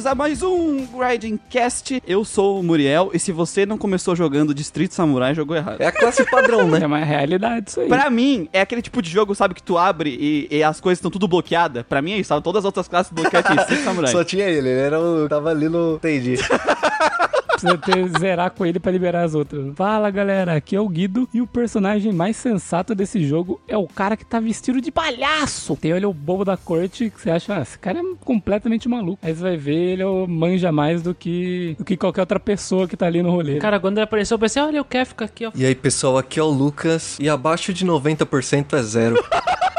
Bem-vindos a mais um Grinding Cast. Eu sou o Muriel e se você não começou jogando Distrito Samurai, jogou errado. É a classe padrão, né? É uma realidade isso aí. Pra mim, é aquele tipo de jogo, sabe, que tu abre e, e as coisas estão tudo bloqueadas. Pra mim é isso, sabe? Todas as outras classes bloqueadas em Distrito Samurai. Só tinha ele, ele era o. tava ali no. Entendi. Precisa ter, zerar com ele pra liberar as outras. Fala galera, aqui é o Guido e o personagem mais sensato desse jogo é o cara que tá vestido de palhaço. Tem ele o bobo da corte que você acha, ah, esse cara é completamente maluco. Aí você vai ver, ele é o manja mais do que, do que qualquer outra pessoa que tá ali no rolê. Cara, quando ele apareceu, eu pensei, olha, o Kev fica aqui, ó. E aí, pessoal, aqui é o Lucas e abaixo de 90% é zero.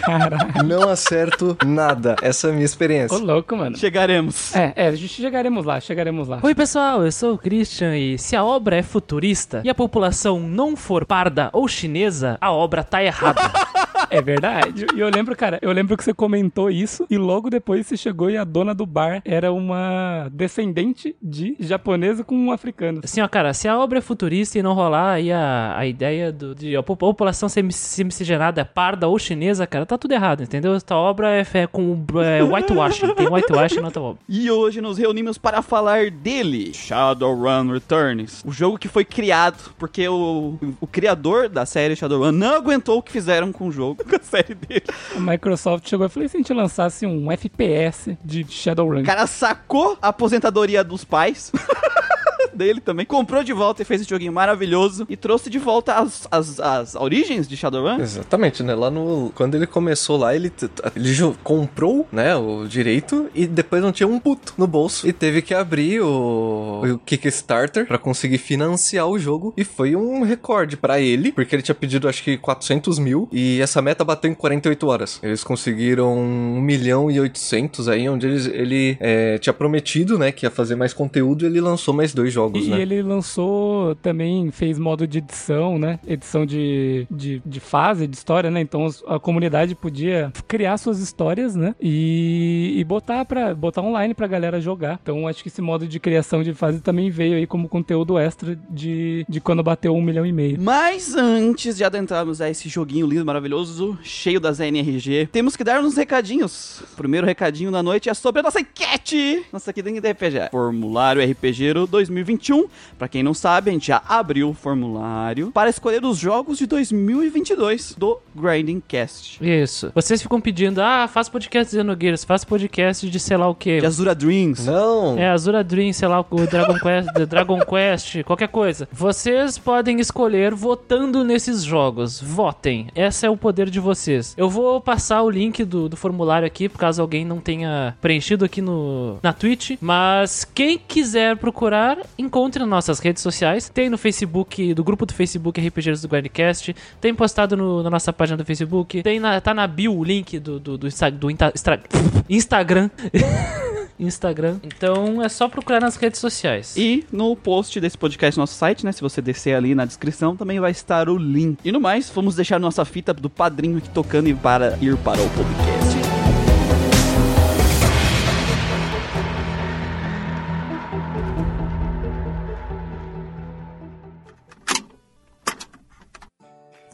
Caralho. Não acerto nada. Essa é a minha Ô experiência. louco, mano. Chegaremos. É, é, a gente chegaremos lá, chegaremos lá. Oi, pessoal, eu sou o Christian e se a obra é futurista e a população não for parda ou chinesa, a obra tá errada. É verdade. E eu lembro, cara, eu lembro que você comentou isso e logo depois você chegou e a dona do bar era uma descendente de japonesa com um africano. Assim, ó, cara, se a obra é futurista e não rolar aí a, a ideia do, de a po- população ser mis- ser miscigenada é parda ou chinesa, cara, tá tudo errado, entendeu? Essa obra é, é com é, whitewashing, tem whitewashing na tua obra. E hoje nos reunimos para falar dele, Shadowrun Returns. O jogo que foi criado porque o, o criador da série Shadowrun não aguentou o que fizeram com o jogo, com a série dele. A Microsoft chegou e falou: e se a gente lançasse um FPS de Shadowrun? O cara sacou a aposentadoria dos pais. dele também, comprou de volta e fez esse joguinho maravilhoso e trouxe de volta as, as, as origens de Shadowrun. Exatamente, né? Lá no. Quando ele começou lá, ele, ele comprou, né, o direito e depois não tinha um puto no bolso. E teve que abrir o, o Kickstarter pra conseguir financiar o jogo. E foi um recorde pra ele, porque ele tinha pedido acho que 400 mil. E essa meta bateu em 48 horas. Eles conseguiram 1 milhão e 800 aí, onde eles, ele é, tinha prometido, né, que ia fazer mais conteúdo e ele lançou mais dois jogos, E, né? e ele lançou também, fez modo de edição, né? Edição de, de, de fase, de história, né? Então a comunidade podia criar suas histórias, né? E, e botar para botar online pra galera jogar. Então acho que esse modo de criação de fase também veio aí como conteúdo extra de, de quando bateu um milhão e meio. Mas antes de adentrarmos a esse joguinho lindo, maravilhoso, cheio das NRG, temos que dar uns recadinhos. O primeiro recadinho da noite é sobre a nossa enquete. Nossa querida de RPG. Formulário RPGero 2021. Pra quem não sabe, a gente já abriu o formulário para escolher os jogos de 2022 do Grinding Cast. Isso. Vocês ficam pedindo, ah, faz podcast de Xenogears, faz podcast de sei lá o quê. De Azura Dreams. Não! É, Azura Dream, sei lá, o Dragon Quest, The Dragon Quest, qualquer coisa. Vocês podem escolher votando nesses jogos. Votem. Esse é o poder de vocês. Eu vou passar o link do, do formulário aqui, por caso alguém não tenha preenchido aqui no, na Twitch. Mas quem quiser procurar, encontre nas nossas redes sociais. Tem no Facebook, do grupo do Facebook RPGs do Grindcast. Tem postado no- na nossa página do Facebook. Tem na, tá na bio o link do, do, do, Insta- do Instra- Instagram. Instagram. Então é só procurar nas redes sociais. E no post desse podcast no nosso site, né? Se você descer ali na descrição, também vai estar o link. E no mais, vamos deixar nossa fita do padrinho aqui tocando e para ir para o podcast.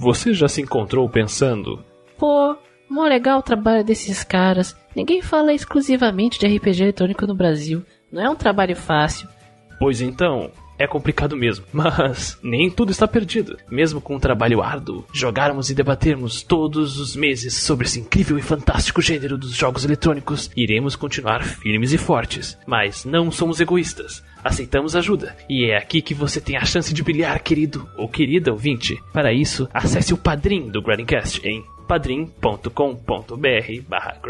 Você já se encontrou pensando? Pô, mó legal o trabalho desses caras. Ninguém fala exclusivamente de RPG eletrônico no Brasil. Não é um trabalho fácil. Pois então, é complicado mesmo. Mas nem tudo está perdido. Mesmo com um trabalho árduo, jogarmos e debatermos todos os meses sobre esse incrível e fantástico gênero dos jogos eletrônicos, iremos continuar firmes e fortes. Mas não somos egoístas. Aceitamos ajuda. E é aqui que você tem a chance de brilhar, querido ou querida ouvinte. Para isso, acesse o Padrim do Grindcast em padrim.com.br barra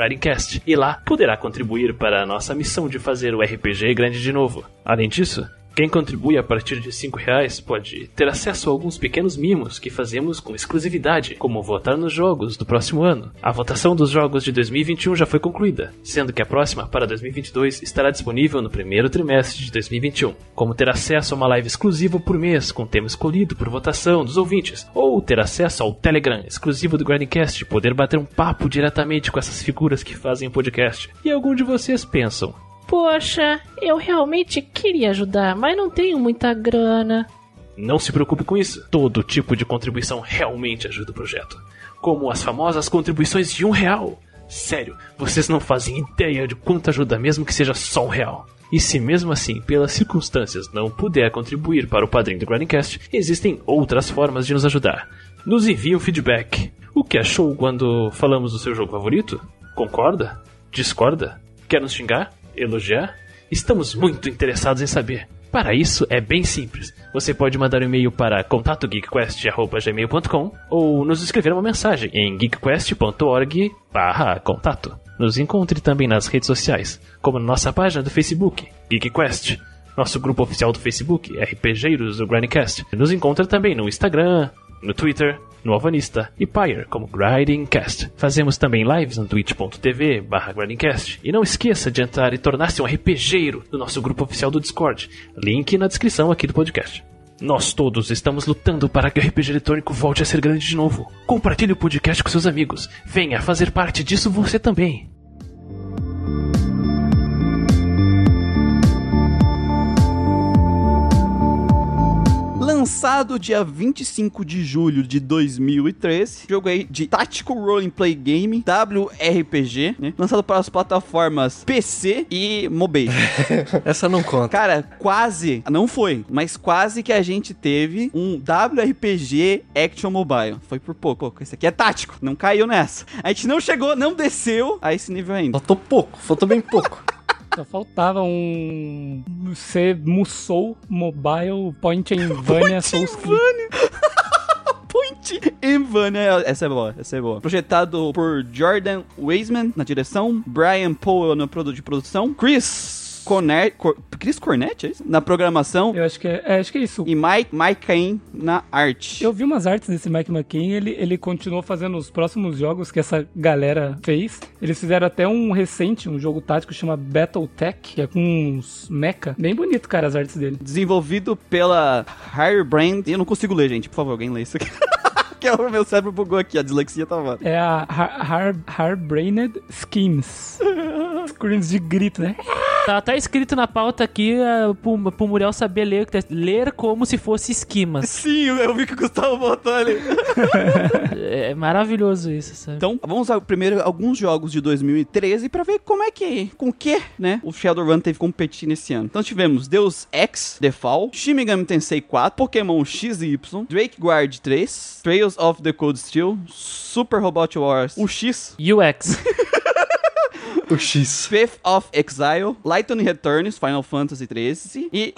e lá poderá contribuir para a nossa missão de fazer o RPG grande de novo. Além disso, Quem contribui a partir de 5 reais pode ter acesso a alguns pequenos mimos que fazemos com exclusividade, como votar nos jogos do próximo ano. A votação dos jogos de 2021 já foi concluída, sendo que a próxima, para 2022, estará disponível no primeiro trimestre de 2021. Como ter acesso a uma live exclusiva por mês, com tema escolhido por votação dos ouvintes, ou ter acesso ao Telegram exclusivo do Grindcast, poder bater um papo diretamente com essas figuras que fazem o podcast. E algum de vocês pensam, Poxa, eu realmente queria ajudar, mas não tenho muita grana. Não se preocupe com isso. Todo tipo de contribuição realmente ajuda o projeto. Como as famosas contribuições de um real. Sério, vocês não fazem ideia de quanto ajuda mesmo que seja só um real. E se mesmo assim, pelas circunstâncias, não puder contribuir para o padrinho do Grindcast, existem outras formas de nos ajudar. Nos envie um feedback. O que achou quando falamos do seu jogo favorito? Concorda? Discorda? Quer nos xingar? Elogiar? Estamos muito interessados em saber. Para isso é bem simples. Você pode mandar um e-mail para contatogeekquest@gmail.com ou nos escrever uma mensagem em geekquest.org/contato. Nos encontre também nas redes sociais, como na nossa página do Facebook, GeekQuest, nosso grupo oficial do Facebook, RPGeiros do Grindcast. Nos encontra também no Instagram, no Twitter, no Alvanista e Pyre como Grindcast. Fazemos também lives no twitch.tv barra Grindcast. E não esqueça de entrar e tornar-se um RPGeiro do nosso grupo oficial do Discord. Link na descrição aqui do podcast. Nós todos estamos lutando para que o RPG eletrônico volte a ser grande de novo. Compartilhe o podcast com seus amigos. Venha fazer parte disso você também. Lançado dia 25 de julho de 2013, jogo aí de Tactical Role Play Game, WRPG, né? Lançado para as plataformas PC e mobile. Essa não conta. Cara, quase, não foi, mas quase que a gente teve um WRPG Action Mobile. Foi por pouco. Esse aqui é tático, não caiu nessa. A gente não chegou, não desceu a esse nível ainda. Faltou pouco, faltou bem pouco. Só faltava um. ser Musou Mobile Point and Vania Souls Point in Vania. Essa é boa, essa é boa. Projetado por Jordan Weisman na direção, Brian Powell no produto de produção, Chris Cornet, Cor, Chris Cornett, é isso? Na programação. Eu acho que é, é, acho que é isso. E Mike, Mike Cain na arte. Eu vi umas artes desse Mike McCain, ele, ele continuou fazendo os próximos jogos que essa galera fez. Eles fizeram até um recente, um jogo tático chama Battletech, que é com uns mecha. Bem bonito, cara, as artes dele. Desenvolvido pela Hairbrand. Eu não consigo ler, gente. Por favor, alguém lê isso aqui. que o meu cérebro bugou aqui, a dislexia tava. É a Hairbrained Har Schemes. Screens de grito, né? Tá, tá escrito na pauta aqui uh, pro, pro Muriel saber ler, ler como se fosse esquimas. Sim, eu vi que o Gustavo botou ali. é maravilhoso isso, sabe? Então, vamos usar primeiro alguns jogos de 2013 pra ver como é que, com que, né, o Shadowrun teve que competir nesse ano. Então tivemos Deus Ex, The Fall, Shin Megami Tensei 4, Pokémon XY, Drake Guard 3, Trails of the Cold Steel, Super Robot Wars, o X, UX. O X. Fifth of Exile, Lightning Returns, Final Fantasy XIII e,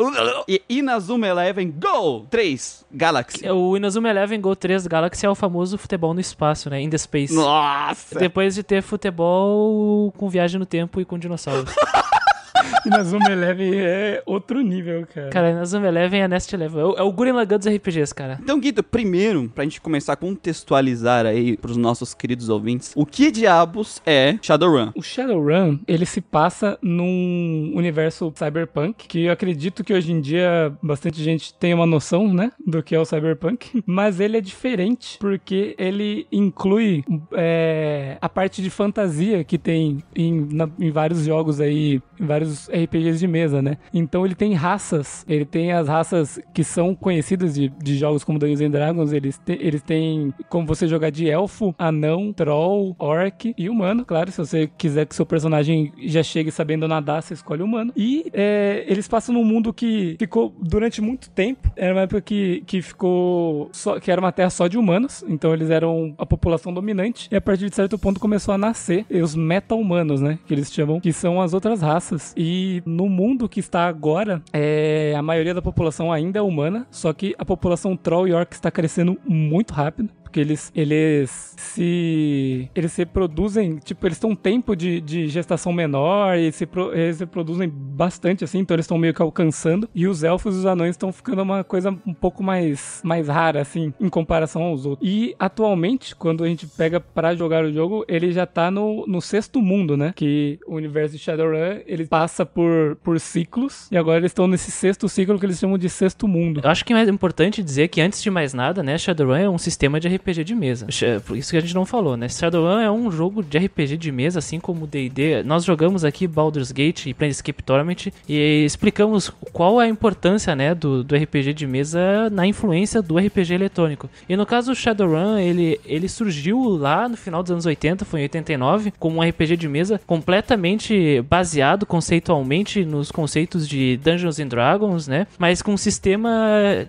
e Inazuma Eleven Go 3 Galaxy. O Inazuma Eleven Go 3 Galaxy é o famoso futebol no espaço, né? In the Space. Nossa! Depois de ter futebol com viagem no tempo e com dinossauros. Inazuma Eleven é outro nível, cara. Cara, Inazuma Eleven é Nest Eleven. É o, é o Gurren Lagann dos RPGs, cara. Então, Guido, primeiro, pra gente começar a contextualizar aí pros nossos queridos ouvintes, o que diabos é Shadowrun? O Shadowrun, ele se passa num universo cyberpunk, que eu acredito que hoje em dia bastante gente tem uma noção, né, do que é o cyberpunk, mas ele é diferente porque ele inclui é, a parte de fantasia que tem em, na, em vários jogos aí, em vários RPGs de mesa, né? Então ele tem raças, ele tem as raças que são conhecidas de, de jogos como Dungeons and Dragons, eles, te, eles têm como você jogar de elfo, anão, troll, orc e humano, claro, se você quiser que seu personagem já chegue sabendo nadar, você escolhe humano. E é, eles passam num mundo que ficou durante muito tempo, era uma época que, que ficou só, que era uma terra só de humanos, então eles eram a população dominante, e a partir de certo ponto começou a nascer os meta-humanos, né, que eles chamam, que são as outras raças. E no mundo que está agora, é, a maioria da população ainda é humana, só que a população troll orc está crescendo muito rápido porque eles, eles se eles se produzem, tipo, eles têm um tempo de, de gestação menor e se, eles se produzem bastante, assim, então eles estão meio que alcançando. E os elfos e os anões estão ficando uma coisa um pouco mais, mais rara, assim, em comparação aos outros. E atualmente, quando a gente pega para jogar o jogo, ele já tá no, no sexto mundo, né? Que o universo de Shadowrun, ele passa por, por ciclos, e agora eles estão nesse sexto ciclo que eles chamam de sexto mundo. Eu acho que é importante dizer que antes de mais nada, né, Shadowrun é um sistema de RPG de mesa. Por isso que a gente não falou, né? Shadowrun é um jogo de RPG de mesa, assim como o D&D. Nós jogamos aqui Baldur's Gate e Planescape Torment e explicamos qual é a importância, né, do, do RPG de mesa na influência do RPG eletrônico. E no caso do Shadowrun, ele, ele surgiu lá no final dos anos 80, foi em 89, como um RPG de mesa completamente baseado conceitualmente nos conceitos de Dungeons and Dragons, né? Mas com um sistema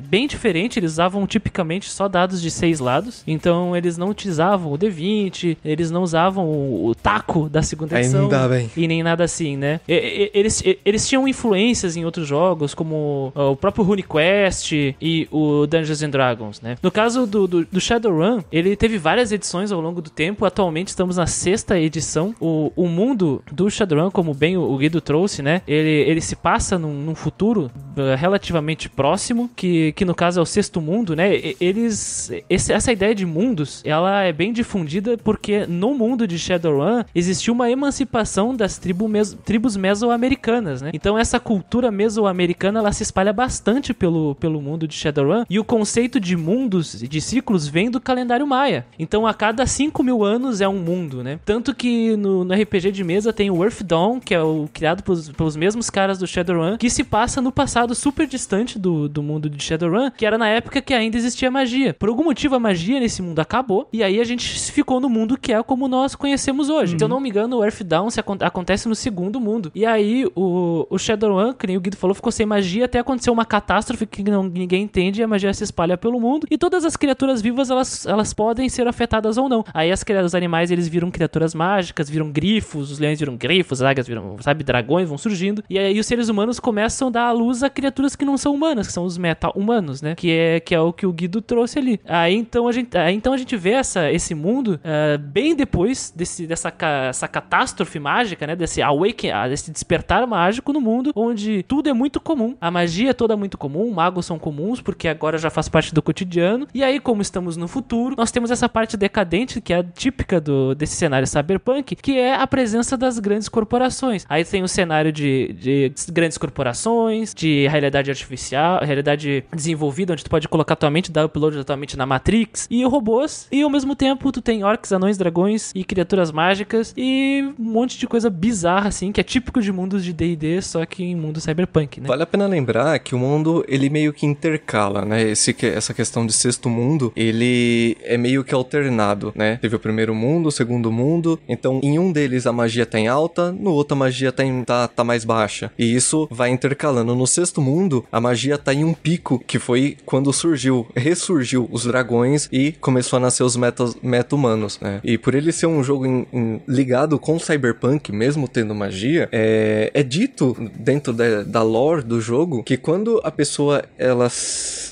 bem diferente, eles usavam tipicamente só dados de seis lados, então eles não utilizavam o D20, eles não usavam o, o taco da segunda edição. Ainda bem. E nem nada assim, né? E- e- Eles, e- eles tinham influências em outros jogos, como ó, o próprio RuneQuest e o Dungeons and Dragons, né? No caso do, do, do Shadowrun, ele teve várias edições ao longo do tempo. Atualmente estamos na sexta edição. O, o mundo do Shadowrun, como bem o, o Guido trouxe, né? Ele, ele se passa num, num futuro eh, relativamente próximo, que, que no caso é o sexto mundo, né? Eles. esse- essa ideia de mundos, ela é bem difundida porque no mundo de Shadowrun existiu uma emancipação das tribo mes- tribos mesoamericanas, né? Então essa cultura mesoamericana ela se espalha bastante pelo, pelo mundo de Shadowrun e o conceito de mundos e de ciclos vem do calendário maia. Então a cada 5 mil anos é um mundo, né? Tanto que no, no RPG de mesa tem o Earth Dawn, que é o criado pelos, pelos mesmos caras do Shadowrun, que se passa no passado super distante do, do mundo de Shadowrun, que era na época que ainda existia magia. Por algum motivo a magia nesse mundo acabou e aí a gente ficou no mundo que é como nós conhecemos hoje. Se eu não me engano, o Earthdown se acon- acontece no segundo mundo. E aí o, o Shadowrun, que nem o Guido falou, ficou sem magia até acontecer uma catástrofe que não, ninguém entende e a magia se espalha pelo mundo. E todas as criaturas vivas, elas, elas podem ser afetadas ou não. Aí as, cria- os animais, eles viram criaturas mágicas, viram grifos, os leões viram grifos, as águias viram, sabe, dragões vão surgindo. E aí os seres humanos começam a dar à luz a criaturas que não são humanas, que são os meta-humanos, né? Que é, que é o que o Guido trouxe ali. Aí então a gente, aí, então a gente vê essa, esse mundo ah, bem depois desse, dessa ca- essa catástrofe mágica, né? Desse awaken, ah, desse despertar mágico no mundo, onde tudo é muito comum. A magia é toda muito comum, magos são comuns, porque agora já faz parte do cotidiano. E aí, como estamos no futuro, nós temos essa parte decadente, que é típica do, desse cenário cyberpunk, que é a presença das grandes corporações. Aí tem o cenário de, de grandes corporações, de realidade artificial, realidade desenvolvida, onde tu pode colocar tua mente, dar upload da tua mente na Matrix, e robôs, e ao mesmo tempo tu tem orcs, anões, dragões e criaturas mágicas, e um monte de coisa bizarra, assim, que é típico de mundos de D&D, só que em mundo cyberpunk, né? Vale a pena lembrar que o mundo, ele meio que intercala, né? Esse, essa questão de sexto mundo, ele é meio que alternado, né? Teve o primeiro mundo, o segundo mundo, então em um deles a magia tá em alta, no outro a magia tá, em- tá, tá mais baixa. E isso vai intercalando. No sexto mundo, a magia tá em um pico, que foi quando surgiu, ressurgiu os dragões e começou a nascer os metas- meta-humanos, né? E por ele ser um jogo em- em- ligado com cyberpunk, mesmo tendo magia, é, é dito dentro da, da lore do jogo que quando a pessoa ela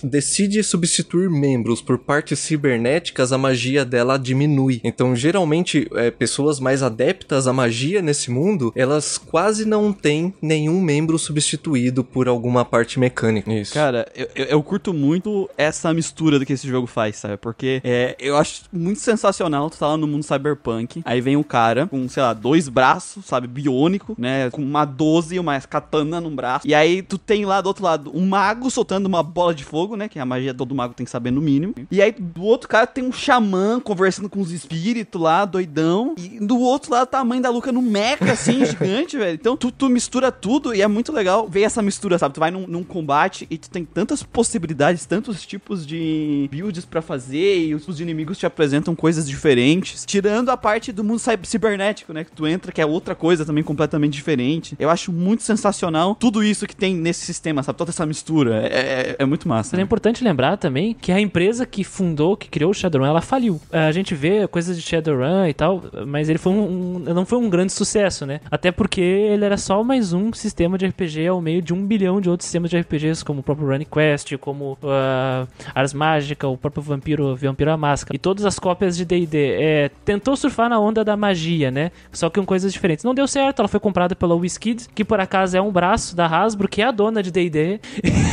decide substituir membros por partes cibernéticas, a magia dela diminui. Então, geralmente, é, pessoas mais adeptas à magia nesse mundo, elas quase não têm nenhum membro substituído por alguma parte mecânica. Isso. Cara, eu, eu, eu curto muito essa mistura do que esse jogo faz, sabe? Porque é, eu acho muito sensacional tu tá lá no mundo cyberpunk, aí vem um cara com, sei lá, dois braços, sabe, biônico, né? Com uma 12 e uma katana num braço. E aí tu tem lá do outro lado um mago soltando uma bola de fogo, né? Que a magia todo mago tem que saber no mínimo. E aí do outro cara tem um xamã conversando com os espíritos lá, doidão. E do outro lado tá a mãe da Luca no mecha, assim, gigante, velho. Então tu, tu mistura tudo e é muito legal ver essa mistura, sabe? Tu vai num, num combate e tu tem tantas possibilidades, tantos tipos de builds pra fazer e os, os inimigos te apresentam coisas diferentes. Tirando a parte do mundo cibernético, né? Que tu entra, que é outra coisa também completamente diferente. Eu acho muito sensacional tudo isso que tem nesse sistema, sabe? Toda essa mistura. É, é- é muito massa. Mas é né? importante lembrar também que a empresa que fundou, que criou o Shadowrun, ela faliu. A gente vê coisas de Shadowrun e tal, mas ele foi um, um- não foi um grande sucesso, né? Até porque ele era só mais um sistema de RPG ao meio de um bilhão de outros sistemas de RPGs, como o próprio Running Quest, como uh, Ars Mágica, o próprio Vampiro, Vampiro a Máscara. E todas as cópias de D&D. É, tentou surfar na onda da magia, né? Só que com coisas diferentes. Não deu certo, ela foi comprada pela WizKids, que por acaso é um braço da Hasbro, que é a dona de D&D.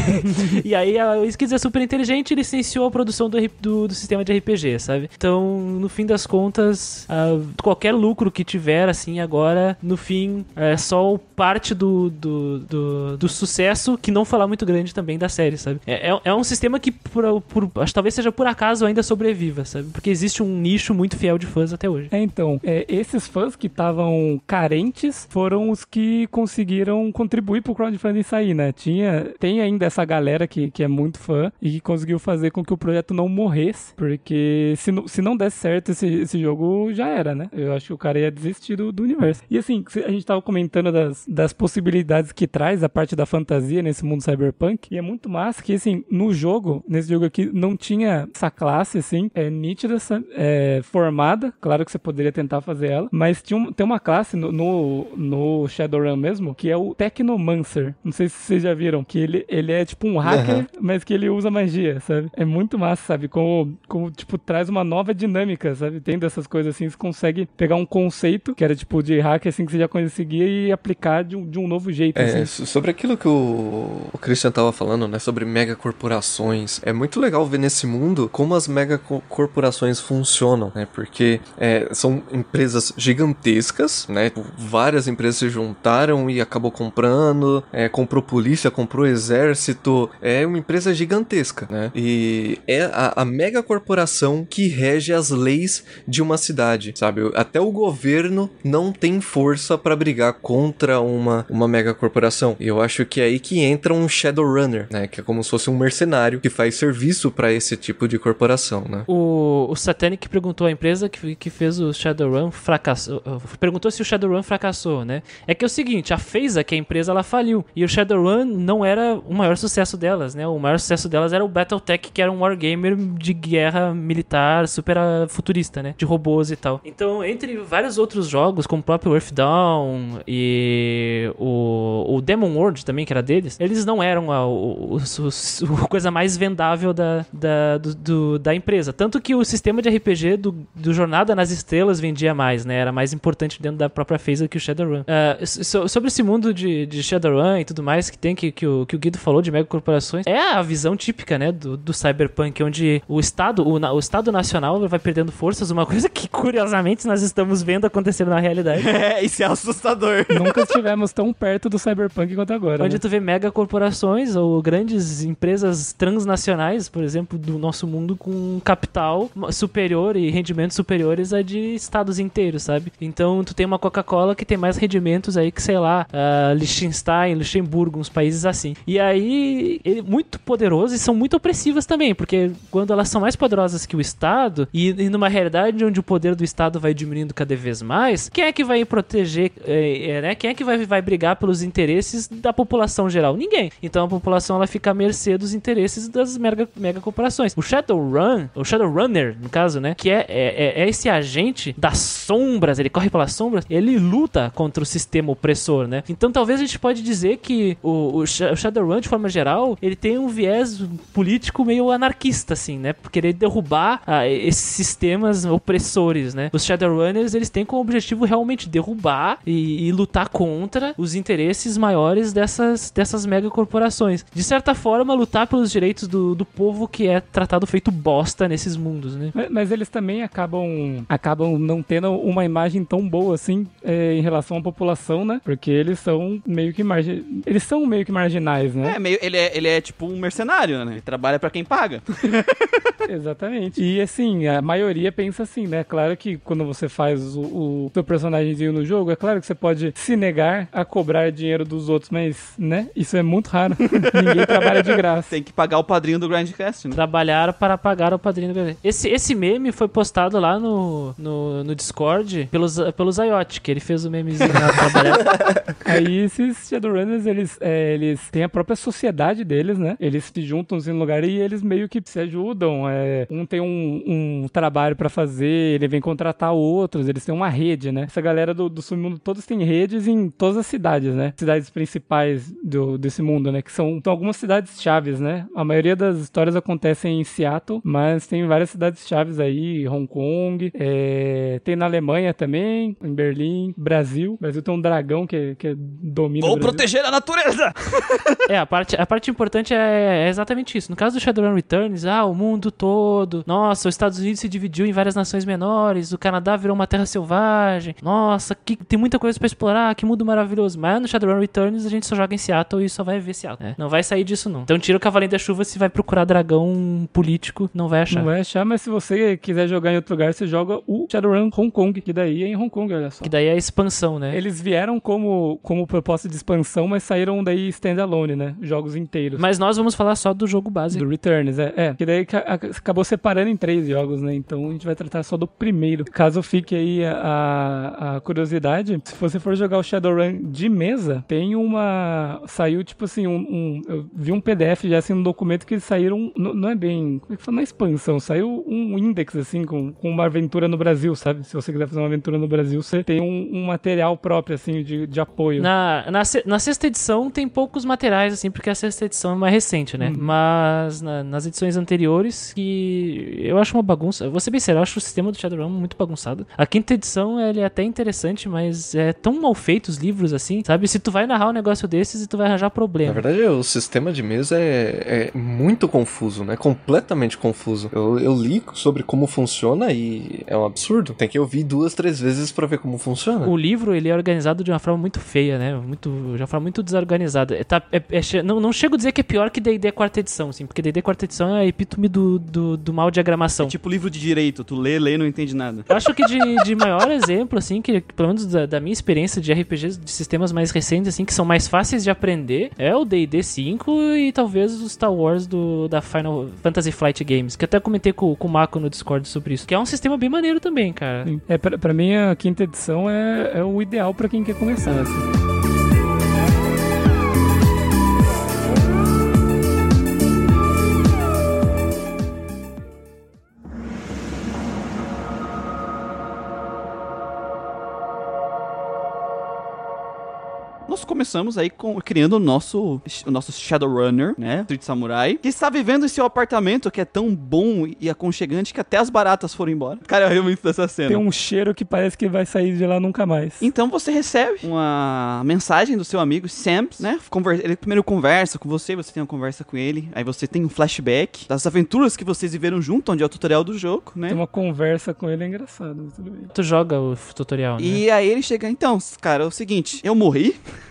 e aí a Skids é super inteligente e licenciou a produção do, do, do sistema de RPG, sabe? Então, no fim das contas, ah, qualquer lucro que tiver, assim, agora, no fim, é só parte do, do, do, do sucesso, que não falar muito grande também da série, sabe? É, é, é um sistema que, por, por, acho talvez seja por acaso, ainda sobreviva, sabe? Porque existe um nicho muito fiel de fãs até hoje. É, então, é, esses fãs que estavam carentes foram os que conseguiram contribuir pro crowdfunding sair, né? Tinha, tem ainda essa galera que, que é muito fã e que conseguiu fazer com que o projeto não morresse, porque se, não- se não desse certo esse, esse jogo, já era, né? Eu acho que o cara ia desistir do, do universo. E assim, a gente tava comentando das, das possibilidades que traz a parte da fantasia nesse mundo cyberpunk, e é muito massa que, assim, no jogo, nesse jogo aqui, não tinha essa classe, assim, é nítida, é, formada, claro que você poderia tentar fazer ela, mas tinha um- tem uma classe no, no, no Shadowrun mesmo, que é o Technomancer. Não sei se vocês já viram, que ele, ele é tipo um hacker, mas que ele usa magia, sabe? É muito massa, sabe? Como, como, tipo, traz uma nova dinâmica, sabe? Tem dessas coisas assim, você consegue pegar um conceito, que era tipo de hacker, assim, que você já conseguia e aplicar de um, de um novo jeito, É, assim. so- sobre aquilo que o, o Christian tava falando, né? Sobre megacorporações. É muito legal ver nesse mundo como as megacorporações funcionam, né? Porque é, são empresas gigantescas, né? Várias empresas se juntaram e acabou comprando, é, comprou polícia, comprou exército. É uma empresa gigantesca, né? E é a, a megacorporação que rege as leis de uma cidade, sabe? Até o governo não tem força pra brigar contra uma, uma megacorporação. E eu acho que é aí que entra um Shadowrunner, né? Que é como se fosse um mercenário que faz serviço pra esse tipo de corporação, né? O, o Satanic perguntou à empresa que, que fez o Shadowrun fracassou. Perguntou se o Shadowrun fracassou, né? É que é o seguinte, a FaZe, que é a empresa, ela faliu. E o Shadowrun não era o maior sucesso delas, né? O maior sucesso delas era o Battletech, que era um wargamer de guerra militar super ah, futurista, né? De robôs e tal. Então, entre vários outros jogos, como o próprio Earthdown e o, o Demon World também, que era deles, eles não eram a, o- o coisa mais vendável da, da, do- do- da empresa. Tanto que o sistema de RPG do, do Jornada nas Estrelas vendia mais, né? Era mais importante dentro da própria do que o Shadowrun. Ah, so- sobre esse mundo de, de Shadowrun e tudo mais que tem, que, que, o, que o Guido falou de megacorporações, é a visão típica, né, do, do Cyberpunk, onde o Estado, o, o Estado Nacional vai perdendo forças, uma coisa que, curiosamente, nós estamos vendo acontecer na realidade. É, isso é assustador. Nunca estivemos tão perto do cyberpunk quanto agora. Onde né? tu vê megacorporações ou grandes empresas transnacionais, por exemplo, do nosso mundo com um capital superior e rendimentos superiores a de estados inteiros, sabe? Então tu tem uma Coca-Cola que tem mais rendimentos aí que, sei lá, ah, Liechtenstein, Luxemburgo, uns países assim. E aí, ele muito poderoso e são muito opressivas também, porque quando elas são mais poderosas que o Estado, e, e numa realidade onde o poder do Estado vai diminuindo cada vez mais, quem é que vai proteger, é, é, né? Quem é que vai, vai brigar pelos interesses da população geral? Ninguém. Então a população ela fica à mercê dos interesses das mega, mega corporações. O Shadowrun, o Shadowrunner, no caso, né? Que é, é, é esse agente das sombras, ele corre pelas sombras, ele luta contra o sistema opressor, né? Então talvez a gente pode dizer que o, o Shadowrun, de forma geral, ele tem um viés político meio anarquista, assim, né? Por querer derrubar ah, esses sistemas opressores, né? Os Shadowrunners, eles têm como objetivo realmente derrubar e, e lutar contra os interesses maiores dessas, dessas megacorporações. De certa forma, lutar pelos direitos do, do povo que é tratado feito bosta nesses mundos, né? Mas, mas eles também acabam, acabam não tendo uma imagem tão boa assim é, em relação à população, né? Porque eles são meio que margi... eles são meio que marginais, né? É, meio, ele, é, ele é tipo um mercenário, né? Ele trabalha pra quem paga. Exatamente. E assim, a maioria pensa assim, né? Claro que quando você faz o, o seu personagemzinho no jogo, é claro que você pode se negar a cobrar dinheiro dos outros, mas, né? Isso é muito raro. Ninguém trabalha de graça. Tem que pagar o padrinho do Grindcast, né? Trabalhar para pagar o padrinho do esse Esse meme foi postado lá no, no, no Discord pelos, pelos Zayot, que ele fez o memezinho lá trabalhar. Aí esses Shadowrunners, eles, é, eles têm a própria sociedade deles, né? Eles se juntam assim, no lugar e eles meio que se ajudam. é, um tem um, um trabalho pra fazer, ele vem contratar outros, eles têm uma rede, né? Essa galera do, do submundo, todos têm redes em todas as cidades, né? Cidades principais do, desse mundo, né? Que são, são algumas cidades chaves, né? A maioria das histórias acontecem em Seattle, mas tem várias cidades chaves aí, Hong Kong, é, tem na Alemanha também, em Berlim, Brasil. Brasil tem um dragão que, que domina o Vou proteger a natureza! É, a parte, a parte importante é, é exatamente isso. No caso do Shadowrun Returns, ah, o mundo todo, nossa, os Estados Unidos se dividiu em várias nações menores, o Canadá virou uma terra selvagem, nossa, que, tem muita coisa pra explorar, que mundo maravilhoso. Mas no Shadowrun Returns a gente só joga em Seattle e só vai ver Seattle. né? Não vai sair disso, não. Então tira o Cavaleiro da Chuva se vai procurar dragão político, não vai achar. Não vai achar, mas se você quiser jogar em outro lugar, você joga o Shadowrun Hong Kong, que daí é em Hong Kong, olha só. Que daí é a expansão, né? Eles vieram como, como proposta de expansão, mas saíram daí standalone, né? Jogos inteiros. Mas nós vamos falar só do jogo básico. Do Returns, é. É, que daí acabou separando em três jogos, né? Então a gente vai tratar só do primeiro. Caso fique aí a, a curiosidade, se você for jogar o Shadowrun de mesa, tem uma... Saiu, tipo assim, um... um- eu vi um PDF já, assim, um documento que saíram... n- Não é bem... Como é que fala? Não é expansão. Saiu um index, assim, com, com uma aventura no Brasil, sabe? Se você quiser fazer uma aventura no Brasil, você tem um, um material próprio, assim, de, de apoio. Na, na, na sexta edição tem poucos materiais, assim, porque a sexta edição é mais recente, né? Mas na- nas edições anteriores, que eu acho uma bagunça. Eu Vou ser bem sério, eu acho o sistema do Shadowrun muito bagunçado. A quinta edição, ele é até interessante, mas é tão mal feito os livros, assim, sabe? Se tu vai narrar um negócio desses e tu vai arranjar Na problema. verdade, o sistema de mesa é, é muito confuso, né? Completamente confuso. Eu, eu li sobre como funciona e é um absurdo. Tem que ouvir duas, três vezes pra ver como funciona. O livro, ele é organizado de uma forma muito feia, né? Muito, de uma forma muito desorganizada. É, tá- é- é não, não chego a dizer que é pior que D&D quarta edição, assim, porque D&D quarta edição é a epítome do, do, do mal diagramação. É tipo livro de direito, tu lê, lê e não entende nada. Eu acho que de, de maior exemplo, assim, que pelo menos da, da minha experiência de RPGs de sistemas mais recentes, assim, que são mais fáceis de aprender, é o D&D 5 e talvez o Star Wars do, da Final Fantasy Flight Games, que eu até comentei com, com o Mako no Discord sobre isso, que é um sistema bem maneiro também, cara. É, pra, pra mim, a quinta edição é, é o ideal pra quem quer começar. assim. Começamos aí com, criando o nosso, o nosso Shadowrunner, né? Street Samurai, que está vivendo em seu apartamento que é tão bom e aconchegante que até as baratas foram embora. Cara, eu ri muito dessa cena. Tem um cheiro que parece que vai sair de lá nunca mais. Então você recebe uma mensagem do seu amigo Sam, né? Ele primeiro conversa com você, você tem uma conversa com ele, aí você tem um flashback das aventuras que vocês viveram junto, onde é o tutorial do jogo, né? Tem uma conversa com ele é engraçado, mas tudo bem. Tu joga o tutorial, né? E aí ele chega, então, cara, é o seguinte, eu morri.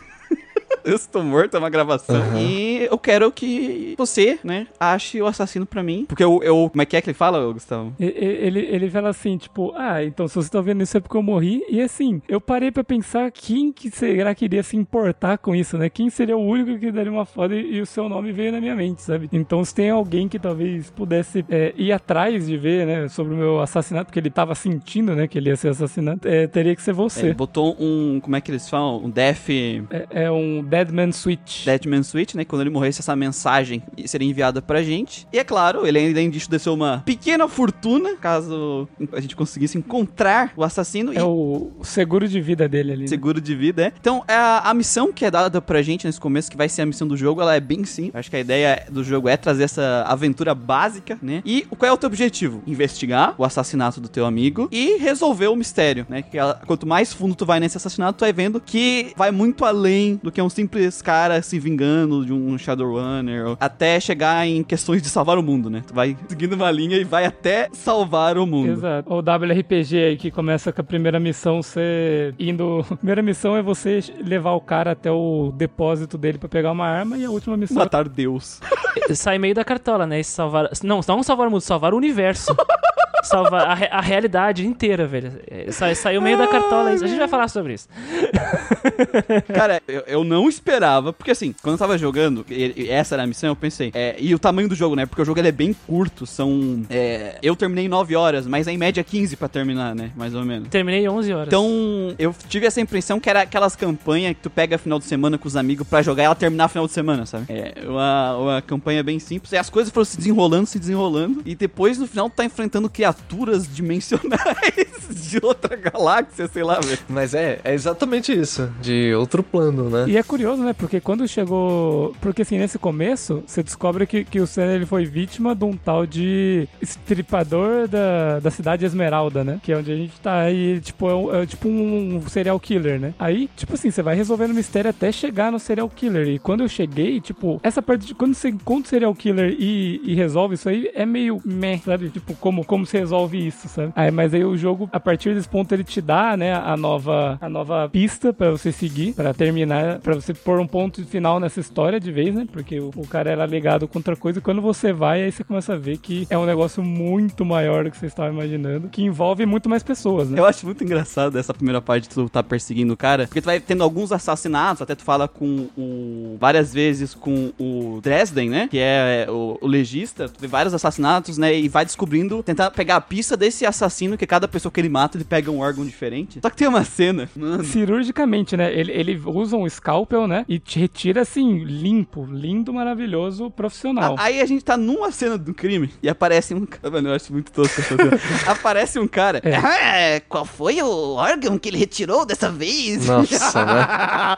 eu estou morto, é uma gravação. E eu quero que você, né, ache o assassino pra mim. Porque eu, eu como é que é que ele fala, Gustavo? Ele, ele fala assim, tipo, ah, então se você tá vendo isso é porque eu morri. E assim, eu parei pra pensar quem que será que iria se importar com isso, né? Quem seria o único que daria uma foda e, e o seu nome veio na minha mente, sabe? Então se tem alguém que talvez pudesse é, ir atrás de ver, né, sobre o meu assassinato, porque ele tava sentindo, né, que ele ia ser assassinado, é, teria que ser você. botou um, como é que eles falam? Um death... É, é um Deadman Switch. Deadman Switch, né? Quando ele morresse, essa mensagem seria enviada pra gente. E é claro, ele ainda disso desceu uma pequena fortuna, caso a gente conseguisse encontrar o assassino É e o seguro de vida dele ali. né? seguro de vida, é. Então, a, a missão que é dada pra gente nesse começo, que vai ser a missão do jogo, ela é bem simples. Acho que a ideia do jogo é trazer essa aventura básica, né? E qual é o teu objetivo? Investigar o assassinato do teu amigo e resolver o mistério, né? Que a- quanto mais fundo tu vai nesse assassinato, tu vai vendo que vai muito além do que um simples cara se vingando de um Shadowrunner, até chegar em questões de salvar o mundo, né? Tu vai seguindo uma linha e vai até salvar o mundo. Exato. O WRPG aí que começa com a primeira missão você indo. A primeira missão é você levar o cara até o depósito dele pra pegar uma arma e a última missão Matar Deus. Sai meio da cartola, né? Esse salvar. Não, não salvar o mundo, salvar o universo. salvar a, a realidade inteira, velho. É, Sai, saiu meio da cartola isso. A gente vai falar sobre isso. Cara, eu, eu não esperava, porque assim, quando eu tava jogando, e- essa era a missão, eu pensei, é, e o tamanho do jogo, né? Porque o jogo é bem curto, são. é, eu terminei 9 horas, mas é em média 15 pra terminar, né? Mais ou menos. Terminei 11 horas. Então, eu tive essa impressão que era aquelas campanhas que tu pega final de semana com os amigos pra jogar e ela terminar final de semana, sabe? É uma, uma campanha bem simples. E as coisas foram se desenrolando, se desenrolando. E depois, no final, tu tá enfrentando criaturas dimensionais de outra galáxia, sei lá, velho. Mas é, é exatamente isso. De outro plano, né? E é curioso, né? Porque quando chegou. Porque assim, nesse começo, você descobre que, que o Senna ele foi vítima de um tal de estripador da, da cidade Esmeralda, né? Que é onde a gente tá aí, tipo, é, um- é tipo um serial killer, né? Aí, tipo assim, você vai resolvendo o mistério até chegar no serial killer. E quando eu cheguei, tipo, essa parte de quando você encontra o serial killer e, e resolve isso aí, é meio meh, sabe? Tipo, como, como você resolve isso, sabe? Aí, mas aí o jogo, a partir desse ponto, ele te dá, né, a nova, a nova pista pra você seguir, pra terminar, pra você pôr um ponto final nessa história de vez, né? Porque o, o cara era ligado com outra coisa. E quando você vai, aí você começa a ver que é um negócio muito maior do que você estava imaginando, que envolve muito mais pessoas, né? Eu acho muito engraçado essa primeira parte de tu tá perseguindo o cara, porque tu vai tendo alguns assassinatos, até tu fala com o. várias vezes com o Dresden, né? Que é o, o legista, tu vê vários assassinatos, né? E vai descobrindo, tentar pegar a pista desse assassino, que cada pessoa que ele mata, ele pega um órgão diferente. Só que tem uma cena, mano. Cirurgicamente, né? Ele, ele usa um scalpel, né? E te retira assim, limpo, lindo, maravilhoso, profissional. A- Aí a gente tá numa cena do crime e aparece um cara. Mano, eu acho muito tosco essa cena. Aparece um cara. É. "Ah, qual foi o órgão que ele retirou dessa vez? Nossa, né?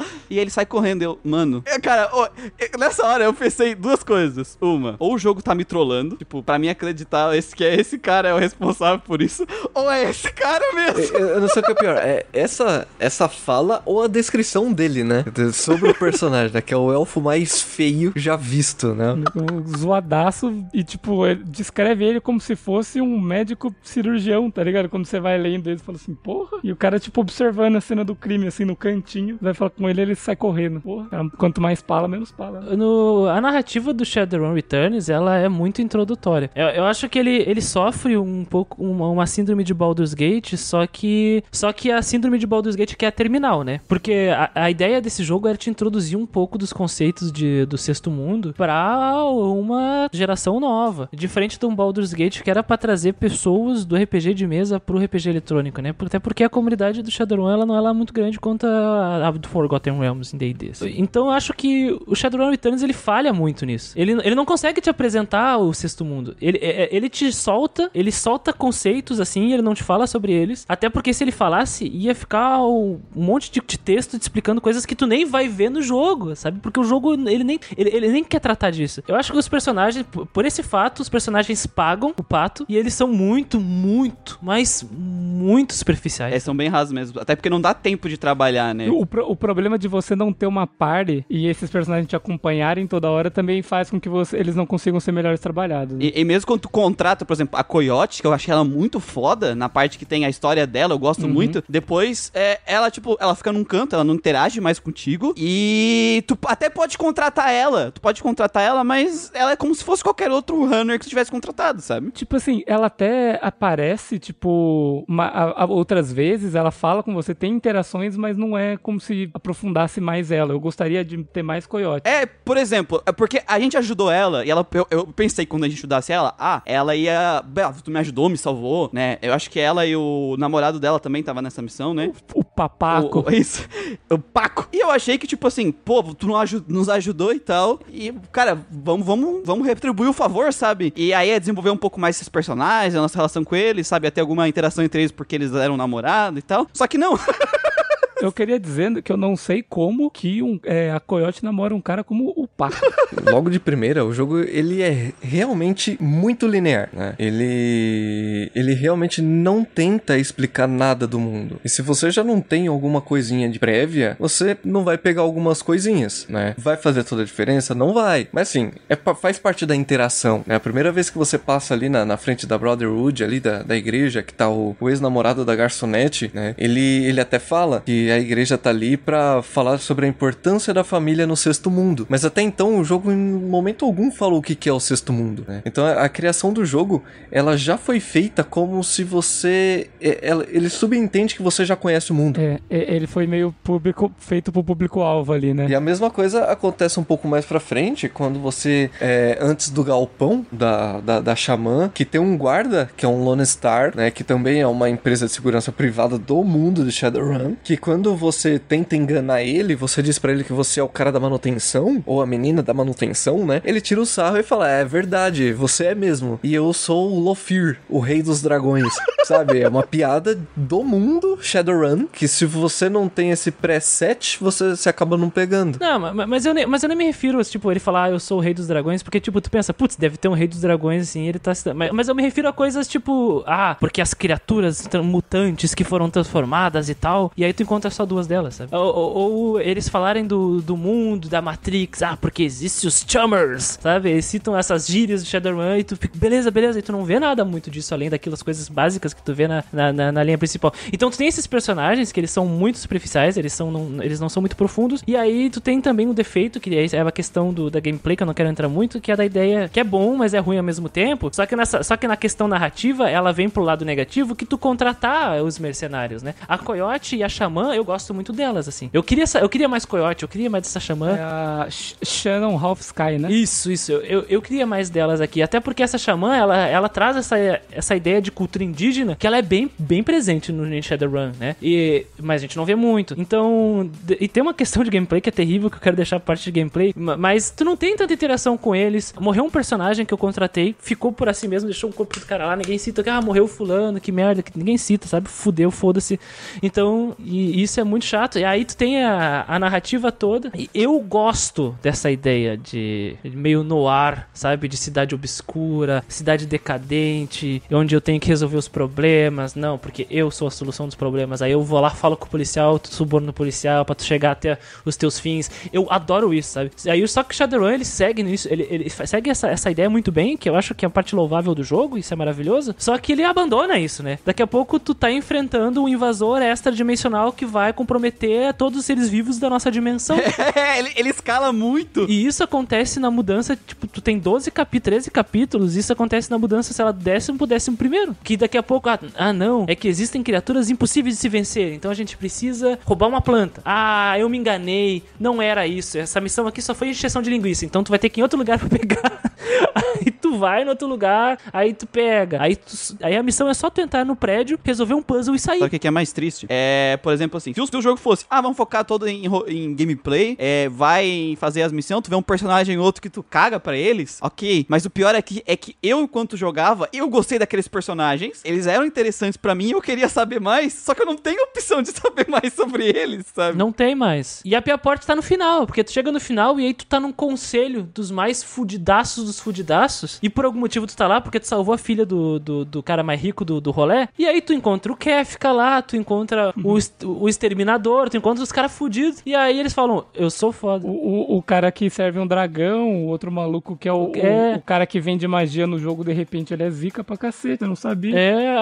e ele sai correndo. Eu, mano. Eu, cara, eu- nessa hora eu pensei duas coisas. Uma, ou o jogo tá me trollando, tipo, pra mim acreditar esse, que é esse cara é o responsável por isso, ou é esse cara mesmo. Eu eu não sei o que é pior, é essa, essa fala ou a descrição dele, né? Sobre o personagem, né? Que é o elfo mais feio já visto, né? Um zoadaço e, tipo, ele descreve ele como se fosse um médico cirurgião, tá ligado? Quando você vai lendo ele, você fala assim, porra. E o cara, tipo, observando a cena do crime, assim, no cantinho, vai falar com ele, ele sai correndo. Porra, quanto mais pala, menos pala. No, a narrativa do Shadowrun Returns, ela é muito introdutória. Eu, eu acho que ele, ele sofre um pouco uma, uma síndrome de Baldur's Gate, só que só que a síndrome de Baldur's Gate que é a terminal, né? Porque a, a ideia desse jogo era te introduzir um pouco dos conceitos de, do sexto mundo pra uma geração nova. Diferente de um Baldur's Gate que era pra trazer pessoas do RPG de mesa pro RPG eletrônico, né? Até porque a comunidade do Shadowrun ela não é lá muito grande quanto a, a do Forgotten Realms em D&D. Então eu acho que o Shadowrun Returns ele falha muito nisso. Ele, ele não consegue te apresentar o sexto mundo. Ele, é- é- ele te solta, ele solta conceitos assim, ele não te fala sobre eles. Até porque se ele falasse, ia ficar um monte de, texto te explicando coisas que tu nem vai ver no jogo, sabe? Porque o jogo, ele nem, ele, ele nem quer tratar disso. Eu acho que os personagens, por por esse fato, os personagens pagam o pato e eles são muito, muito, mas muito superficiais. É, são bem rasos mesmo. Até porque não dá tempo de trabalhar, né? O, pro- o problema de você não ter uma party e esses personagens te acompanharem toda hora também faz com que você- eles não consigam ser melhores trabalhados. né? E, e mesmo quando tu contrata, por exemplo, a Coyote, que eu achei ela muito foda, na parte que tem a história dela, eu gosto muito. Depois, é, ela, tipo, ela fica num canto, ela não interage mais contigo. E tu até pode contratar ela. Tu pode contratar ela, mas ela é como se fosse qualquer outro runner que tu tivesse contratado, sabe? Tipo assim, ela até aparece, tipo, uma- a- a- outras vezes, ela fala com você, tem interações, mas não é como se aprofundasse mais ela. Eu gostaria de ter mais coiote. É, por exemplo, é porque a gente ajudou ela e ela, eu, eu pensei que quando a gente ajudasse ela, ah, ela ia. "Bel, Tu me ajudou, me salvou, né? Eu acho que ela e o namorado dela também tava nessa missão, né? O papaco. O, o- isso. O Paco. E eu achei que, tipo assim, pô, tu nos ajudou e tal. E, cara, vamos, vamos, vamos retribuir o favor, sabe? E aí é desenvolver um pouco mais esses personagens, a nossa relação com eles, sabe? Até alguma interação entre eles porque eles eram namorado e tal. Só que não. Eu queria dizer que eu não sei como que um, é, a coiote namora um cara como o Paco. Logo de primeira, o jogo ele é realmente muito linear, né? Ele ele realmente não tenta explicar nada do mundo. E se você já não tem alguma coisinha de prévia, você não vai pegar algumas coisinhas, né? Vai fazer toda a diferença? Não vai. Mas assim, é, faz parte da interação, né? A primeira vez que você passa ali na, na frente da Brotherhood, ali da, da igreja, que tá o, o ex-namorado da garçonete, né? Ele, ele até fala que a igreja tá ali pra falar sobre a importância da família no sexto mundo. Mas até então o jogo em momento algum falou o que, é o sexto mundo, né? Então a, criação do jogo, ela já foi feita como se você... é- ele subentende que você já conhece o mundo. É, é, ele foi meio público, feito pro público-alvo ali, né? E a mesma coisa acontece um pouco mais pra frente, quando você, é, antes do galpão da, da, da Xamã, que tem um guarda, que é um Lone Star, né, que também é uma empresa de segurança privada do mundo de Shadowrun, que quando quando você tenta enganar ele, você diz pra ele que você é o cara da manutenção, ou a menina da manutenção, né? Ele tira o sarro e fala: É verdade, você é mesmo. E eu sou o Lofir, o rei dos dragões. Sabe? É uma piada do mundo Shadowrun, que se você não tem esse preset, você se acaba não pegando. Não, ma- mas eu, nem, mas eu nem me refiro, tipo, ele falar, ah, eu sou o rei dos dragões, porque, tipo, tu pensa, putz, deve ter um rei dos dragões, assim, ele tá... Mas, mas eu me refiro a coisas, tipo, ah, porque as criaturas mutantes que foram transformadas e tal, e aí tu encontra só duas delas, sabe? Ou, ou- ou eles falarem do, do mundo, da Matrix, ah, porque existem os Chummers, sabe? Eles citam essas gírias do Shadowrun e tu fica, beleza, beleza, e tu não vê nada muito disso, além daquelas coisas básicas que tu vê na, na, na- na linha principal. Então tu tem esses personagens que eles são muito superficiais, eles, são, não, eles não são muito profundos, e aí tu tem também um defeito, que é a questão do, da gameplay, que eu não quero entrar muito, que é da ideia que é bom, mas é ruim ao mesmo tempo, só que, nessa, só que na questão narrativa, ela vem pro lado negativo, que tu contratar os mercenários, né? A Coyote e a Xamã, eu gosto muito delas, assim. Eu queria, eu queria mais Coyote, eu queria mais dessa Xamã. É a Sh- Shannon Half Sky, né? Isso, isso. Eu, eu, queria mais delas aqui. Até porque essa xamã, ela, ela traz essa, essa ideia de cultura indígena que ela é bem, bem presente no Shadowrun, né? E, mas a gente não vê muito. Então, e tem uma questão de gameplay que é terrível, que eu quero deixar parte de gameplay. ma- Mas tu não tem tanta interação com eles. Morreu um personagem que eu contratei, ficou por assim mesmo, deixou o corpo do cara lá, ninguém cita. Ah, morreu fulano, que merda. que Ninguém cita, sabe? Fudeu, foda-se. Então, e isso é muito chato. E aí tu tem a, a narrativa toda. E eu gosto dessa ideia de, meio noir, sabe? De cidade obscura, cidade decadente, onde eu tenho que resolver os problemas. Não, porque eu sou a solução dos problemas. Aí eu vou lá, falo com o policial, suborno o policial pra tu chegar até os teus fins. Eu adoro isso, sabe? Aí só que o Shadowrun, ele segue nisso, ele, ele segue essa, essa ideia muito bem, que eu acho que é a parte louvável do jogo, isso é maravilhoso. Só que ele abandona isso, né? Daqui a pouco tu tá enfrentando um invasor extradimensional que vai comprometer todos os seres vivos da nossa dimensão. É, ele, ele escala muito. E isso acontece na mudança, tipo, tu tem 12 capítulos, 13 capítulos, isso acontece na mudança, sei lá, do décimo pro décimo primeiro. Que daqui a pouco, ah, ah, não, é que existem criaturas impossíveis de se vencer, então a gente precisa roubar uma planta. Ah, eu me enganei, não era isso, essa missão aqui só foi encheção de linguiça, então tu vai ter que ir em outro lugar pra pegar. aí tu vai no outro lugar, aí tu pega, aí, tu- aí a missão é só tu entrar no prédio, resolver um puzzle e sair. Sabe o que é mais triste? É, por exemplo, assim, se o, se o jogo fosse, ah, vamos focar todo em, em gameplay, é, vai fazer as missões, tu vê um personagem ou outro que tu caga pra eles, ok. Mas o pior é que, é que eu, enquanto jogava, eu gostei daqueles personagens, eles eram interessantes pra mim, eu queria saber mais, só que eu não tenho opção de saber mais sobre eles, sabe? Não tem mais. E a pior parte tá no final, porque tu chega no final e aí tu tá num conselho dos mais fudidaços dos fudidaços. E por algum motivo tu tá lá porque tu salvou a filha do, do, do cara mais rico do, do rolê. E aí tu encontra o Kefka lá, tu encontra o, est- o exterminador, tu encontra os caras fudidos. E aí eles falam: Eu sou foda. O, o, o cara que serve um dragão, o outro maluco que é o, É. o, o cara que vende magia no jogo, de repente ele é zica pra cacete, eu não sabia. É,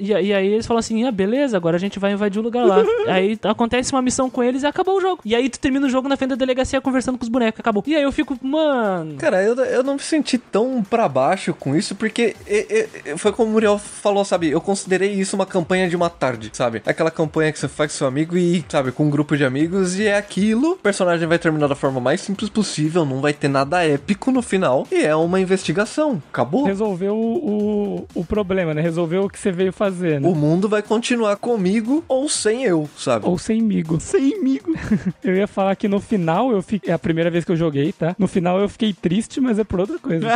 e, e aí eles falam assim: ah, beleza, agora a gente vai invadir o lugar lá. aí acontece uma missão com eles e acabou o jogo. E aí tu termina o jogo na frente da delegacia conversando com os bonecos, acabou. E aí eu fico, mano. Cara, eu, eu não me senti tão pra baixo com isso, porque e- e- foi como o Muriel falou, sabe? Eu considerei isso uma campanha de uma tarde, sabe? Aquela campanha que você faz com seu amigo e, sabe, com um grupo de amigos e é aquilo. O personagem vai terminar da forma mais simples possível, não vai ter nada épico no final. E é uma investigação. Acabou. Resolveu o, o, o problema, né? Resolveu o que você veio fazer, né? O mundo vai continuar comigo ou sem eu, sabe? Ou sem migo. Sem migo. eu ia falar que no final eu fiquei. É a primeira vez que eu joguei, tá? No final eu fiquei triste, mas é por outra coisa.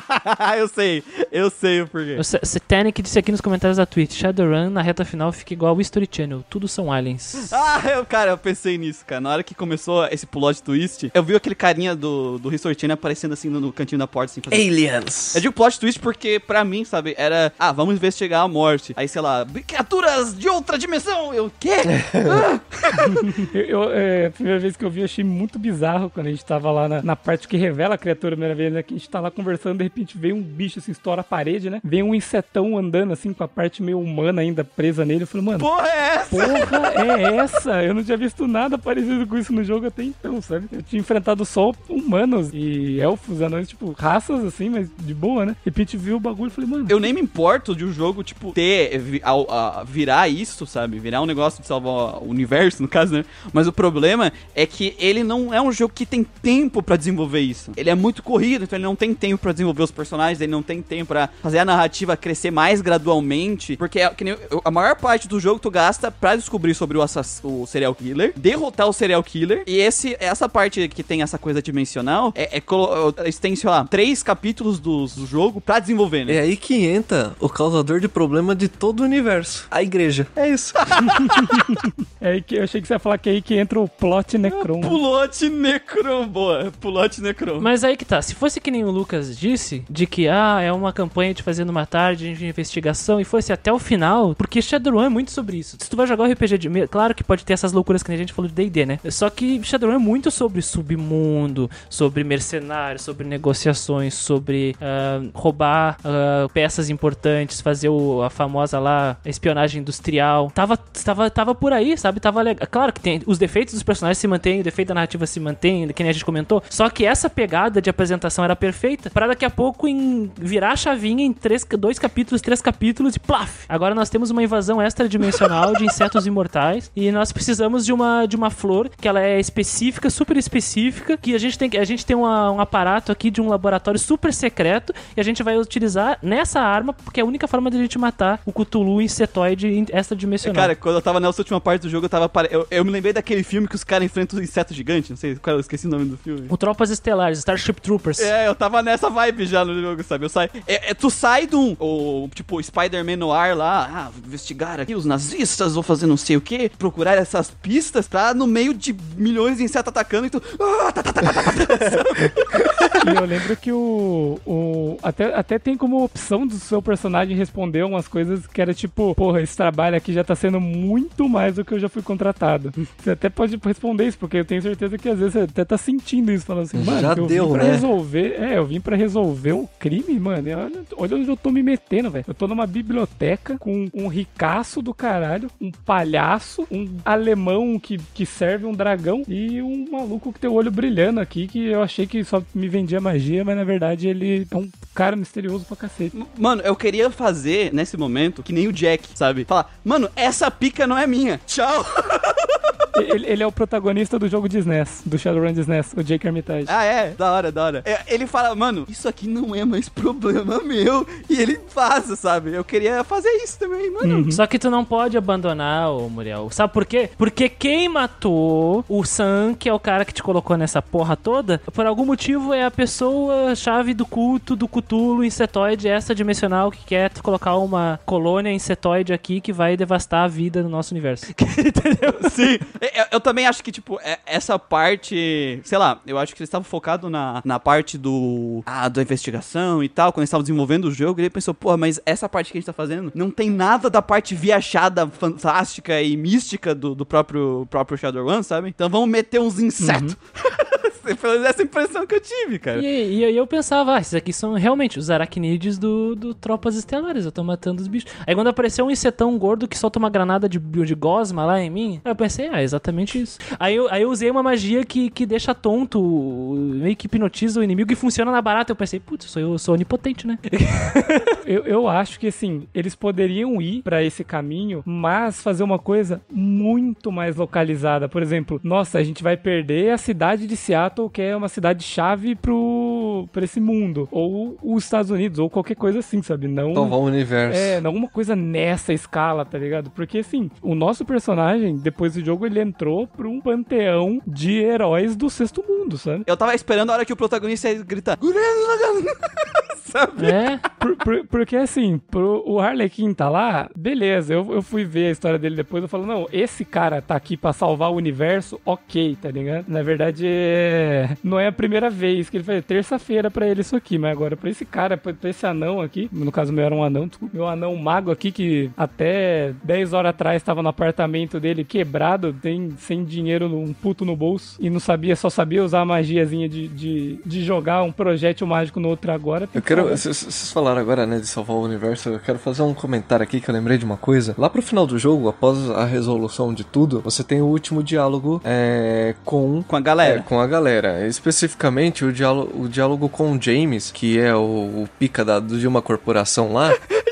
eu sei, eu sei o porquê. O Sa- Satanic disse aqui nos comentários da Twitch: Shadowrun na reta final fica igual o History Channel, tudo são aliens. Ah, eu, cara, eu pensei nisso, cara. Na hora que começou esse plot twist, eu vi aquele carinha do, do Ressortino aparecendo assim no, no cantinho da porta, assim, fazendo... Aliens! Eu digo plot twist porque, pra mim, sabe, era... Ah, vamos investigar a morte. Aí, sei lá, criaturas de outra dimensão! Eu, quê? Eu, eu, é, a primeira vez que eu vi, eu achei muito bizarro quando a gente tava lá na, na parte que revela a criatura a primeira vez, né? Que a gente tá lá conversando, de repente vem um bicho assim, estoura a parede, né? Vem um insetão andando assim, com a parte meio humana ainda presa nele. Eu falei, mano, Porra, é essa? porra é essa? Eu não tinha visto nada parecido com isso no jogo até então, sabe? Eu tinha enfrentado só humanos e elfos, anões, tipo, raças assim, mas de boa, né? De repente viu o bagulho e falei, mano, Eu nem me importo de um jogo, tipo, ter, ao- a- virar isso, sabe? Virar um negócio de salvar o universo, no caso, né? Mas o problema é que ele não é um jogo que tem tempo pra desenvolver isso. Ele é muito corrido, então ele não tem tempo pra desenvolver os personagens, ele não tem tempo pra fazer a narrativa crescer mais gradualmente, porque é, que nem eu- a maior parte do jogo tu gasta pra descobrir sobre o, assass- o serial killer, derrotar o serial killer, e esse, essa parte que tem essa coisa dimensional, é, é colo- eles têm, sei lá, três capítulos do, do jogo pra desenvolver, né? É aí que entra o causador de problema de todo o universo. A igreja. É isso. É aí que eu achei que você ia falar que é aí que entra o plot Necron. Pulote Necron, boa. Pulote Necron. Mas aí que tá, se fosse que nem o Lucas disse, de que ah, é uma campanha de fazendo uma tarde de investigação e fosse até o final, porque Shadowrun é muito sobre isso. Se tu vai jogar o RPG de. me- Claro que pode ter essas loucuras que a gente falou de DD, né? Só que Shadowrun é muito sobre submundo, sobre mercenários, sobre negociações, sobre ah, roubar ah, peças importantes, fazer o- a famosa lá espionagem industrial. Tava, tava, tava por aí, sabe? Tava legal. Claro que tem os defeitos dos personagens se mantêm, o defeito da narrativa se mantém, que nem a gente comentou. Só que essa pegada de apresentação era perfeita pra daqui a pouco em virar a chavinha em três, dois capítulos, três capítulos e plaf. Agora nós temos uma invasão extradimensional de insetos imortais e nós precisamos de uma, de uma flor que ela é específica, super específica, que a gente tem, a gente tem uma- um aparato aqui de um laboratório super secreto e a gente vai utilizar nessa arma porque é a única forma de a gente matar o Cthulhu insetoide in- extradimensional. Cara, quando eu tava nessa última parte do jogo, eu tava. Eu, eu me lembrei daquele filme que os caras enfrentam um inseto gigante. Não sei, cara, eu esqueci o nome do filme. o Tropas Estelares, Starship Troopers. É, eu tava nessa vibe já no jogo, sabe? Eu saio. É, é, tu sai de um. O, tipo, Spider-Man no ar lá. Ah, investigar aqui os nazistas, vou fazer não sei o que. Procurar essas pistas, tá? No meio de milhões de insetos atacando e tu. Ah, tá, tá, tá, tá, tá, tá. E eu lembro que o. o até, até tem como opção do seu personagem responder umas coisas que era tipo, porra, esse trabalho aqui já tá sendo muito mais do que eu já fui contratado. Você até pode responder isso, porque eu tenho certeza que às vezes você até tá sentindo isso, falando assim, mano, Já eu deu, vim pra né? resolver. É, eu vim pra resolver o crime, mano. Olha, olha onde eu tô me metendo, velho. Eu tô numa biblioteca com um ricaço do caralho, um palhaço, um alemão que, que serve um dragão e um maluco que tem o olho brilhando aqui, que eu achei que só me vendia magia, mas na verdade ele é um cara misterioso pra cacete. Mano, eu queria fazer nesse momento que nem o Jack, sabe? Falar, mano, essa pica não é minha. Tchau. ele, ele é o protagonista do jogo de SNES, do Shadowrun de SNES, o Jake Armitage. Ah, é? Da hora, da hora. É, ele fala, mano, isso aqui não é mais problema meu. E ele faz, sabe? Eu queria fazer isso também, mano. Só que tu não pode abandonar, ô Muriel. Sabe por quê? Porque quem matou o Sam, que é o cara que te colocou nessa porra toda, por algum motivo é a pessoa chave do culto do Cthulhu insetoide extradimensional que quer colocar uma colônia insetoide aqui que vai devastar a vida no nosso universo. Sim. Eu, eu também acho que, tipo, é- essa parte. Sei lá, eu acho que eles estavam focados na, na parte do. Ah, da investigação e tal, quando eles estavam desenvolvendo o jogo. Ele pensou, porra, mas essa parte que a gente tá fazendo não tem nada da parte viajada, fantástica e mística do, do próprio, próprio Shadowrun, sabe? Então vamos meter uns insetos. Pelo menos essa impressão que eu tive, cara. E, e aí eu pensava, ah, esses aqui são realmente os aracnídeos do, do Tropas Estelares, eu tô matando os bichos. Aí quando apareceu um insetão gordo que solta uma granada de, de gosma lá em mim, eu pensei, ah, é exatamente isso. Aí eu, aí eu usei uma magia que, que deixa tonto, meio que hipnotiza o inimigo e funciona na barata. Eu pensei, putz, eu sou, eu sou onipotente, né? Eu, eu acho que assim, eles poderiam ir pra esse caminho, mas fazer uma coisa muito mais localizada. Por exemplo, nossa, a gente vai perder a cidade de Seattle, que é uma cidade chave pro para esse mundo, ou os Estados Unidos, ou qualquer coisa assim, sabe? Não Salvar o universo. É, não uma coisa nessa escala, tá ligado? Porque assim, o nosso personagem, depois do jogo, ele entrou pra um panteão de heróis do sexto mundo, sabe? Eu tava esperando a hora que o protagonista ia gritar. "Gurren Lagann", sabe? É, Por- por- porque assim, pro, o Harlequin tá lá, beleza, eu, eu fui ver a história dele depois, eu falo, não, esse cara tá aqui pra salvar o universo, ok, tá ligado? Na verdade, é, não é a primeira vez que ele faz, terça-feira pra ele isso aqui, mas agora pra esse cara, pra, pra esse anão aqui, no caso meu era um anão, meu anão mago aqui, que até 10 horas atrás tava no apartamento dele quebrado, tem, sem dinheiro, um puto no bolso, e não sabia, só sabia usar a magiazinha de, de, de jogar um projétil mágico no outro agora. Quero. Vocês falaram agora, né, de salvar o universo. Eu quero fazer um comentário aqui que eu lembrei de uma coisa. Lá pro final do jogo, após a resolução de tudo, você tem o último diálogo é, com. Com a galera. É, com a galera. Especificamente o diálogo, o diálogo com o James, que é o, o pica da, de uma corporação lá.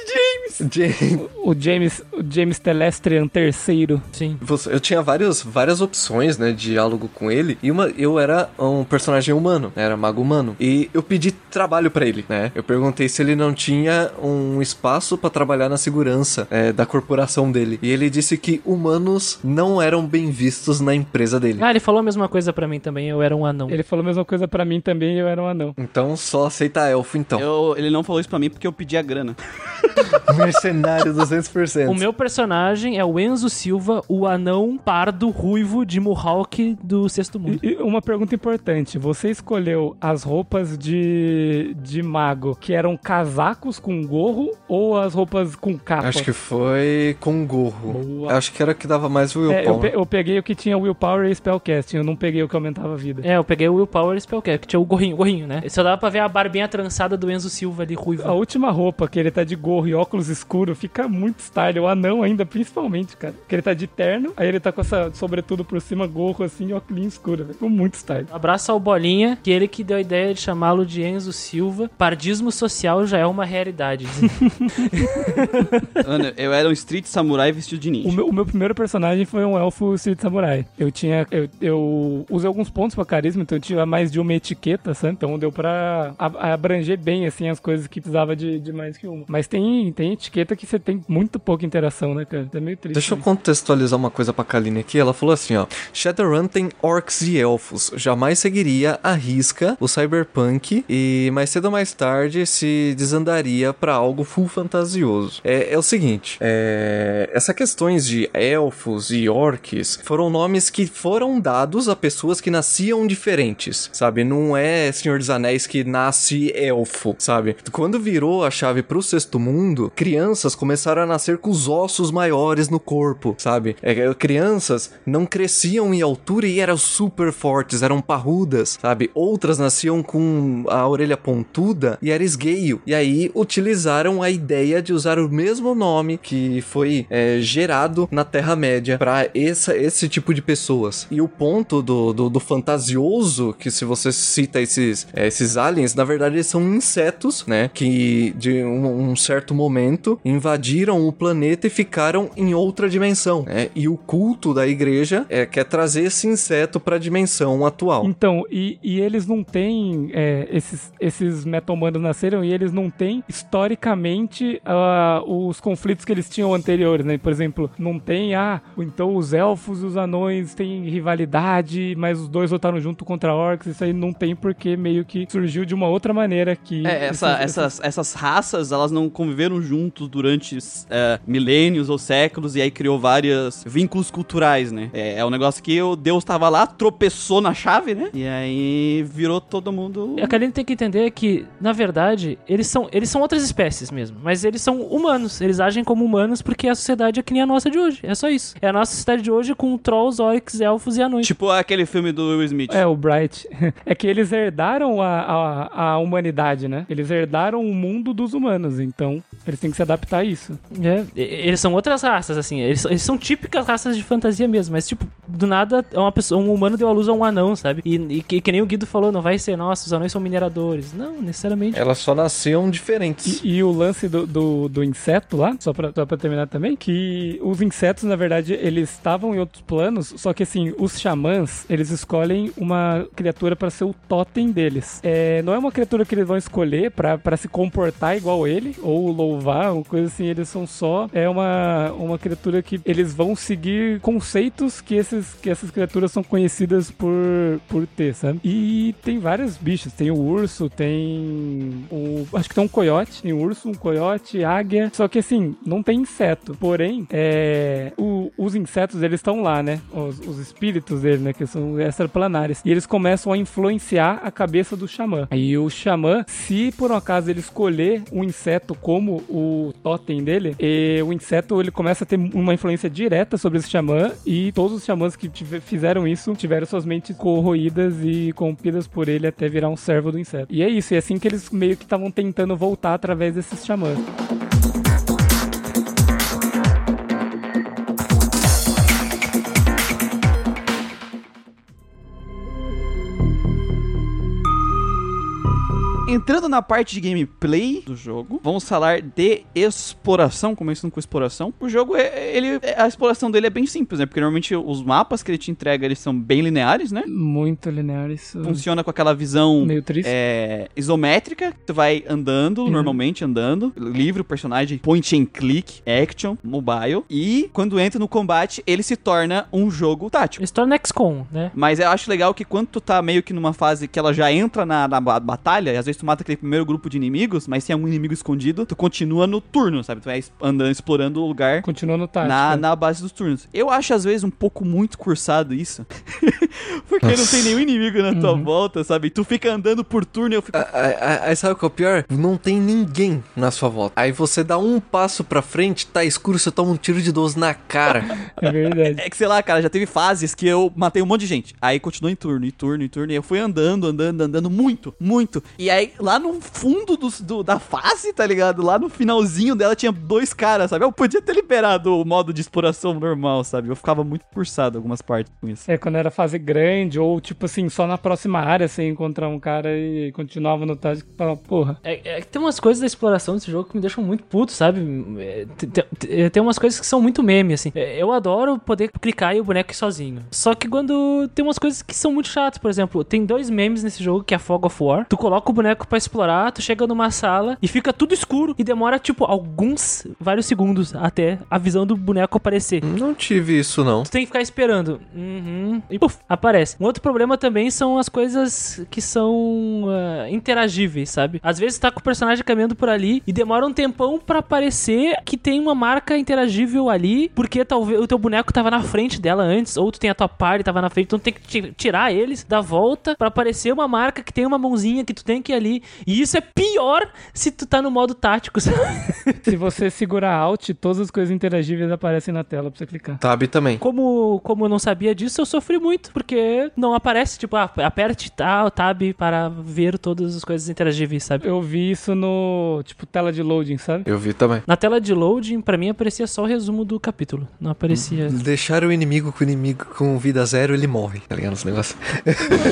James! James, O James, o James Telestrian III. Sim. eu tinha vários, várias opções, né, de diálogo com ele. E uma, eu era um personagem humano, né, era mago humano. E eu pedi trabalho pra ele, né? Eu perguntei se ele não tinha um espaço pra trabalhar na segurança é, da corporação dele. E ele disse que humanos não eram bem vistos na empresa dele. Ah, ele falou a mesma coisa pra mim também, eu era um anão. Ele falou a mesma coisa pra mim também eu era um anão. Então só aceita elfo, então. Eu- ele não falou isso pra mim porque eu pedi a grana. Mercenário 200%. O meu personagem é o Enzo Silva, o anão pardo ruivo de Mohawk do Sexto Mundo. E, e uma pergunta importante: você escolheu as roupas de, de mago que eram casacos com gorro ou as roupas com capa? Acho que foi com gorro. Boa. Acho que era o que dava mais É, eu, willpower. pe- eu peguei o que tinha willpower e spellcasting, eu não peguei o que aumentava a vida. É, eu peguei o Willpower Spellcare, que tinha o gorrinho, o gorrinho, né? Só dava pra ver a barbinha trançada do Enzo Silva ali, ruivo. A última roupa, que ele tá de gorro e óculos escuro, fica muito style. O anão ainda, principalmente, cara. Que ele tá de terno, aí ele tá com essa sobretudo por cima, gorro assim e óculos escuro. Ficou muito style. Abraço ao Bolinha, que ele que deu a ideia de chamá-lo de Enzo Silva. Pardismo social já é uma realidade. Mano, eu era um street samurai vestido de O ninja. meu, o meu primeiro personagem foi um elfo Street Samurai. Eu tinha. Eu, eu usei alguns pontos pra carisma, então eu tinha mais de uma etiqueta, sabe? Então deu pra abranger bem, assim, as coisas que precisava de, de mais que uma. Mas tem, tem etiqueta que você tem muito pouca interação, né, cara? É meio triste. Deixa eu contextualizar uma coisa pra Kaline aqui. Ela falou assim, ó. Shadowrun tem orcs e elfos. Jamais seguiria a risca o cyberpunk e mais cedo ou mais tarde se desandaria pra algo full fantasioso. É, é o seguinte, é, essa questões de elfos e orcs foram nomes que foram dados a pessoas que nasciam diferentes, sabe? Não é Senhor dos Anéis que nasce elfo, sabe? Quando virou a chave pro sexto mundo, crianças começaram a nascer com os ossos maiores no corpo, sabe? É, crianças não cresciam em altura e eram super fortes, eram parrudas, sabe? Outras nasciam com a orelha pontuda e era esgueio. E aí utilizaram a ideia de usar o mesmo nome que foi é, gerado na Terra-média para esse tipo de pessoas. E o ponto do, do, do fantasioso, que se você cita esses, é, esses aliens, na verdade eles são insetos, né? Que de um, um certo momento invadiram o planeta e ficaram em outra dimensão, né? E o culto da igreja é, quer trazer esse inseto para a dimensão atual. Então, e, e eles não têm. é, esses, esses meta-humanos nasceram e eles não têm, historicamente, ah, os conflitos que eles tinham anteriores, né? Por exemplo, não tem, ah, então os elfos e os anões têm rivalidade, mas os dois lutaram junto contra orcs. Isso aí não tem porque meio que surgiu de uma outra maneira que. É, essa- esses- essas, essas raças, elas não conviveram juntos durante é, milênios ou séculos e aí criou vários vínculos culturais, né? É, é um negócio que o Deus tava lá, tropeçou na chave, né? E aí virou todo mundo... E a Kaline tem que entender que, na verdade, eles são, eles são outras espécies mesmo. Mas eles são humanos. Eles agem como humanos porque a sociedade é que nem a nossa de hoje. É só isso. É a nossa sociedade de hoje com trolls, orcs, elfos e anões. Tipo aquele filme do Will Smith. É, o Bright. É que eles herdaram a, a, a humanidade, né? Eles herdaram o mundo dos humanos, então eles têm que se adaptar a isso. É, eles são outras raças, assim. Eles, são- eles são típicas raças de fantasia mesmo. Mas, tipo, do nada, é uma pessoa, um humano deu a luz a um anão, sabe? E, e que, que nem o Guido falou, não vai ser, nossa, os anões são mineradores. Não, necessariamente. Elas só nasciam diferentes. E, e o lance do, do, do inseto lá, só pra, só pra terminar também, que os insetos, na verdade, eles estavam em outros planos, só que assim, os xamãs, eles escolhem uma criatura pra ser o totem deles. É, não é uma criatura que eles vão escolher pra se comportar igual ele, ou louvar, ou coisa assim, eles são só, é uma, uma criatura que eles vão seguir conceitos que, esses, que essas criaturas são conhecidas por, por ter, sabe? E tem vários bichos, tem o urso, tem o... acho que tem um coiote, tem um urso, um coiote, águia, só que assim, não tem inseto, porém, é, o- os insetos, eles estão lá, né? Os, os espíritos deles, né? Que são extraplanares. E eles começam a influenciar a cabeça do xamã. Aí o xamã, se por um acaso ele escolher um inseto como o totem dele, e o inseto ele começa a ter uma influência direta sobre esse xamã e todos os xamãs que fizeram isso tiveram suas mentes corroídas e corrompidas por ele até virar um servo do inseto. E é isso, e é assim que eles meio que estavam tentando voltar através desses xamãs. Entrando na parte de gameplay do jogo, vamos falar de exploração, começando com exploração. O jogo, é, ele, a exploração dele é bem simples, né? Porque normalmente os mapas que ele te entrega, eles são bem lineares, né? Muito linear isso. Funciona com aquela visão Meio triste. é, isométrica, tu vai andando, Uhum. normalmente andando, livre o personagem, point and click, action, mobile, e quando entra no combate, ele se torna um jogo tático. Eles tornam XCOM, né? Mas eu acho legal que quando tu tá meio que numa fase que ela já entra na, na ba- batalha, às vezes tu mata aquele primeiro grupo de inimigos, mas tem algum inimigo escondido, tu continua no turno, sabe? Tu vai andando, explorando o lugar Continua no tático. na, na base dos turnos. Eu acho às vezes um pouco muito cursado isso. Porque não tem nenhum inimigo na tua volta, sabe? Tu fica andando por turno e eu fico. Aí- sabe o que é o pior? Não tem ninguém na sua volta. Aí você dá um passo pra frente, tá escuro, você toma um tiro de 12 na cara. É verdade. É que sei lá, cara, já teve fases que eu matei um monte de gente. Aí continuou em turno, em turno, em turno. E eu fui andando, andando, andando muito, muito. E aí, lá no fundo dos- do, da fase, tá ligado? Lá no finalzinho dela tinha dois caras, sabe? Eu podia ter liberado o modo de exploração normal, sabe? Eu ficava muito cursado algumas partes com isso. É, quando era fase grande, ou tipo assim, só na próxima área você ia encontrar um cara e continuava no tático e falava, porra. É, é que tem umas coisas da exploração desse jogo que me deixam muito puto, sabe? É, te- te- te- tem umas coisas que são muito meme, assim. É, Eu adoro poder clicar e o boneco ir sozinho. Só que quando tem umas coisas que são muito chatas, por exemplo, tem dois memes nesse jogo que é Fog of War. Tu coloca o boneco pra explorar, tu chega numa sala e fica tudo escuro e demora, tipo, alguns, vários segundos até a visão do boneco aparecer. Não tive isso, não. Tu tem que ficar esperando. Uhum. E puf, aparece. Um outro problema também são as coisas que são ah, interagíveis, sabe? Às vezes tá com o personagem caminhando por ali e demora um tempão pra aparecer que tem uma marca interagível ali, porque talvez o teu boneco tava na frente dela antes, ou tu tem a tua party tava na frente, então tu tem que ti- tirar eles da volta pra aparecer uma marca que tem uma mãozinha que tu tem que ir ali. E isso é pior se tu tá no modo tático, sabe? Se você segurar Alt, todas as coisas interagíveis aparecem na tela pra você clicar. Tab também. Como, como eu não sabia disso, eu sofri muito, porque não aparece, tipo, ah, aperte tal, tab para ver todas as coisas interagíveis, sabe? Eu vi isso no, tipo, tela de loading, sabe? Eu vi também. Na tela de loading, pra mim aparecia só o resumo do capítulo. Não aparecia. Deixar o inimigo com o inimigo com vida zero, ele morre. Tá ligado? Esse negócio.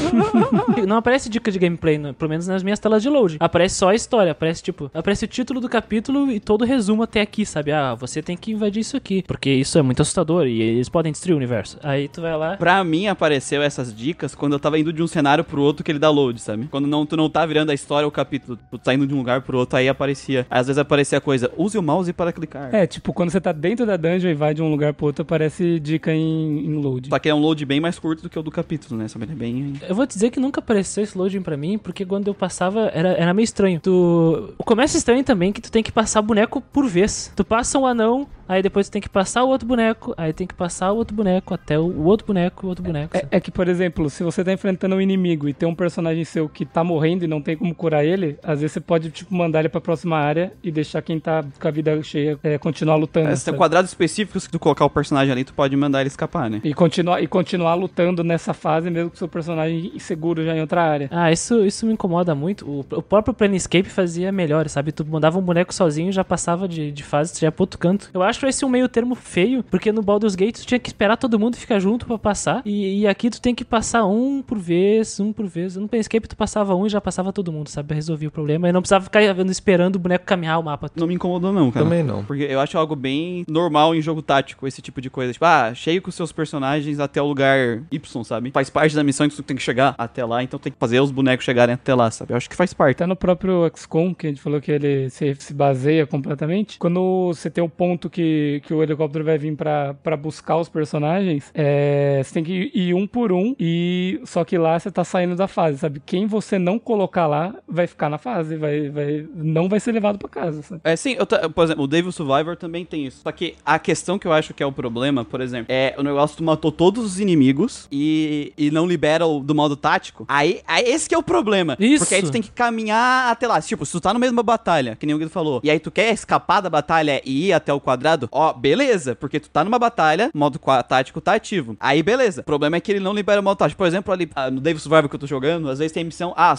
não aparece dica de gameplay, né? pelo menos nas minhas telas de loading. Aparece só a história, aparece tipo, aparece o título do capítulo e todo o resumo até aqui, sabe? Ah, você tem que invadir isso aqui, porque isso é muito assustador e eles podem destruir o universo. Aí tu vai lá. Pra mim, apareceu essas dicas quando eu tava indo de um cenário pro outro que ele dá load, sabe? Quando não, tu não tá virando a história ou o capítulo, tu tá indo de um lugar pro outro, aí aparecia. Às vezes aparecia a coisa, use o mouse para clicar. É, tipo, quando você tá dentro da dungeon e vai de um lugar pro outro, aparece dica em, em load. Só que é um load bem mais curto do que o do capítulo, né? Sabe? Ele é bem. Eu vou te dizer que nunca apareceu esse loading pra mim, porque quando eu passava era, era meio estranho. Tu... O começo é estranho também que tu tem que passar boneco por vez. Tu passa um anão, aí depois tem que passar o outro boneco, aí tem que passar o outro boneco, até o, outro boneco, o outro boneco. É, é que, por exemplo, se você tá enfrentando um inimigo e tem um personagem seu que tá morrendo e não tem como curar ele, às vezes você pode, tipo, mandar ele pra próxima área e deixar quem tá com a vida cheia é, continuar lutando. É, se tem quadrados específicos que tu colocar o personagem ali, tu pode mandar ele escapar, né? E continuar, e continuar lutando nessa fase, mesmo com seu personagem seguro já em outra área. Ah, isso, isso me incomoda muito. O, o próprio Planescape fazia melhor, sabe? Tu mandava um boneco sozinho já passava de, de fase, tu já ia pro outro canto. Eu acho esse um meio termo feio, porque no Baldur's Gate tu tinha que esperar todo mundo ficar junto pra passar. E, e aqui tu tem que passar um por vez, um por vez. No Planescape tu passava um e já passava todo mundo, sabe? Resolvia o problema. E não precisava ficar vendo- esperando o boneco caminhar o mapa. Não me incomodou, não, cara. Também não. Porque eu acho algo bem normal em jogo tático, esse tipo de coisa. Tipo, ah, cheio com seus personagens até o lugar Y, sabe? Faz parte da missão que tu tem que chegar até lá, então tem que fazer os bonecos chegarem até lá, sabe? Eu acho que faz parte. Até no próprio XCOM, que a gente falou que ele se, se baseia completamente, quando você tem um ponto que, que o helicóptero vai vir pra, pra buscar os personagens, é, você tem que ir um por um, e só que lá você tá saindo da fase, sabe? Quem você não colocar lá vai ficar na fase, vai, vai, não vai ser levado pra casa, sabe? É, sim, eu por exemplo, o Devil Survivor também tem isso. Só que a questão que eu acho que é o problema, por exemplo, é o negócio que tu matou todos os inimigos e, e não libera o do modo tático. Aí, aí esse que é o problema. Isso. Porque aí tu tem que caminhar até lá. Tipo, se tu tá no mesmo batalha, que nem o Guido falou, e aí tu quer escapar da batalha e ir até o quadrado liberado. Ó, beleza, porque tu tá numa batalha, modo tático tá ativo. Aí beleza. O problema é que ele não libera o modo tático. Por exemplo, ali ah, no Devil Survivor que eu tô jogando, às vezes tem missão, ah,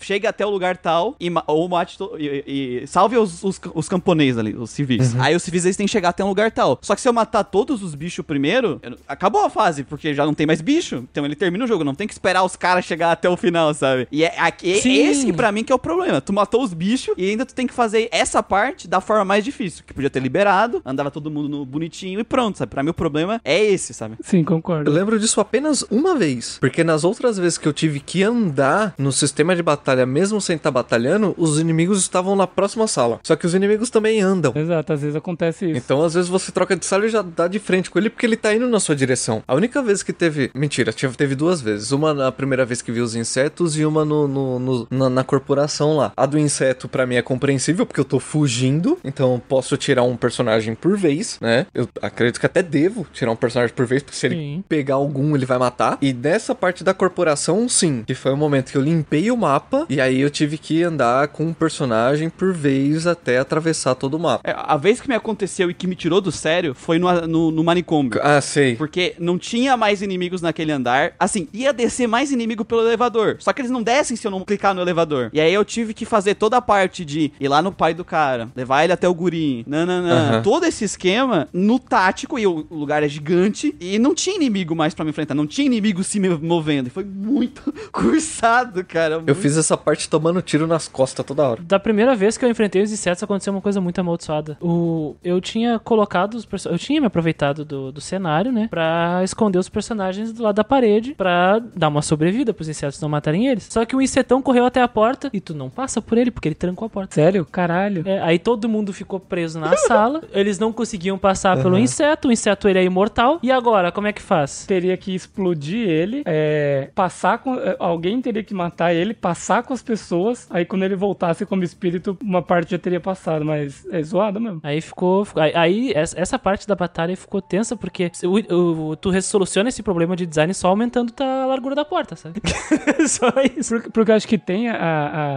chega até o lugar tal e ma- ou mate e, e salve os, os, os camponeses ali, os civis. Aí os civis eles têm que chegar até um lugar tal. Só que se eu matar todos os bichos primeiro, eu acabou a fase, porque já não tem mais bicho. Então ele termina o jogo, não tem que esperar os caras chegar até o final, sabe? E é, aqui- Sim. esse pra mim que é o problema. Tu matou os bichos e ainda tu tem que fazer essa parte da forma mais difícil, que podia ter liberado, andava todo mundo no bonitinho e pronto, sabe? Pra mim o problema é esse, sabe? Sim, Eu concordo. lembro disso apenas uma vez. Porque nas outras vezes que eu tive que andar no sistema de batalha, mesmo sem estar batalhando, os inimigos estavam na próxima sala. Só que os inimigos também andam. Exato, às vezes acontece isso. Então, às vezes, você troca de sala e já dá de frente com ele porque ele tá indo na sua direção. A única vez que teve. Mentira, teve duas vezes. Uma na primeira vez que vi os insetos e uma no, no- no- na, na corporação lá. A do inseto, pra mim, é compreensível porque eu tô fugindo. Então, eu posso tirar um personagem por vez, né? Eu acredito que até devo tirar um personagem por vez, porque se ele Sim. pegar algum, ele vai matar. E nessa parte da corporação, sim. Que foi o momento que eu limpei o mapa. E aí eu tive que andar com um personagem por vez até atravessar todo o mapa. É, A vez que me aconteceu e que me tirou do sério foi no, no, no manicômio. Ah, sei. Porque não tinha mais inimigos naquele andar. Assim, ia descer mais inimigo pelo elevador. Só que eles não descem se eu não clicar no elevador. E aí eu tive que fazer toda a parte de ir lá no pai do cara, levar ele até o guri, nananã. Aham. Todo esse esquema no tático, e o lugar é gigante, e não tinha inimigo mais pra me enfrentar. Não tinha inimigo se me movendo. E foi muito cursado, cara. Eu muito- fiz essa parte tomando tiro nas costas toda hora. Da primeira vez que eu enfrentei os insetos, aconteceu uma coisa muito amaldiçoada. O, eu tinha colocado os perso- Eu tinha me aproveitado do, do cenário, né? Pra esconder os personagens do lado da parede. Pra dar uma sobrevida pros insetos não matarem eles. Só que o insetão correu até a porta e tu não passa por ele, porque ele trancou a porta. Sério? Caralho. É, aí todo mundo ficou preso na sala. Eles não conseguiam passar pelo inseto. O inseto ele é imortal. E agora, como é que faz? Teria que explodir ele, é, passar com. é, Alguém teria que matar ele, passar com as pessoas. Aí quando ele voltasse como espírito, uma parte já teria passado. Mas é zoado mesmo. Aí ficou. aí- essa parte da batalha ficou tensa porque o- o- tu resoluciona esse problema de design só aumentando a largura da porta, sabe? só isso. Porque, porque eu acho que tem a,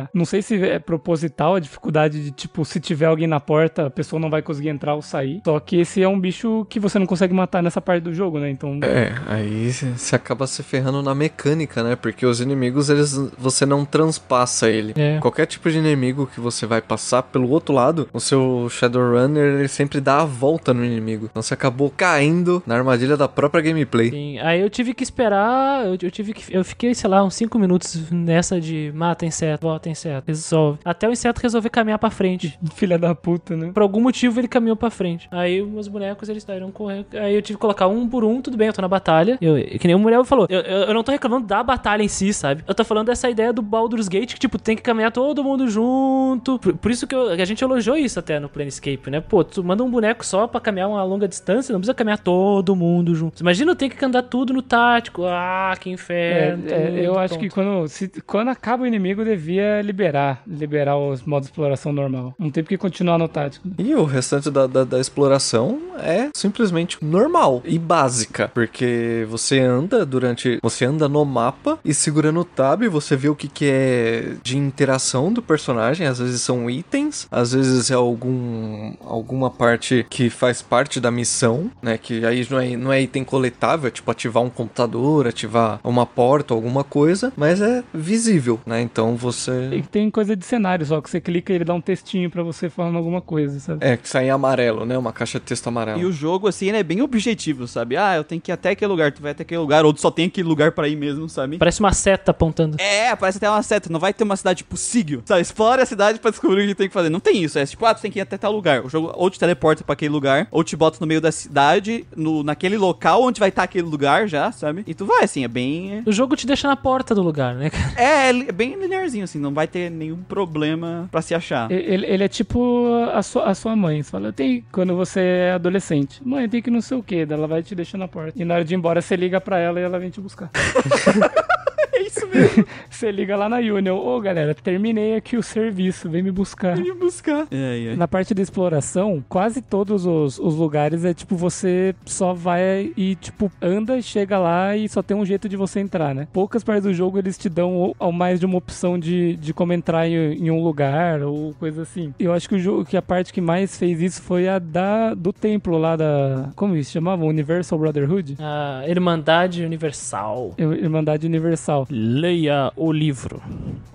a- Não sei se é proposital a dificuldade de, tipo, se tiver alguém na porta, a pessoa não vai conseguir entrar ou sair. Só que esse é um bicho que você não consegue matar nessa parte do jogo, né? Então. É, aí você acaba se ferrando na mecânica, né? Porque os inimigos, eles você não transpassa ele. É. Qualquer tipo de inimigo que você vai passar pelo outro lado, o seu Shadowrunner, ele sempre dá a volta no inimigo. Então você acabou caindo na armadilha da própria gameplay. Sim, aí eu tive que esperar, eu, eu tive que, eu fiquei, sei lá, uns 5 minutos nessa de mata inseto, volta inseto, resolve. Até o inseto resolver caminhar pra frente. Filha da puta, né? Por algum motivo ele caminhou pra frente. Aí os bonecos eles saíram correndo. Aí eu tive que colocar um por um, tudo bem, eu tô na batalha. Eu, que nem o Muriel falou, eu, eu, eu não tô reclamando da batalha em si, sabe? Eu tô falando dessa ideia do Baldur's Gate, que tipo, tem que caminhar todo mundo junto. Por, por isso que, eu- a gente elogiou isso até no Planescape, né? Pô, tu manda um boneco só pra caminhar uma longa distância, não precisa caminhar todo mundo junto. Imagina eu ter que andar tudo no tático. Ah, que É, inferno. é, eu tudo acho que quando, se- quando acaba o inimigo, devia liberar. Liberar os modos de exploração normal. Não tem porque continuar no tático. E o restante da, da, da exploração é simplesmente normal e básica. Porque você anda durante. Você anda no mapa e segurando o tab, você vê o que, que é de interação do personagem. Às vezes são itens, às vezes é algum, alguma parte que faz parte da missão, né? Que aí não é, não é item coletável, é tipo ativar um computador, ativar uma porta, alguma coisa, mas é visível, né? Então você. E tem coisa de cenário só, que você clica e ele dá um textinho pra você falando alguma coisa, sabe? É, que sai em amarelo, né? Uma caixa de texto amarelo. E o jogo, assim, ele é bem objetivo, sabe? Ah, eu tenho que ir até aquele lugar, tu vai até aquele lugar, ou tu só tem aquele lugar pra ir mesmo, sabe? Parece uma seta apontando. É, parece até uma seta. Não vai ter uma cidade tipo Sigil. Sabe? Explore a cidade pra descobrir o que tem que fazer. Não tem isso. É tipo, ah, tu tem que ir até tal lugar. O jogo ou te teleporta pra aquele lugar, ou te bota no meio da cidade, no, naquele local onde vai estar aquele lugar já, sabe? E tu vai, assim, é bem. O jogo te deixa na porta do lugar, né, cara? É, é li- bem linearzinho, assim. Não vai ter nenhum problema pra se achar. Ele, ele é tipo a sua, a sua mãe. Você fala, eu tenho. Quando você é adolescente, mãe, tem que não sei o que. Ela vai te deixar na porta. E na hora de ir embora, você liga pra ela e ela vem te buscar. É isso mesmo. Você liga lá na Union. Ô, galera, terminei aqui o serviço, vem me buscar. Vem me buscar. É, é. Na parte da exploração, quase todos os, os lugares é tipo, você só vai e, tipo, anda, chega lá e só tem um jeito de você entrar, né? Poucas partes do jogo eles te dão ao mais de uma opção de, de como entrar em, em um lugar ou coisa assim. Eu acho que o jogo, que a parte que mais fez isso foi a da do templo lá da. Como isso chamava? Universal Brotherhood? A Irmandade Universal. Irmandade Universal. Leia o livro.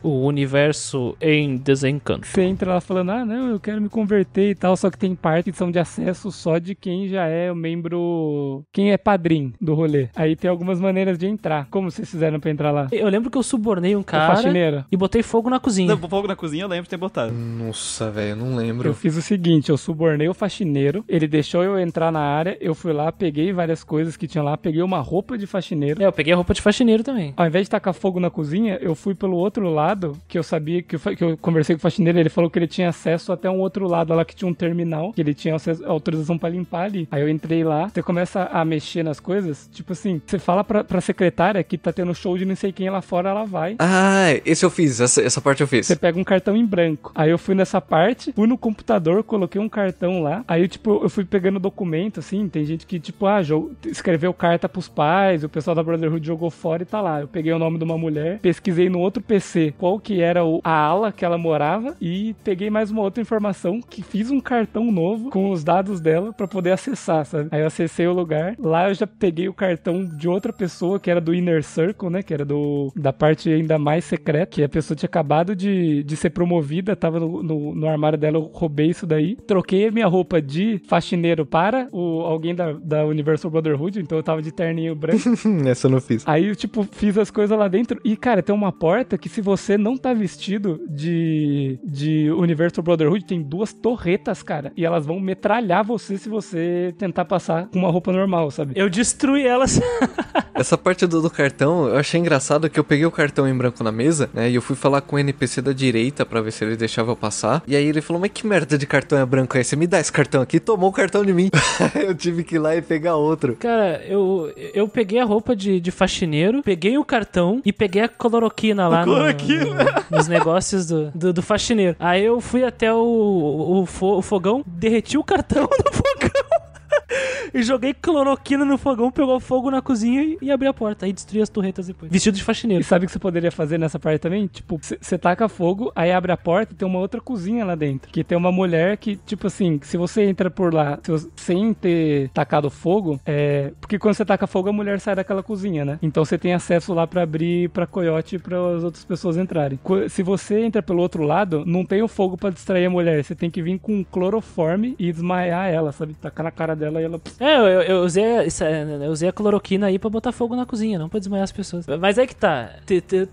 O Universo em Desencanto. Você entra lá falando, ah, não, eu quero me converter e tal, só que tem partes que são de acesso só de quem já é o membro. Quem é padrinho do rolê. Aí tem algumas maneiras de entrar. Como vocês fizeram pra entrar lá? Eu lembro que eu subornei um cara faxineiro. e botei fogo na cozinha. Não, fogo na cozinha eu lembro de ter botado. Nossa, velho, eu não lembro. Eu fiz o seguinte, eu subornei o faxineiro, ele deixou eu entrar na área, eu fui lá, peguei várias coisas que tinha lá, peguei uma roupa de faxineiro. É, eu peguei a roupa de faxineiro também. Ao invés de tacar fogo na cozinha, eu fui pelo outro lado, que eu sabia que eu, que eu conversei com o faxineiro, ele falou que ele tinha acesso até um outro lado lá que tinha um terminal, que ele tinha autorização pra limpar ali. Aí eu entrei lá, você começa a mexer nas coisas, tipo assim, você fala pra, pra secretária que tá tendo show de não sei quem lá fora, ela vai. Ah, esse eu fiz, essa, essa parte eu fiz. Você pega um cartão em branco. Aí eu fui nessa parte, fui no computador, coloquei um cartão lá. Aí, tipo, eu fui pegando documento, assim. Tem gente que, tipo, ah, escreveu carta pros pais, o pessoal da Brotherhood jogou fora e tá lá. Eu peguei o nome de uma mulher, pesquisei no outro PC qual que era a ala que ela morava e peguei mais uma outra informação que fiz um cartão novo com os dados dela pra poder acessar, sabe? Aí eu acessei o lugar. Lá eu já peguei o cartão de outra pessoa que era do Inner Circle, né? Que era do da parte ainda mais secreta, que a pessoa tinha acabado de, de ser promovida, tava no, no, no armário dela, eu roubei isso daí. Troquei a minha roupa de faxineiro para o, alguém da, da Universal Brotherhood, então eu tava de terninho branco. essa eu não fiz. Aí eu, tipo, fiz as coisas lá dentro. E, cara, tem uma porta que se você não tá vestido de, de Universal Brotherhood, tem duas torretas, cara. E elas vão metralhar você se você tentar passar com uma roupa normal, sabe? Eu destruí elas. Essa parte do, do cartão, eu achei engraçado que eu peguei o cartão em branco na mesa, né? E eu fui falar com o NPC da direita pra ver se ele deixava eu passar. E aí ele falou: Mas que merda de cartão é branco aí? Você me dá esse cartão aqui? Tomou o cartão de mim. eu tive que ir lá e pegar outro. Cara, eu, eu peguei a roupa de, de faxineiro, peguei o cartão e peguei a cloroquina lá no- cloroquina. no- nos negócios do, do, do faxineiro. Aí eu fui até o, o, o fogão, derreti o cartão no fogão. E joguei cloroquina no fogão, pegou fogo na cozinha e, e abri a porta. Aí destruí as torretas depois. Vestido de E faxineiro. sabe o que você poderia fazer nessa parte também? Tipo, você taca fogo, aí abre a porta e tem uma outra cozinha lá dentro. Que tem uma mulher que, tipo assim, se você entra por lá se você- sem ter tacado fogo, é. Porque quando você taca fogo, a mulher sai daquela cozinha, né? Então você tem acesso lá pra abrir pra coiote e para as outras pessoas entrarem. Se você entra pelo outro lado, não tem o fogo pra distrair a mulher. Você tem que vir com cloroforme e desmaiar ela, sabe? Tacar na cara dela e ela. É, eu, eu usei, isso é, eu usei a cloroquina aí pra botar fogo na cozinha, não pra desmaiar as pessoas. Mas é que tá.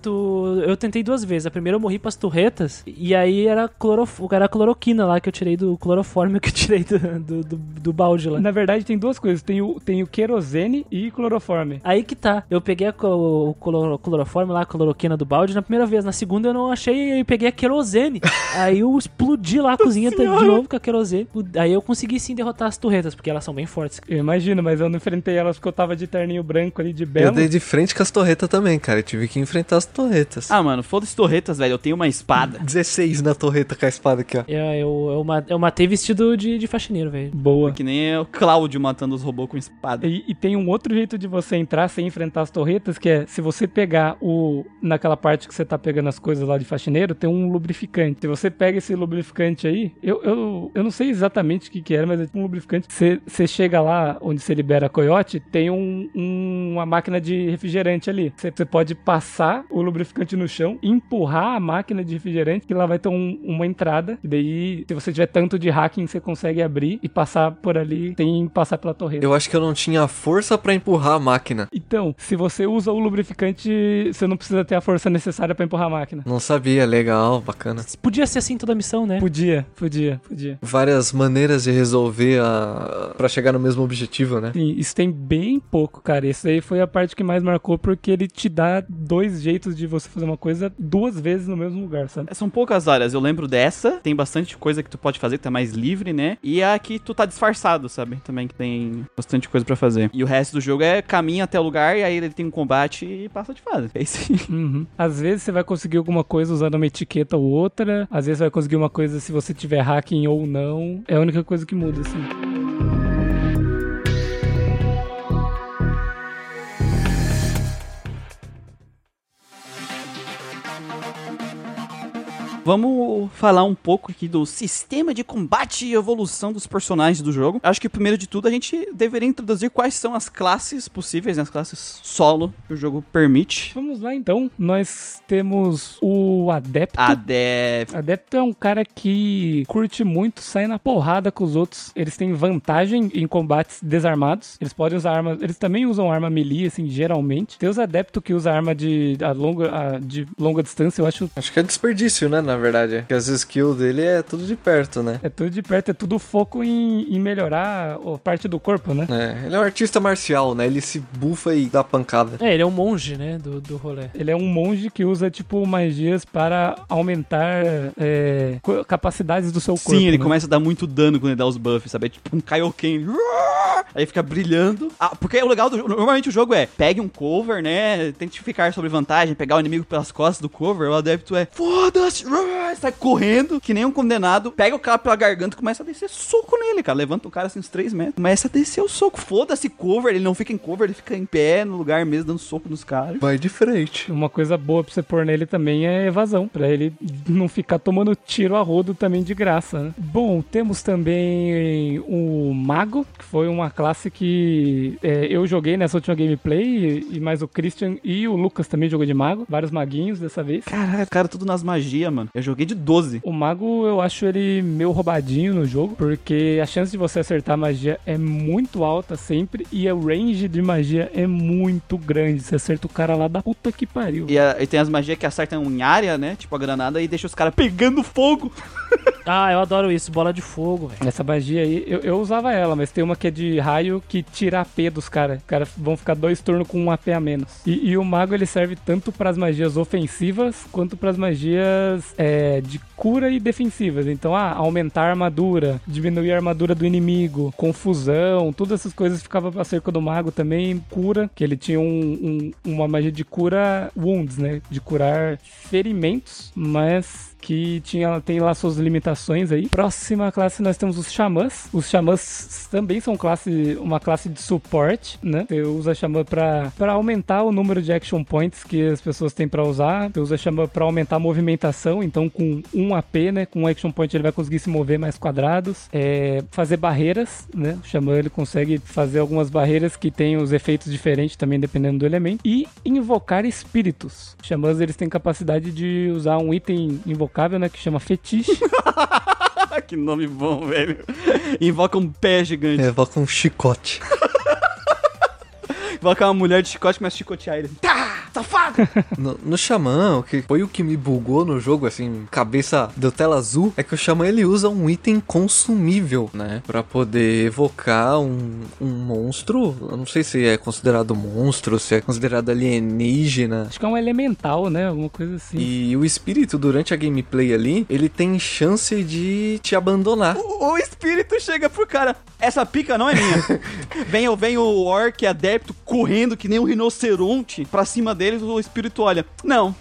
tu- eu tentei duas vezes. A primeira eu morri pras torretas. E aí era, clorof, era a cloroquina lá que eu tirei do clorofórmio que eu tirei do, do, do, do balde lá. Na verdade, tem duas coisas: tem o, tem o querosene e cloroforme. Aí que tá. Eu peguei a o cloro- cloroforme lá, a cloroquina do balde na primeira vez. Na segunda eu não achei e peguei a querosene. aí eu explodi lá a cozinha de novo com a querosene. Aí eu consegui sim derrotar as torretas, porque elas são bem fortes. Eu imagino, mas eu não enfrentei elas porque eu tava de terninho branco ali de Eu belo. dei de frente com as torretas também, cara. Eu tive que enfrentar as torretas. Ah, mano, foda-se torretas, velho. Eu tenho uma espada. 16 na torreta com a espada aqui, ó. Eu, eu, eu, eu matei vestido de, de faxineiro, velho. Boa. Que nem o Cláudio matando os robôs com espada. E, e tem um outro jeito de você entrar sem enfrentar as torretas, que é se você pegar o. Naquela parte que você tá pegando as coisas lá de faxineiro, tem um lubrificante. Se você pega esse lubrificante aí, eu, eu, eu não sei exatamente o que, que era, mas é tipo um lubrificante. Você, você chega lá onde você libera a coiote, tem um, um- uma máquina de refrigerante ali. Você, você pode passar o lubrificante no chão, empurrar a máquina de refrigerante, que lá vai ter um- uma entrada. E daí, se você tiver tanto de hacking, você consegue abrir e passar por ali sem passar pela torreta. Eu acho que eu não tinha força pra empurrar a máquina. Então, se você usa o lubrificante, você não precisa ter a força necessária pra empurrar a máquina. Não sabia, legal, bacana. Podia ser assim toda a missão, né? Podia, podia, podia. Várias maneiras de resolver a. pra chegar no mesmo objetivo, né? Sim, isso tem bem pouco, cara. Isso aí foi a parte que mais marcou, porque ele te dá dois jeitos de você fazer uma coisa duas vezes no mesmo lugar, sabe? São poucas áreas, eu lembro dessa, tem bastante coisa que tu pode fazer, que tá mais livre, né? E a que tu tá disfarçado, sabe? Também que tem bastante coisa pra fazer. E o resto do jogo é caminha até o lugar, e aí ele tem um combate e passa de fase. É isso aí. Uhum. Às vezes você vai conseguir alguma coisa usando uma etiqueta ou outra, às vezes você vai conseguir uma coisa se você tiver hacking ou não. É a única coisa que muda, assim. Vamos falar um pouco aqui do sistema de combate e evolução dos personagens do jogo. Acho que primeiro de tudo a gente deveria introduzir quais são as classes possíveis, né? as classes solo que o jogo permite. Vamos lá então. Nós temos o Adepto. Adep... Adepto é um cara que curte muito sair na porrada com os outros. Eles têm vantagem em combates desarmados. Eles podem usar armas. Eles também usam arma melee, assim, geralmente. Tem os adeptos que usam arma de, a longa, a- de longa distância, eu acho. Acho que é desperdício, né, na verdade. Porque as skills dele é tudo de perto, né? É tudo de perto, é tudo foco em, em melhorar a parte do corpo, né? É, ele é um artista marcial, né? Ele se bufa e dá pancada. É, ele é um monge, né, do, do rolê. Ele é um monge que usa, tipo, magias para aumentar é, capacidades do seu corpo. Sim, ele né? começa a dar muito dano quando ele dá os buffs, sabe? É tipo um Kaioken. Aí fica brilhando. Ah, porque o legal do jogo, normalmente o jogo é, pegue um cover, né? Tente ficar sobre vantagem, pegar o inimigo pelas costas do cover. O adepto é, foda-se, sai correndo, que nem um condenado, pega o cara pela garganta e começa a descer soco nele, cara. Levanta o cara assim uns 3 metros, começa a descer o soco. Foda-se cover, ele não fica em cover, ele fica em pé no lugar mesmo, dando soco nos caras. Vai de frente. Uma coisa boa pra você pôr nele também é evasão, pra ele não ficar tomando tiro a rodo também de graça. Né? Bom, temos também o Mago, que foi uma classe que é, eu joguei nessa última gameplay, e, e mais o Christian e o Lucas também jogou de Mago, vários maguinhos dessa vez. Caralho, cara, tudo nas magias, mano. Eu joguei de 12. O mago, eu acho ele meio roubadinho no jogo, porque a chance de você acertar a magia é muito alta sempre, e o range de magia é muito grande. Você acerta o cara lá da puta que pariu. E, a- e tem as magias que acertam em área, né? Tipo a granada, e deixa os caras pegando fogo. Ah, eu adoro isso, bola de fogo, velho. Essa magia aí, eu, eu usava ela, mas tem uma que é de raio que tira AP dos caras. Os caras vão ficar dois turnos com um AP a menos. E, e o mago ele serve tanto pras magias ofensivas quanto pras magias é, de cura e defensivas. Então, ah, aumentar a armadura, diminuir a armadura do inimigo, confusão, todas essas coisas ficava acerca do mago também. Cura, que ele tinha um- um- uma magia de cura wounds, né? De curar ferimentos, mas que tinha, tem lá suas limitações aí. Próxima classe nós temos os xamãs. Os xamãs também são classe, uma classe de suporte, né? Você usa xamã pra aumentar o número de action points que as pessoas têm pra usar. Você usa xamã pra aumentar a movimentação, então com um AP, né? Com um action point ele vai conseguir se mover mais quadrados. É, fazer barreiras, né? O xamã ele consegue fazer algumas barreiras que têm os efeitos diferentes também dependendo do elemento. E invocar espíritos. Xamãs eles têm capacidade de usar um item invocável, né? Que chama fetiche. que nome bom, velho. Invoca um pé gigante. É, evoca um chicote. Invoca uma mulher de chicote e começa a chicotear ele. Tá, safado! No, no Xamã, o que foi o que me bugou no jogo, assim, cabeça deu tela azul, é que o Xamã ele usa um item consumível, né? Pra poder evocar um, um monstro. Eu não sei se é considerado monstro, se é considerado alienígena. Acho que é um elemental, né? Alguma coisa assim. E o espírito, durante a gameplay ali, ele tem chance de te abandonar. o, o espírito chega pro cara. Essa pica não é minha. vem, o- vem o orc adepto correndo que nem um rinoceronte pra cima deles. O espírito olha. Não.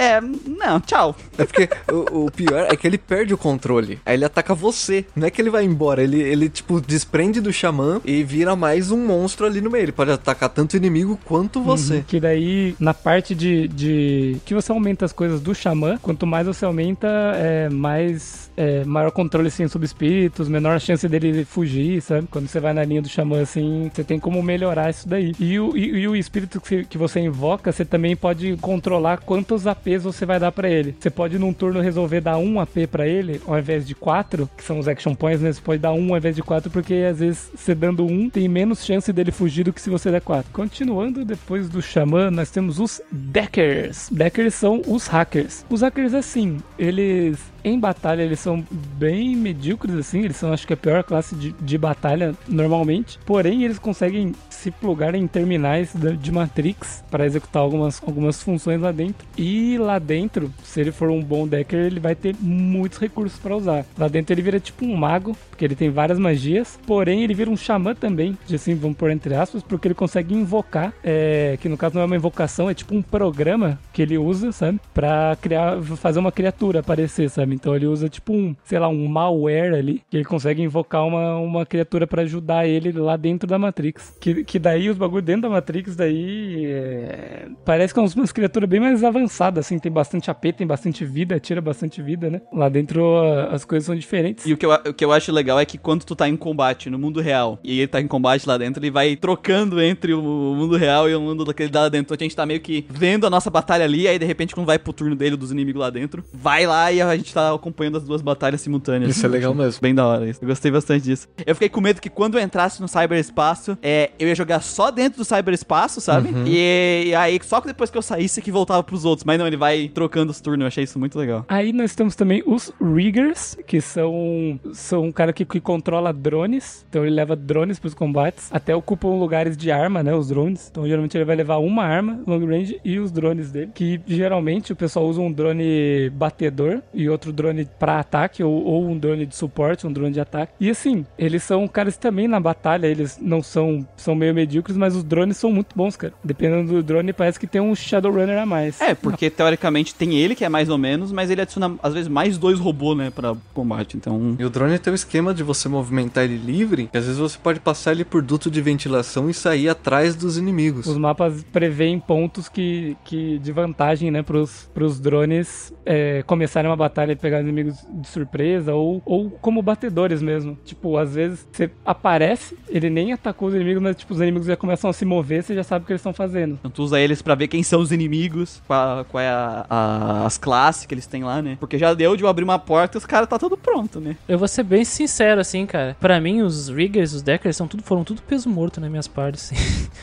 É, não, tchau. É porque o, o pior é que ele perde o controle. Aí ele ataca você. Não é que ele vai embora. Ele, ele, tipo, desprende do xamã e vira mais um monstro ali no meio. Ele pode atacar tanto o inimigo quanto você. Uhum. Que daí, na parte de, de. que você aumenta as coisas do xamã, quanto mais você aumenta, é, mais. é, maior controle assim, sobre espíritos, menor a chance dele fugir, sabe? Quando você vai na linha do xamã, assim, você tem como melhorar isso daí. E o, e, e o espírito que você, que você invoca, você também pode controlar quantos APs você vai dar pra ele. Você pode, num turno, resolver dar um AP pra ele, ao invés de quatro, que são os action points, né? Você pode dar um ao invés de quatro, porque às vezes você dando um tem menos chance dele fugir do que se você der quatro. Continuando depois do Xamã, nós temos os Deckers. Deckers são os hackers. Os hackers, assim, eles em batalha eles são bem medíocres, assim. Eles são, acho que, a pior classe de, de batalha normalmente. Porém, eles conseguem se plugar em terminais da- de Matrix para executar algumas, algumas funções lá dentro. E lá dentro, se ele for um bom decker, ele vai ter muitos recursos para usar. Lá dentro ele vira tipo um mago, porque ele tem várias magias. Porém, ele vira um xamã também, de assim, vamos por entre aspas, porque ele consegue invocar, é, que no caso não é uma invocação, é tipo um programa que ele usa, sabe? Pra criar, fazer uma criatura aparecer, sabe? Então ele usa tipo um, sei lá, um malware ali, que ele consegue invocar uma, uma criatura pra ajudar ele lá dentro da Matrix. Que, que daí os bagulho dentro da Matrix, daí. é, Parece que são umas criaturas bem mais avançadas, assim, tem bastante AP, tem bastante vida, tira bastante vida, né? Lá dentro as coisas são diferentes. E o que, eu, o que eu acho legal é que quando tu tá em combate no mundo real e ele tá em combate lá dentro, ele vai trocando entre o mundo real e o mundo daquele lá dentro. Então a gente tá meio que vendo a nossa batalha ali, aí de repente quando vai pro turno dele, dos inimigos lá dentro, vai lá e a gente tá acompanhando as duas batalhas simultâneas. Isso é legal mesmo. Bem da hora isso. Eu gostei bastante disso. Eu fiquei com medo que quando eu entrasse no cyberespaço, é, eu ia jogar só dentro do cyberespaço, sabe? E, e aí só que depois que eu saísse que voltava pros outros. Mas não, ele vai trocando os turnos. Eu achei isso muito legal. Aí nós temos também os Riggers, que são, são um cara que, que controla drones. Então ele leva drones pros combates. Até ocupam lugares de arma, né? Os drones. Então geralmente ele vai levar uma arma long range e os drones dele. Que geralmente o pessoal usa um drone batedor e outro drone pra ataque, ou, ou um drone de suporte, um drone de ataque. E assim, eles são caras que também na batalha, eles não são, são meio medíocres, mas os drones são muito bons, cara. Dependendo do drone, parece que tem um Shadowrunner a mais. É, porque teoricamente tem ele, que é mais ou menos, mas ele adiciona às vezes mais dois robôs, né, pra combate. Então. E o drone tem o esquema de você movimentar ele livre, que às vezes você pode passar ele por duto de ventilação e sair atrás dos inimigos. Os mapas preveem pontos que, que de vantagem, né, pros, pros drones é, começarem uma batalha pegar os inimigos de surpresa ou, ou como batedores mesmo. Tipo, às vezes você aparece, ele nem atacou os inimigos, mas tipo, os inimigos já começam a se mover, você já sabe o que eles estão fazendo. Então tu usa eles pra ver quem são os inimigos, qual, qual é a- a- as classes que eles têm lá, né? Porque já deu de eu abrir uma porta e os caras tá tudo pronto, né? Eu vou ser bem sincero, assim, cara. Pra mim, os Riggers, os Deckers, são tudo, foram tudo peso morto nas minhas partes. assim.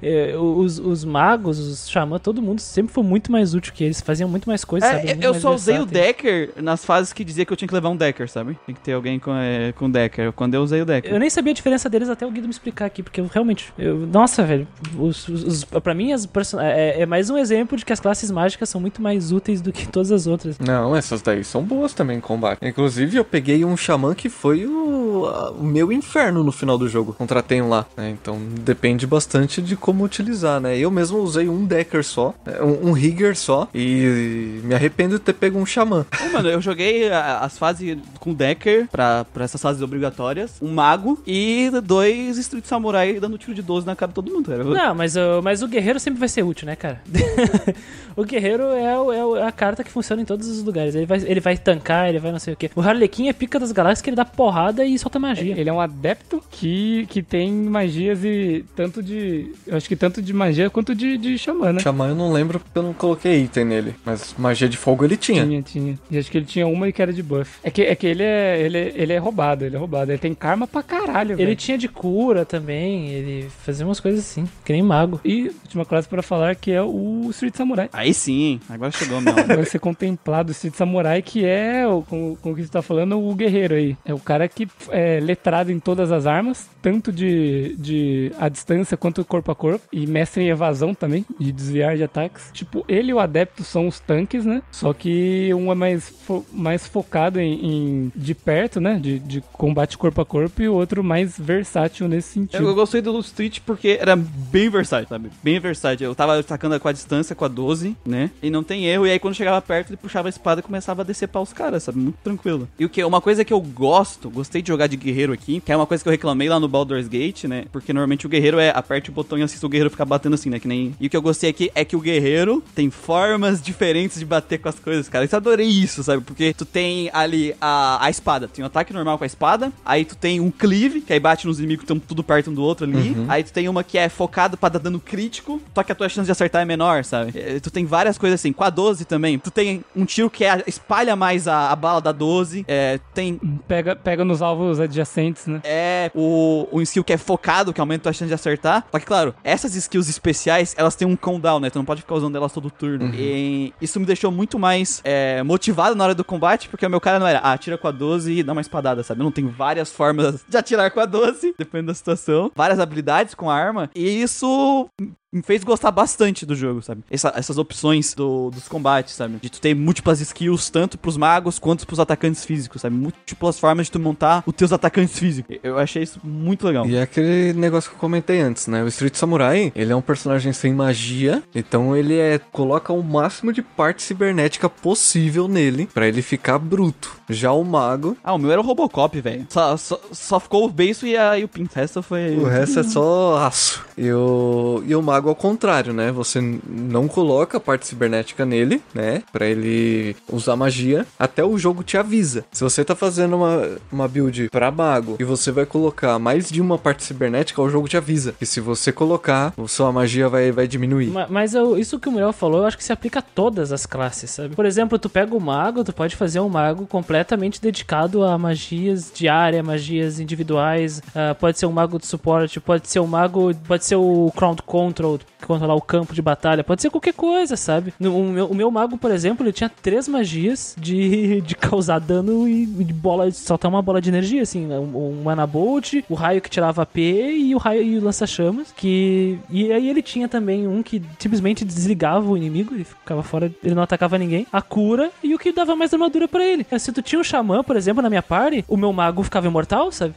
É, os, os magos, os xamã, todo mundo sempre foi muito mais útil que eles. Faziam muito mais coisas, sabe? É, Muito eu só usei o versáteis. Decker nas fases que dizia que eu tinha que levar um Decker, sabe? Tem que ter alguém com, é, com Decker. Quando eu usei o Decker. Eu nem sabia a diferença deles até o Guido me explicar aqui, porque eu realmente. Eu, nossa, velho. Os, os, os- pra mim, as person- é, é mais um exemplo de que as classes mágicas são muito mais úteis do que todas as outras. Não, essas daí são boas também em combate. Inclusive, eu peguei um xamã que foi o, a- o meu inferno no final do jogo. Contratei um lá, né? Então depende bastante de como utilizar, né? Eu mesmo usei um Decker só, é, um, um Rigger só, e me arrependo de ter pego um xamã. Ô, mano, eu joguei a- as fases com Decker pra, pra essas fases obrigatórias, um mago e dois Street Samurai dando tiro de 12 na cara de todo mundo, cara. Não, mas, o- mas o guerreiro sempre vai ser útil, né, cara? o guerreiro é, o- é o- é a carta que funciona em todos os lugares. Ele vai, ele vai tancar, ele vai não sei o quê. O Harlequin é pica das galáxias que ele dá porrada e solta magia. Ele é um adepto que, que tem magias e tanto de. Eu acho que tanto de magia quanto de, de xamã, né? Xamã eu não lembro porque eu não coloquei item nele, mas magia de fogo ele tinha. Tinha, tinha. E acho que ele tinha uma e que era de buff. É que, é que ele, é, ele, é- ele é roubado, ele é roubado. Ele tem karma pra caralho, Ele tinha de cura também, ele fazia umas coisas assim, que nem mago. E última classe pra falar que é o Street Samurai. Aí sim, agora chegou mesmo. Vai ser contemplado o Street Samurai, que é, o- com, com o que você tá falando, o guerreiro aí. É o cara que é letrado em todas as armas, tanto de, de a distância quanto corpo a corpo, e mestre em evasão também, de desviar de ataques. Tipo, ele e o adepto são os tanques, né? Só que um é mais, mais focado em, em- de perto, né? De, de combate corpo a corpo, e o outro mais versátil nesse sentido. Eu, eu gostei do Street porque era bem versátil, sabe? Bem versátil. Eu tava atacando com a distância, com a 12, né? E não tem erro. E aí quando chegava perto, ele puxava a espada e começava a decepar os caras, sabe? Muito tranquilo. E o que? Uma coisa que eu gosto, gostei de jogar de guerreiro aqui, que é uma coisa que eu reclamei lá no Baldur's Gate, né? Porque normalmente o guerreiro é aperte o botão e assista o guerreiro ficar batendo assim, né? Que nem. E o que eu gostei aqui é que o guerreiro tem formas diferentes de bater com as coisas, cara. Eu adorei isso, sabe? Porque tu tem ali a, a espada, tem um ataque normal com a espada, aí tu tem um cleave, que aí bate nos inimigos que estão tudo perto um do outro ali. Aí tu tem uma que é focado pra dar dano crítico, só que a tua chance de acertar é menor, sabe? É, Tu tem várias coisas assim. Com a 12 também, tu tem um tiro que é- espalha mais a, a bala da 12. É, tem Pega, pega nos alvos adjacentes, né? é o, o skill que é focado, que aumenta a chance de acertar. Só que, claro, essas skills especiais, elas têm um cooldown, né? Tu não pode ficar usando elas todo turno. E isso me deixou muito mais é, motivado na hora do combate, porque o meu cara não era, ah, atira com a 12 e dá uma espadada, sabe? Não tem várias formas de atirar com a 12, dependendo da situação. Várias habilidades com a arma. E isso me fez gostar bastante do jogo, sabe? Essa- essas opções do- dos combates, sabe? De tu ter múltiplas skills, tanto pros magos quanto pros atacantes físicos, sabe? Múltiplas formas de tu montar os teus atacantes físicos. Eu achei isso muito legal. E é aquele negócio que eu comentei antes, né? O Street Samurai, ele é um personagem sem magia, então ele é coloca o máximo de parte cibernética possível nele pra ele ficar bruto. Já o mago, Ah, o meu era o Robocop, velho. Só, só, só ficou o beiço e, a, e o pinto. O resto foi. o resto é só aço. E o, e o mago ao contrário, né? Você não coloca a parte cibernética nele, né? Pra ele usar magia. Até o jogo te avisa. Se você tá fazendo uma, uma build pra mago e você vai colocar mais de uma parte cibernética, o jogo te avisa. Que se você colocar, sua magia vai, vai diminuir. Ma- Mas eu- isso que o Muriel falou, eu acho que se aplica a todas as classes, sabe? Por exemplo, tu pega o mago, tu pode fazer um mago completamente dedicado a magias de área, magias individuais. ah, pode ser um mago de suporte, pode ser um mago, pode ser o crowd control, controlar o campo de batalha, pode ser qualquer coisa, sabe? O, meu, o meu mago, por exemplo, ele tinha três magias de, de causar dano e de bola, soltar uma bola de energia, assim, um, um mana bolt, o raio que tirava AP e o raio e o lança-chamas, que e aí ele tinha também um que simplesmente desligava o inimigo, ele ficava fora, ele não atacava ninguém, a cura e o que dava mais armadura pra ele. Se tu tinha um xamã, por exemplo, na minha party, o meu mago ficava imortal, sabe?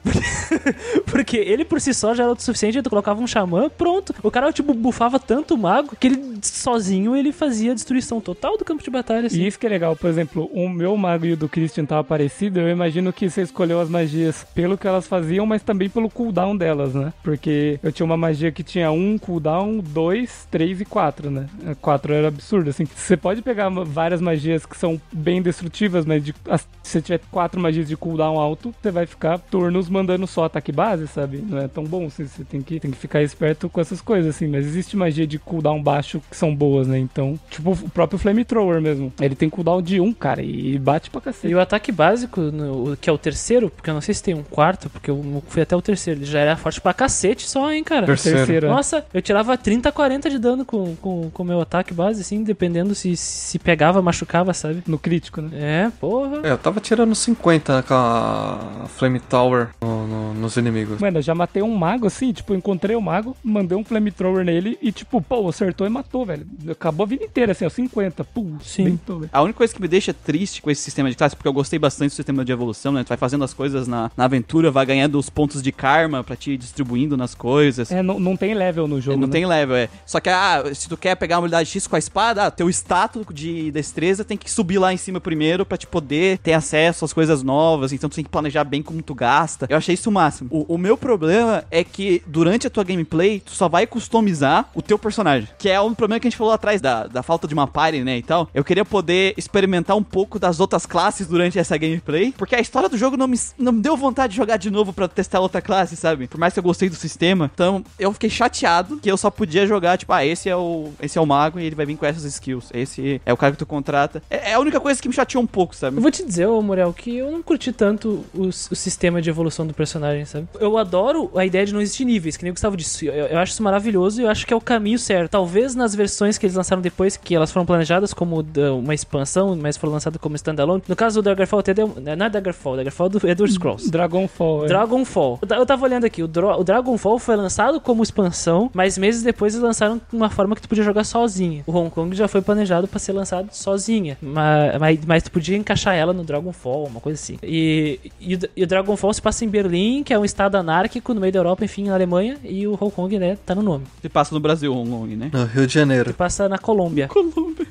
Porque ele por si só já era o suficiente, tu colocava um xamã, pronto. O cara, tipo, bufava tanto o mago que ele sozinho ele fazia a destruição total do campo de batalha, assim. E isso que é legal, por exemplo, o meu mago e o do Christian tava parecido, eu imagino que você escolheu as magias pelo que elas faziam, mas também pelo cooldown delas, né? Porque eu tinha uma magia que tinha um cooldown, dois, três e quatro, né? A Quatro era absurdo, assim. Você pode pegar várias magias que são bem destrutivas, mas de, as- se você tiver quatro magias de cooldown alto, você vai ficar turnos mandando só ataque base, sabe? Não é tão bom, assim, você tem que, tem que ficar esperto com essas coisas, assim. Mas existe magia de cooldown baixo que são boas, né? Então, tipo, o próprio Flamethrower mesmo. Ele tem cooldown de um, cara, e bate pra E cacete. o ataque básico, no- que é o terceiro, porque eu não sei se tem um quarto, porque eu fui até o terceiro, ele já era forte pra cacete só, hein, cara. Terceiro. Terceira. Nossa, eu tirava 30, 40 de dano com o com, com meu ataque base, assim, dependendo se, se pegava, machucava, sabe? No crítico, né? É, porra. É, eu tava tirando 50 com a Flame Tower no- no- nos inimigos. Mano, eu já matei um mago assim, tipo, eu encontrei o mago, mandei um flamethrower nele e, tipo, pô, acertou e matou, velho. Acabou a vida inteira, assim, ó, 50. Pum, Sim. deitou, velho. A única coisa que me deixa triste com esse sistema de classe, porque eu gostei bastante do sistema de evolução, né? Tu vai fazendo as coisas na, na aventura, vai ganhando os pontos de karma pra te ir distribuindo nas coisas. É, não, não tem level no jogo, não né? tem level, é. Só que, ah, se tu quer pegar uma habilidade X com a espada, ah, teu status de destreza tem que subir lá em cima primeiro pra te poder ter acesso às coisas novas. Então tu tem que planejar bem como tu gasta. Eu achei isso o máximo. O, o meu problema é que durante a tua gameplay, tu só vai customizar o teu personagem. Que é um problema que a gente falou atrás da, da falta de uma party, né, e tal. Eu queria poder experimentar um pouco das outras classes durante essa gameplay. Porque a história do jogo não me, não me deu vontade de jogar de novo pra testar outra classe, sabe? Por mais que eu gostei do sistema. Então, eu fiquei chateado que eu só podia jogar, tipo, ah, esse é o, esse é o mago e ele vai vir com essas skills. Esse é o cara que tu contrata. É, é a única coisa que me chateou um pouco, sabe? Eu vou te dizer, ô Muriel, que eu não curti tanto o, o sistema de evolução do personagem, sabe? Eu adoro a ideia de não existir níveis, que nem o Gustavo disse. Eu, eu acho isso maravilhoso e eu acho que é o caminho certo. Talvez nas versões que eles lançaram depois, que elas foram planejadas como da- uma expansão, mas foram lançadas como standalone. No caso do Daggerfall, até deu, não é Daggerfall, Daggerfall é do Elder Scrolls. Dragonfall. é. Dragonfall. Eu ta- Eu tava olhando aqui, o, Dro- o Dragonfall foi lançado como expansão, mas meses depois eles lançaram uma forma que tu podia jogar sozinha. O Hong Kong já foi planejado pra ser lançado sozinha, mas, mas, mas tu podia encaixar ela no Dragonfall, uma coisa assim. E, e, o- e o Dragonfall se passa em Berlim, que é um estado anárquico no meio da Europa, enfim, na Alemanha, e o Hong Kong, né, tá no nome. Se passa no Brasil, Hong Kong, né? No Rio de Janeiro. Que passa na Colômbia.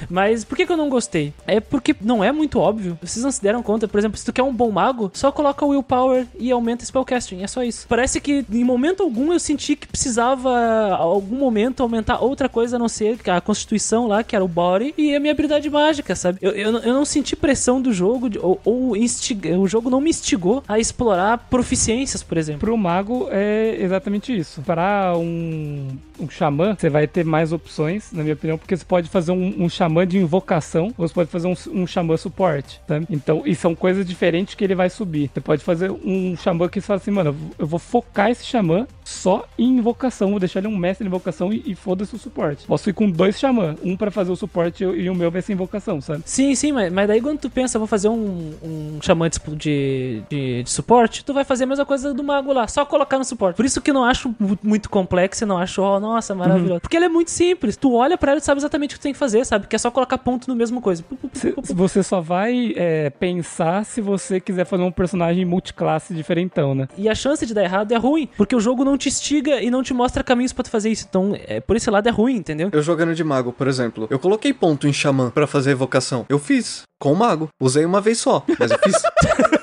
Mas por que, que eu não gostei? É porque não é muito óbvio. Vocês não se deram conta, por exemplo, se tu quer um bom mago, só coloca o willpower e aumenta spellcasting. É só isso. Parece que em momento algum eu senti que precisava, algum momento, aumentar outra coisa a não ser a constituição lá, que era o body, e a minha habilidade mágica, sabe? Eu, eu, não- eu não senti pressão do jogo, de- ou, ou instiga- o jogo não me instigou a explorar proficiências, por exemplo. Pro mago é exatamente isso. Para um, um xamã, você vai ter mais opções, na minha opinião, porque você pode fazer um, um xamã de invocação ou você pode fazer um, um xamã suporte, sabe? Então, e são coisas diferentes que ele vai subir. Você pode fazer um xamã que você fala assim, mano, eu vou focar esse xamã só em invocação, vou deixar ele um mestre de invocação e, e foda-se o suporte. Posso ir com dois xamã, um para fazer o suporte e, o meu vai ser invocação, sabe? Sim, sim, mas, mas daí quando tu pensa, vou fazer um, um xamã de, de, de, suporte, tu vai fazer a mesma coisa do mago lá, só colocar no suporte. Por isso que não acho mu- muito complexo, não acho, oh, nossa, maravilhoso. Porque ele é muito simples. Tu olha pra ele e sabe exatamente o que tu tem que fazer, sabe? Que é só colocar ponto no mesmo coisa. Se- Você só vai é, pensar se você quiser fazer um personagem multiclasse diferentão, né? E a chance de dar errado é ruim, porque o jogo não te instiga e não te mostra caminhos pra tu fazer isso. Então, é, por esse lado é ruim, entendeu? Eu jogando de mago, por exemplo, eu coloquei ponto em xamã pra fazer evocação. Eu fiz. Com o mago. Usei uma vez só, mas eu fiz.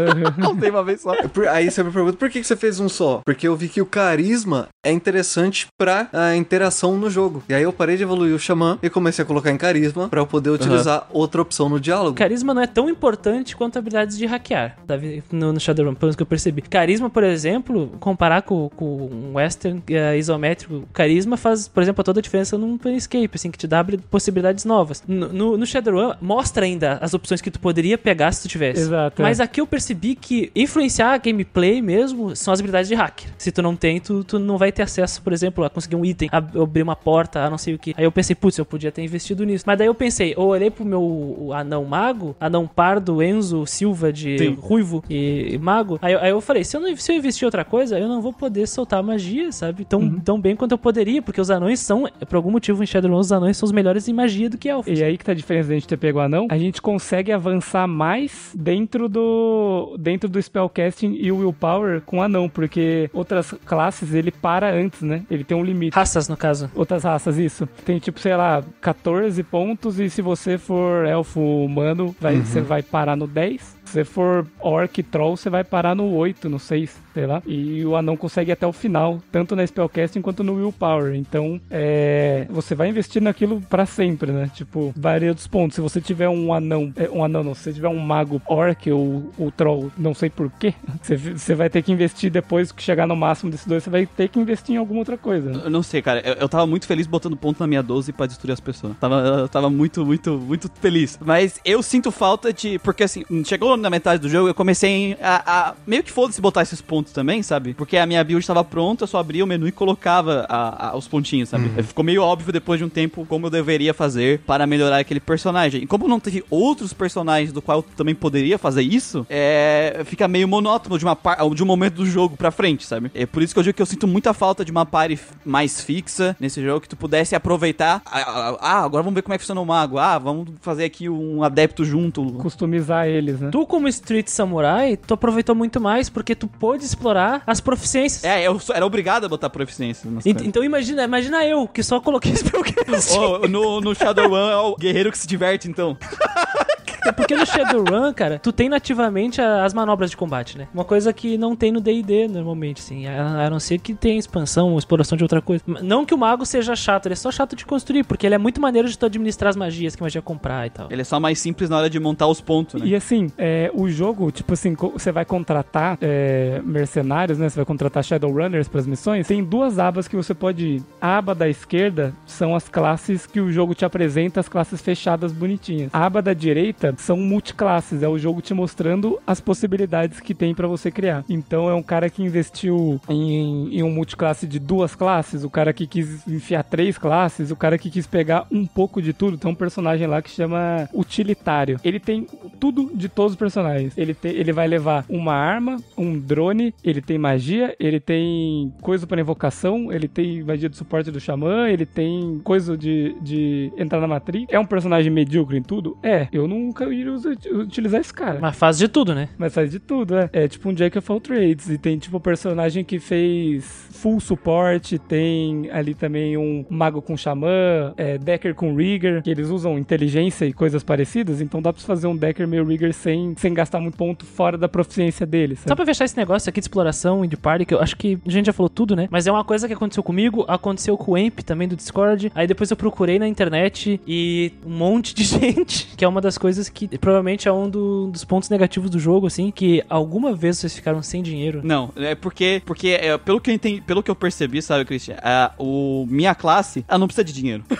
Não tem uma vez só. Por- Aí você me pergunta, por que você fez um só? Porque eu vi que o carisma é interessante pra a interação no jogo. E aí eu parei de evoluir o xamã e comecei a colocar em carisma pra eu poder utilizar outra opção no diálogo. Carisma não é tão importante quanto habilidades de hackear, tá? no, no Shadowrun, pelo menos que eu percebi. Carisma, por exemplo, comparar com, com um western é, isométrico, carisma faz, por exemplo, toda a diferença num escape, assim, que te dá possibilidades novas. No, no, no Shadowrun, mostra ainda as opções que tu poderia pegar se tu tivesse. Exato, Mas é. aqui eu percebi que influenciar a gameplay mesmo são as habilidades de hacker. Se tu não tem, tu, tu não vai ter acesso, por exemplo, a conseguir um item, a abrir uma porta, a não sei o que. Aí eu pensei, putz, eu podia ter investido nisso. Mas daí eu pensei, eu olhei pro meu anão mago, anão pardo, Enzo, Silva de Sim. ruivo e, e mago. Aí, eu- aí eu falei, se eu, não, se eu investir em outra coisa, eu não vou poder soltar magia, sabe? Tão, tão bem quanto eu poderia, porque os anões são, por algum motivo em Shadowrun, os anões são os melhores em magia do que elfos. E aí que tá a diferença da gente ter pego o anão, a gente consegue avançar mais dentro do dentro do spellcasting e o willpower com anão, porque outras classes ele para antes, né? Ele tem um limite. Raças, no caso. Outras raças, isso. Tem tipo, sei lá, 14 pontos e se você for elfo humano, vai, você vai parar no 10. Se você for orc troll, você vai parar no 8, no 6, sei lá. E o anão consegue até o final, tanto na spellcasting quanto no willpower. Então, é, você vai investir naquilo pra sempre, né? Tipo, varia dos pontos. Se você tiver um anão, é, um anão não, se você tiver um mago orc ou, ou troll, não sei porquê, você, você vai ter que investir depois que chegar no máximo desses dois, você vai ter que investir em alguma outra coisa. né? Eu não sei, cara. Eu, eu tava muito feliz botando ponto na minha 12 pra destruir as pessoas. Tava, eu tava muito, muito, muito feliz. Mas eu sinto falta de. Porque assim, chegou na metade do jogo, eu comecei a. a meio que foda-se botar esses pontos também, sabe? Porque a minha build tava pronta, eu só abria o menu e colocava a- a- os pontinhos, sabe? Ficou meio óbvio depois de um tempo como eu deveria fazer para melhorar aquele personagem. E como não teve outros personagens do qual eu também poderia fazer isso, é, fica meio monótono de, uma par- de um momento do jogo pra frente, sabe? É por isso que eu digo que eu sinto muita falta de uma party mais fixa nesse jogo, que tu pudesse aproveitar. Ah, agora vamos ver como é que funciona o mago. Ah, vamos fazer aqui um adepto junto. Customizar eles, né? Tu, como Street Samurai, tu aproveitou muito mais porque tu pôde explorar as proficiências. É, eu era obrigado a botar proficiência. Ent-. Então imagina, imagina eu, que só coloquei Spellcast. Oh, no, no Shadowrun é o guerreiro que se diverte, então. Porque no Shadowrun, cara, tu tem nativamente as manobras de combate, né? Uma coisa que não tem no D&D normalmente, assim. A, não ser que tenha expansão ou exploração de outra coisa. Não que o mago seja chato, ele é só chato de construir, porque ele é muito maneiro de tu administrar as magias que magia comprar e tal. Ele é só mais simples na hora de montar os pontos, né? E assim, é, o jogo, tipo assim, você vai contratar é, mercenários, né? Você vai contratar Shadowrunners para as missões. Tem duas abas que você pode ir. A aba da esquerda são as classes que o jogo te apresenta, as classes fechadas bonitinhas. A aba da direita são multiclasses, é o jogo te mostrando as possibilidades que tem para você criar. Então é um cara que investiu em, em um multiclasse de duas classes, o cara que quis enfiar três classes, o cara que quis pegar um pouco de tudo. Tem um personagem lá que chama Utilitário. Ele tem tudo de todos os personagens. Ele, te- ele vai levar uma arma, um drone, ele tem magia, ele tem coisa para invocação, ele tem magia de suporte do xamã, ele tem coisa de, de entrar na matriz. É um personagem medíocre em tudo? É, eu nunca iria usa- utilizar esse cara. Mas faz de tudo, né? Mas faz de tudo, né? É tipo um Jack of all trades. E tem tipo personagem que fez full suporte. Tem ali também um mago com xamã, é, Decker com Rigger, que eles usam inteligência e coisas parecidas. Então dá pra fazer um Decker meio Rigger sem, sem gastar muito ponto fora da proficiência deles. Só pra fechar esse negócio aqui de exploração e de party, que eu acho que a gente já falou tudo, né? Mas é uma coisa que aconteceu comigo, aconteceu com o Amp também do Discord. Aí depois eu procurei na internet e um monte de gente, que é uma das coisas que provavelmente é um do- dos pontos negativos do jogo, assim, que alguma vez vocês ficaram sem dinheiro. Não, é porque, porque é, pelo, que eu entendi, pelo que eu percebi, sabe, Christian, o, minha classe, ela não precisa de dinheiro.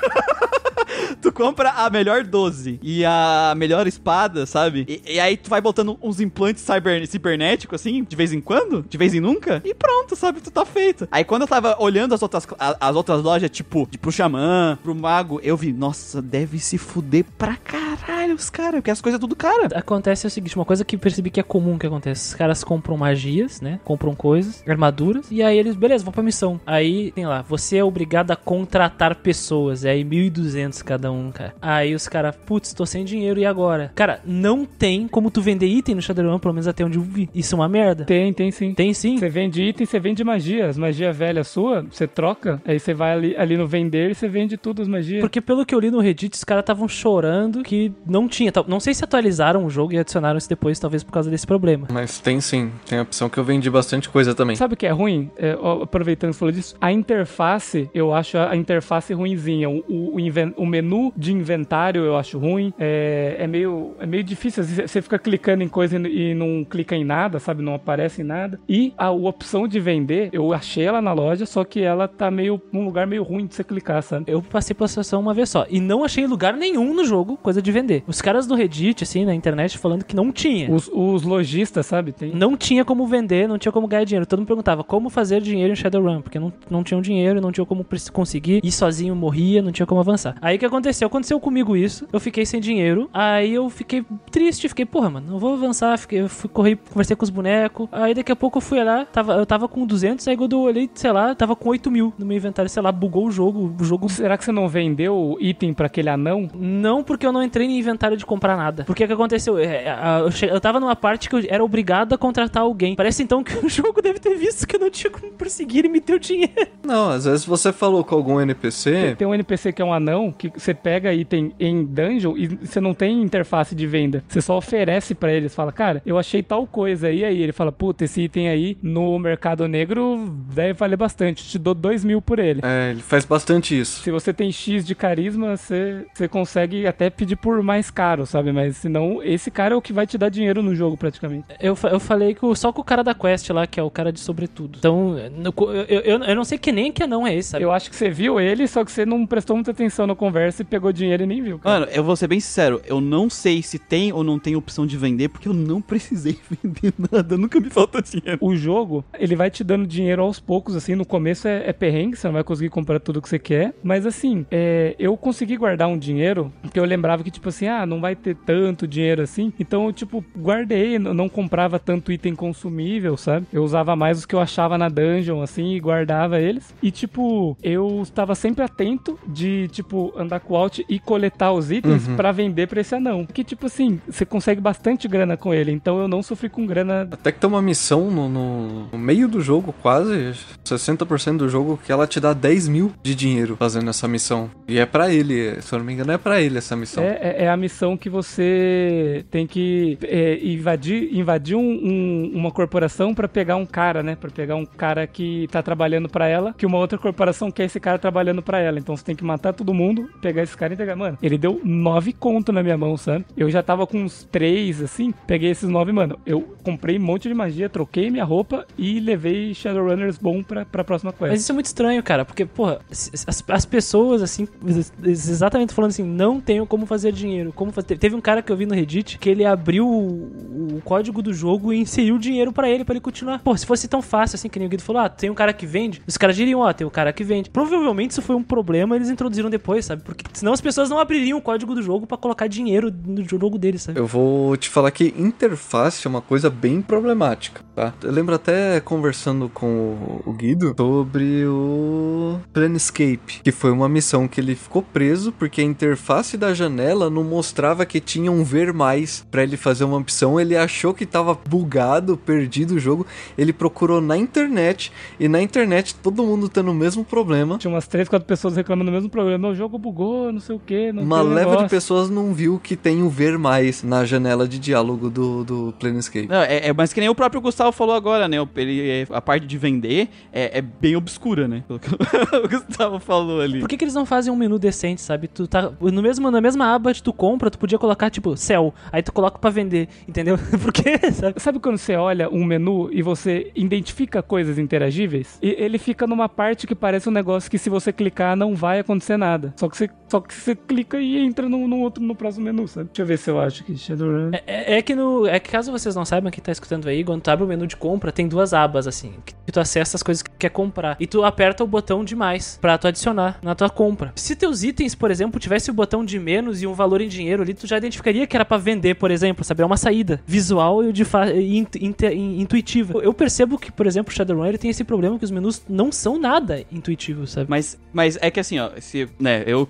Tu compra a melhor 12 e a melhor espada, sabe? E, e aí tu vai botando uns implantes cyber, cibernéticos, assim, de vez em quando, de vez em nunca, e pronto, sabe? Tu tá feito. Aí quando eu tava olhando as outras, as outras lojas, tipo, de pro xamã, pro mago, eu vi, nossa, deve se fuder pra caralho os caras, porque as coisas é tudo cara. Acontece o seguinte, uma coisa que percebi que é comum que acontece. Os caras compram magias, né? Compram coisas, armaduras, e aí eles, beleza, vão pra missão. Aí tem lá, você é obrigado a contratar pessoas, é aí 1.200 cada um, cara. Aí os caras, putz, tô sem dinheiro, e agora? Cara, não tem como tu vender item no Shadowrun, pelo menos até onde eu vi. Isso é uma merda. Tem, tem sim. Tem sim. Você vende item, você vende magia. As magias velhas sua, você troca, aí você vai ali, ali no vender e você vende tudo as magias. Porque pelo que eu li no Reddit, os caras estavam chorando que não tinha. Tal- Não sei se atualizaram o jogo e adicionaram isso depois, talvez por causa desse problema. Mas tem sim. Tem a opção que eu vendi bastante coisa também. Sabe o que é ruim? É, aproveitando que você falou disso, a interface, eu acho a interface ruinzinha. O, o, o menu de inventário eu acho ruim. É, é meio, é meio difícil. Às vezes você fica clicando em coisa e, não clica em nada, sabe? Não aparece em nada. E a, opção de vender, eu achei ela na loja, só que ela tá meio num lugar meio ruim de você clicar, sabe? Eu passei pela situação uma vez só. E não achei lugar nenhum no jogo coisa de vender. Os caras do Reddit, assim, na internet, falando que não tinha. Os, os lojistas, sabe? Tem, Não tinha como vender, não tinha como ganhar dinheiro. Todo mundo perguntava como fazer dinheiro em Shadowrun, porque não, não tinham dinheiro, não tinha como conseguir, ir sozinho morria, não tinha como avançar. Aí o que aconteceu? Aconteceu comigo isso, eu fiquei sem dinheiro, aí eu fiquei triste, fiquei, porra, mano, não vou avançar, fiquei, eu fui correr, conversei com os bonecos, aí daqui a pouco eu fui lá, tava, eu tava com 200, aí quando eu olhei, sei lá, tava com 8 mil no meu inventário, sei lá, bugou o jogo, o jogo Será que você não vendeu o item pra aquele anão? não porque eu não entrei no inventário de comprar nada. Porque o que aconteceu? É, a- Eu, eu tava numa parte que eu era obrigado a contratar alguém. Parece então que o jogo deve ter visto que eu não tinha como prosseguir e me deu dinheiro. Não, às vezes você falou com algum NPC. Tem um NPC que é um anão que você pega item em dungeon e você não tem interface de venda. Você só oferece pra eles, fala, cara, eu achei tal coisa aí. Aí ele fala, puta, esse item aí no mercado negro deve valer bastante. Te dou dois mil por ele. É, ele faz bastante isso. Se você tem X de carisma, você, você consegue até pedir por mais caro, sabe? Mas senão, esse cara é o que vai te dar dinheiro no jogo, praticamente. Eu, eu falei com, só com o cara da quest lá, que é o cara de sobretudo. Então, eu, eu, eu não sei que nem que não é esse, sabe? Eu acho que você viu ele, só que você não prestou muita atenção na conversa e pegou dinheiro e nem viu. cara. Mano, eu vou ser bem sincero, eu não sei se tem ou não tem opção de vender, porque eu não precisei vender nada, nunca me faltou dinheiro. O jogo, ele vai te dando dinheiro aos poucos, assim, no começo é, é perrengue, você não vai conseguir comprar tudo que você quer, mas assim, é, eu consegui guardar um dinheiro, porque eu lembrava que, tipo assim, ah, não vai ter tanto dinheiro assim, então eu, tipo, guardei, não comprava tanto item consumível, sabe? Eu usava mais os que eu achava na dungeon, assim, e guardava eles, e, tipo, eu estava sempre atento de, tipo, andar com o alt e coletar os itens pra vender pra esse anão, que, tipo assim, você consegue bastante grana com ele, então eu não sofri com grana Até que tem uma missão no, no- no meio do jogo, quase 60% do jogo, que ela te dá 10 mil de dinheiro fazendo essa missão. E é pra ele, se eu não me engano, é pra ele essa missão. É, é- é a missão que você tem que é, invadir, invadir um- um- uma corporação pra pegar um cara, né? Pra pegar um cara que tá trabalhando pra ela, que uma outra corporação quer esse cara trabalhando pra ela. Então você tem que matar todo mundo, pegar esse cara e entregar. Mano, ele deu nove conto na minha mão, sabe? Eu já tava com uns três, assim, peguei esses nove, mano. Eu comprei um monte de magia, troquei minha roupa e levei Shadowrunners bom pra, pra próxima quest. Mas isso é muito estranho, cara, porque, porra, as, as pessoas, assim, ex- exatamente falando assim, não tenho como fazer dinheiro. Como fazer... Teve um cara que eu vi no Reddit que ele abriu o, o código do jogo e inseriu dinheiro pra ele, pra ele continuar. Pô, se fosse tão fácil assim, que nem o Guido falou, ah, tem um cara que vende, os caras diriam, ó, tem o cara que vende. Provavelmente isso foi um problema, eles introduziram depois, sabe? Porque senão as pessoas não abririam o código do jogo pra colocar dinheiro no jogo deles, sabe? Eu vou te falar que interface é uma coisa bem problemática, tá? Eu lembro até conversando com o Guido sobre o Planescape, que foi uma missão que ele ficou preso porque a interface da janela não mostrava que tinha um ver mais pra ele fazer uma opção. Ele achou que tava bugado, perdido o jogo. Ele procurou na internet e na internet todo mundo tendo o mesmo problema. Tinha umas três, quatro pessoas reclamando do mesmo problema. O jogo bugou, não sei o que. Uma leva de pessoas não viu que tem o ver mais na janela de diálogo do, do Planescape. Não, é, é- mas que nem o próprio Gustavo falou agora, né? Ele, é- a parte de vender é, é bem obscura, né? Pelo que o Gustavo falou ali. Por que, que eles não fazem um menu decente, sabe? Tu tá no mesmo, na mesma aba, tu compra compra, tu podia colocar, tipo, céu. Aí tu coloca pra vender, entendeu? Por quê? Sabe? Sabe quando você olha um menu e você identifica coisas interagíveis? E ele fica numa parte que parece um negócio que se você clicar não vai acontecer nada. Só que você, só que você clica e entra no, no outro no próximo menu, sabe? Deixa eu ver se eu acho aqui. Shadowrun. É, é- é que no. É que caso vocês não saibam, quem tá escutando aí, quando tu abre o menu de compra, tem duas abas assim. Que tu acessa as coisas que quer comprar. E tu aperta o botão de mais pra tu adicionar na tua compra. Se teus itens, por exemplo, tivesse o botão de menos e um valor em dinheiro ali, tu já identificaria que era pra vender, por exemplo, sabe? É uma saída visual e e intuitiva. Eu percebo que, por exemplo, o Shadowrun ele tem esse problema que os menus não são nada intuitivos, sabe? Mas, mas é que assim, ó, se, né, eu.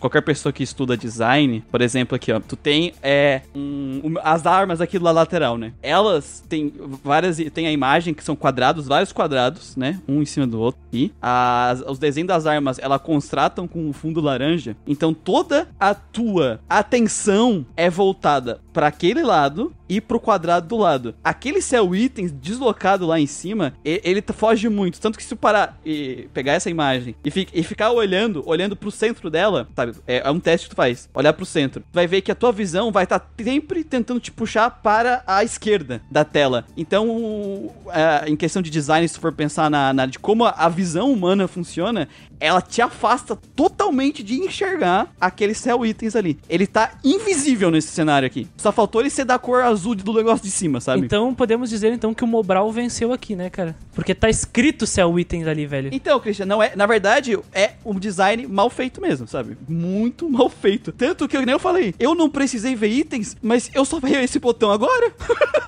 Qualquer pessoa que estuda design, por exemplo, aqui, ó, tu tem é, um- as armas aqui da lateral, né? Elas têm várias. Tem a imagem que são quadrados, vários quadrados, né? Um em cima do outro. E as, os desenhos das armas, ela contrastam com o fundo laranja. Então toda a tua atenção é voltada para aquele lado e pro quadrado do lado. Aquele céu itens deslocado lá em cima, ele foge muito. Tanto que se parar e pegar essa imagem e, fi- e ficar olhando, olhando pro centro dela, sabe? É, é um teste que tu faz. Olhar pro centro. Tu vai ver que a tua visão vai estar sempre tentando te puxar para a esquerda da tela. Então, em questão de design, se for pensar na, na- de como a visão humana funciona, ela te afasta totalmente de enxergar aquele céu itens ali. Ele tá invisível nesse cenário aqui. Só faltou ele ser da cor azul do negócio de cima, sabe? Então podemos dizer então que o Mobral venceu aqui, né, cara? Porque tá escrito céu itens ali, velho. Então, Christian, não é, na verdade, é um design mal feito mesmo, sabe? Muito mal feito. Tanto que, nem eu falei, eu não precisei ver itens, mas eu só vi esse botão agora.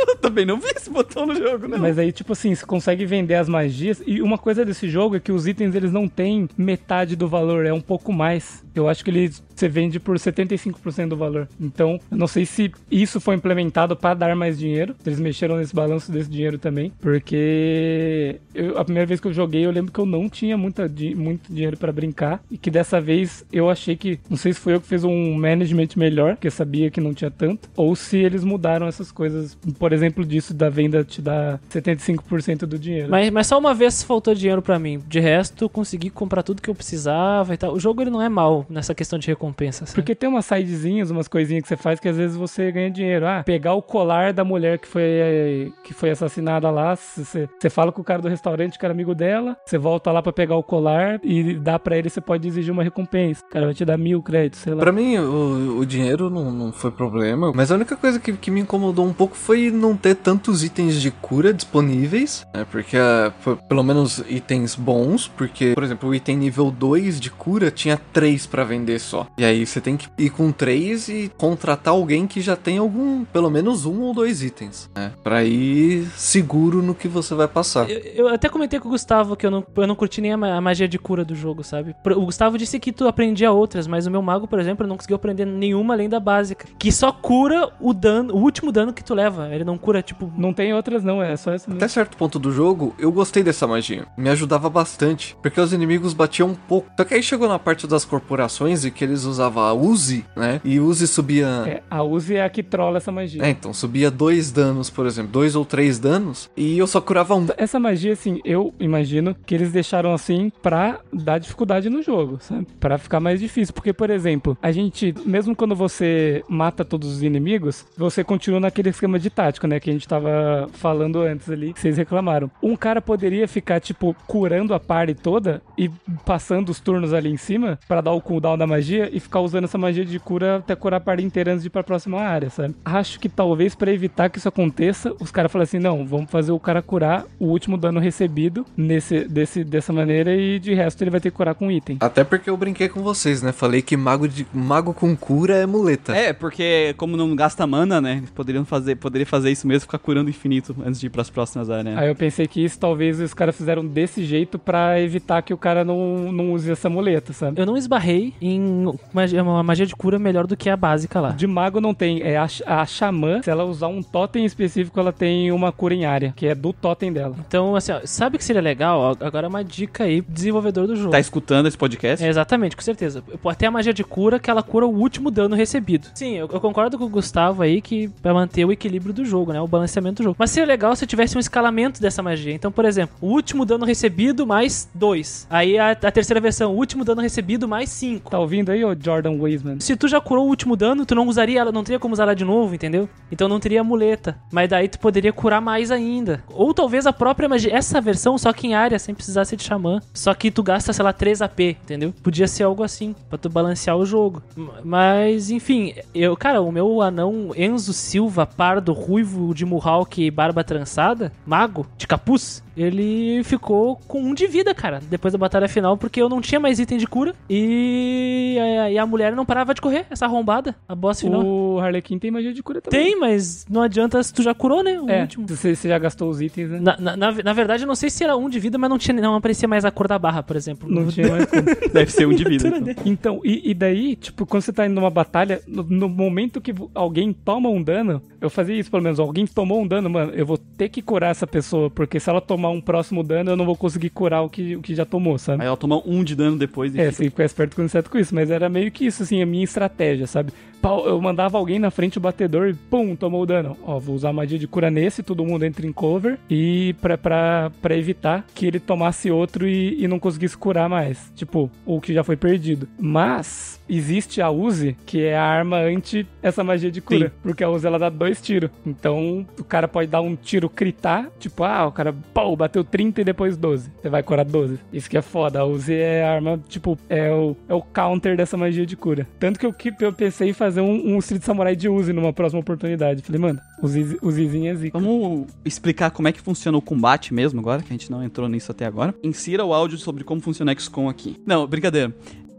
eu também não vi esse botão no jogo, não. Mas aí, tipo assim, você consegue vender as magias. E uma coisa desse jogo é que os itens eles não têm metade do valor, é um pouco mais. Eu acho que ele você vende por 75% do valor. Então, eu não sei se isso foi implementado para dar mais dinheiro. Eles mexeram nesse balanço desse dinheiro também. Porque eu- a primeira vez que eu joguei, eu lembro que eu não tinha muita, muito dinheiro para brincar. E que dessa vez eu achei que. Não sei se foi eu que fiz um management melhor, que eu sabia que não tinha tanto. Ou se eles mudaram essas coisas. Por exemplo, disso da venda te dá 75% do dinheiro. Mas, mas só uma vez faltou dinheiro pra mim. De resto, consegui comprar tudo que eu precisava e tal. O jogo ele não é mal nessa questão de recompensa. sabe? Porque tem umas sidezinhas, umas coisinhas que você faz que às vezes você ganha dinheiro. Ah, pegar o colar da mulher que foi, que foi assassinada lá. Você, você fala com o cara do restaurante que era amigo dela. Você volta lá pra pegar o colar e dá pra ele, você pode exigir uma recompensa. O cara vai te dar mil créditos, sei lá. Pra mim, o, o dinheiro não, não foi problema. Mas a única coisa que, que me incomodou um pouco foi não ter tantos itens de cura disponíveis. Né? Porque, p- pelo menos, itens bons. Porque, por exemplo, o item nível 2 de cura tinha 3 pra vender só. E aí você tem que ir com 3 e contratar alguém que já tem algum, pelo menos um ou dois itens. Né? Pra ir seguro no que você vai passar. Eu, eu até comentei com o Gustavo que eu não, eu não curti nem a, ma- a magia de cura do jogo, sabe? O Gustavo disse que tu aprendia outras, mas o meu mago, por exemplo, não conseguiu aprender nenhuma além da básica. Que só cura o dano, o último dano que tu leva. Ele não cura, tipo. Não tem outras, não, é só essa mesmo. Até certo ponto do jogo, eu gostei dessa magia. Me ajudava bastante. Porque os inimigos batiam um pouco. Só que aí chegou na parte das corporações e que eles usavam a Uzi, né? E Uzi subia. É, a Uzi é a que trola essa magia. É, então, subia dois danos, por exemplo, dois ou três danos, e eu só curava um. Essa magia, assim, eu imagino que eles deixaram assim pra dar dificuldade no jogo, sabe? Pra ficar mais difícil. Porque, por exemplo, a gente, mesmo quando você mata todos os inimigos, você continua naquele esquema de tática, né? Que a gente tava falando antes ali, que vocês reclamaram. Um cara poderia ficar, tipo, curando a party toda e passando os turnos ali em cima pra dar o cooldown da magia e ficar usando essa magia de cura até curar a party inteira antes de ir pra próxima área, sabe? Acho que talvez pra evitar que isso aconteça, os caras falam assim: não, vamos fazer o cara curar o último dano recebido nesse, desse, dessa maneira e de resto ele vai ter que curar com item. Até porque eu brinquei com vocês, né? Falei que mago, de, mago com cura é muleta. É, porque como não gasta mana, né? Eles poderiam fazer, poderia fazer isso mesmo, ficar curando infinito antes de ir pras próximas áreas. né? Aí eu pensei que isso talvez os caras fizeram desse jeito pra evitar que o cara não, não use essa muleta, sabe? Eu não esbarrei em magia- uma magia de cura melhor do que a básica lá. De mago não tem, é a, a xamã, se ela usar um totem específico, ela tem uma cura em área, que é do totem dela. Então, assim, ó, sabe o que seria legal? Ó, Agora uma dica aí, pro desenvolvedor do jogo. Tá escutando esse podcast? É, exatamente, com certeza. Ter a magia de cura que ela cura o último dano recebido. Sim, eu, eu concordo com o Gustavo aí que pra manter o equilíbrio do jogo, né? O balanceamento do jogo. Mas seria legal se tivesse um escalamento dessa magia. Então, por exemplo, o último dano recebido mais 2. Aí a, a terceira versão, o último dano recebido mais 5. 5. Tá ouvindo aí, ô Jordan Wiseman? Se tu já curou o último dano, tu não usaria ela, não teria como usar ela de novo, entendeu? Então não teria muleta. Mas daí tu poderia curar mais ainda. Ou talvez a própria magia. Essa versão só que em área, sem precisar ser de xamã. Só que tu gasta, sei lá, 3 AP, entendeu? Podia ser algo assim, pra tu balancear o jogo. Mas, enfim, eu, cara, o meu anão Enzo Silva, pardo, ruivo de Mohawk e barba trançada, mago, de capuz, ele ficou com um de vida, cara, depois da batalha final, porque eu não tinha mais item de cura e a, e a mulher não parava de correr, essa arrombada, a boss final. O Harlequin tem magia de cura também. Tem, mas não adianta se tu já curou, né? O É, último. você, você já gastou os itens, né? Na, na, na, na verdade, eu não sei se era um de vida, mas não, tinha, não aparecia mais a cor da barra, por exemplo. Não tinha mais. Deve ser um de vida. então. Então, e, e daí, tipo, quando você tá indo numa batalha, no, no momento que alguém toma um dano, eu fazia isso pelo menos, alguém tomou um dano, mano, eu vou ter que curar essa pessoa, porque se ela tomar um próximo dano, eu não vou conseguir curar o que, o que já tomou, sabe? Aí ela toma um de dano depois e É, fica- você fica esperto com certo com isso, mas era meio que isso, assim, a minha estratégia, sabe? Pau, Eu mandava alguém na frente do batedor e pum, tomou o dano. Ó, vou usar magia de cura nesse, todo mundo entra em cover e pra, pra, pra evitar que ele tomasse outro e, e não conseguisse curar mais. Tipo, o que já foi perdido. Mas existe a Uzi, que é a arma anti essa magia de cura. Porque a Uzi ela dá dois tiros. Então o cara pode dar um tiro critar, tipo, ah, o cara pô, bateu 30 e depois 12. Você vai curar 12. Isso que é foda. A Uzi é a arma, tipo, é o, é o counter dessa magia de cura. Tanto que eu, que eu pensei em fazer um, um Street Samurai de Uzi numa próxima oportunidade. Falei, mano, Uzi, Uzizinho é zica. Vamos explicar como é que funciona o combate mesmo agora, que a gente não entrou nisso até agora. Insira o áudio sobre como funciona XCOM aqui. Não, brincadeira.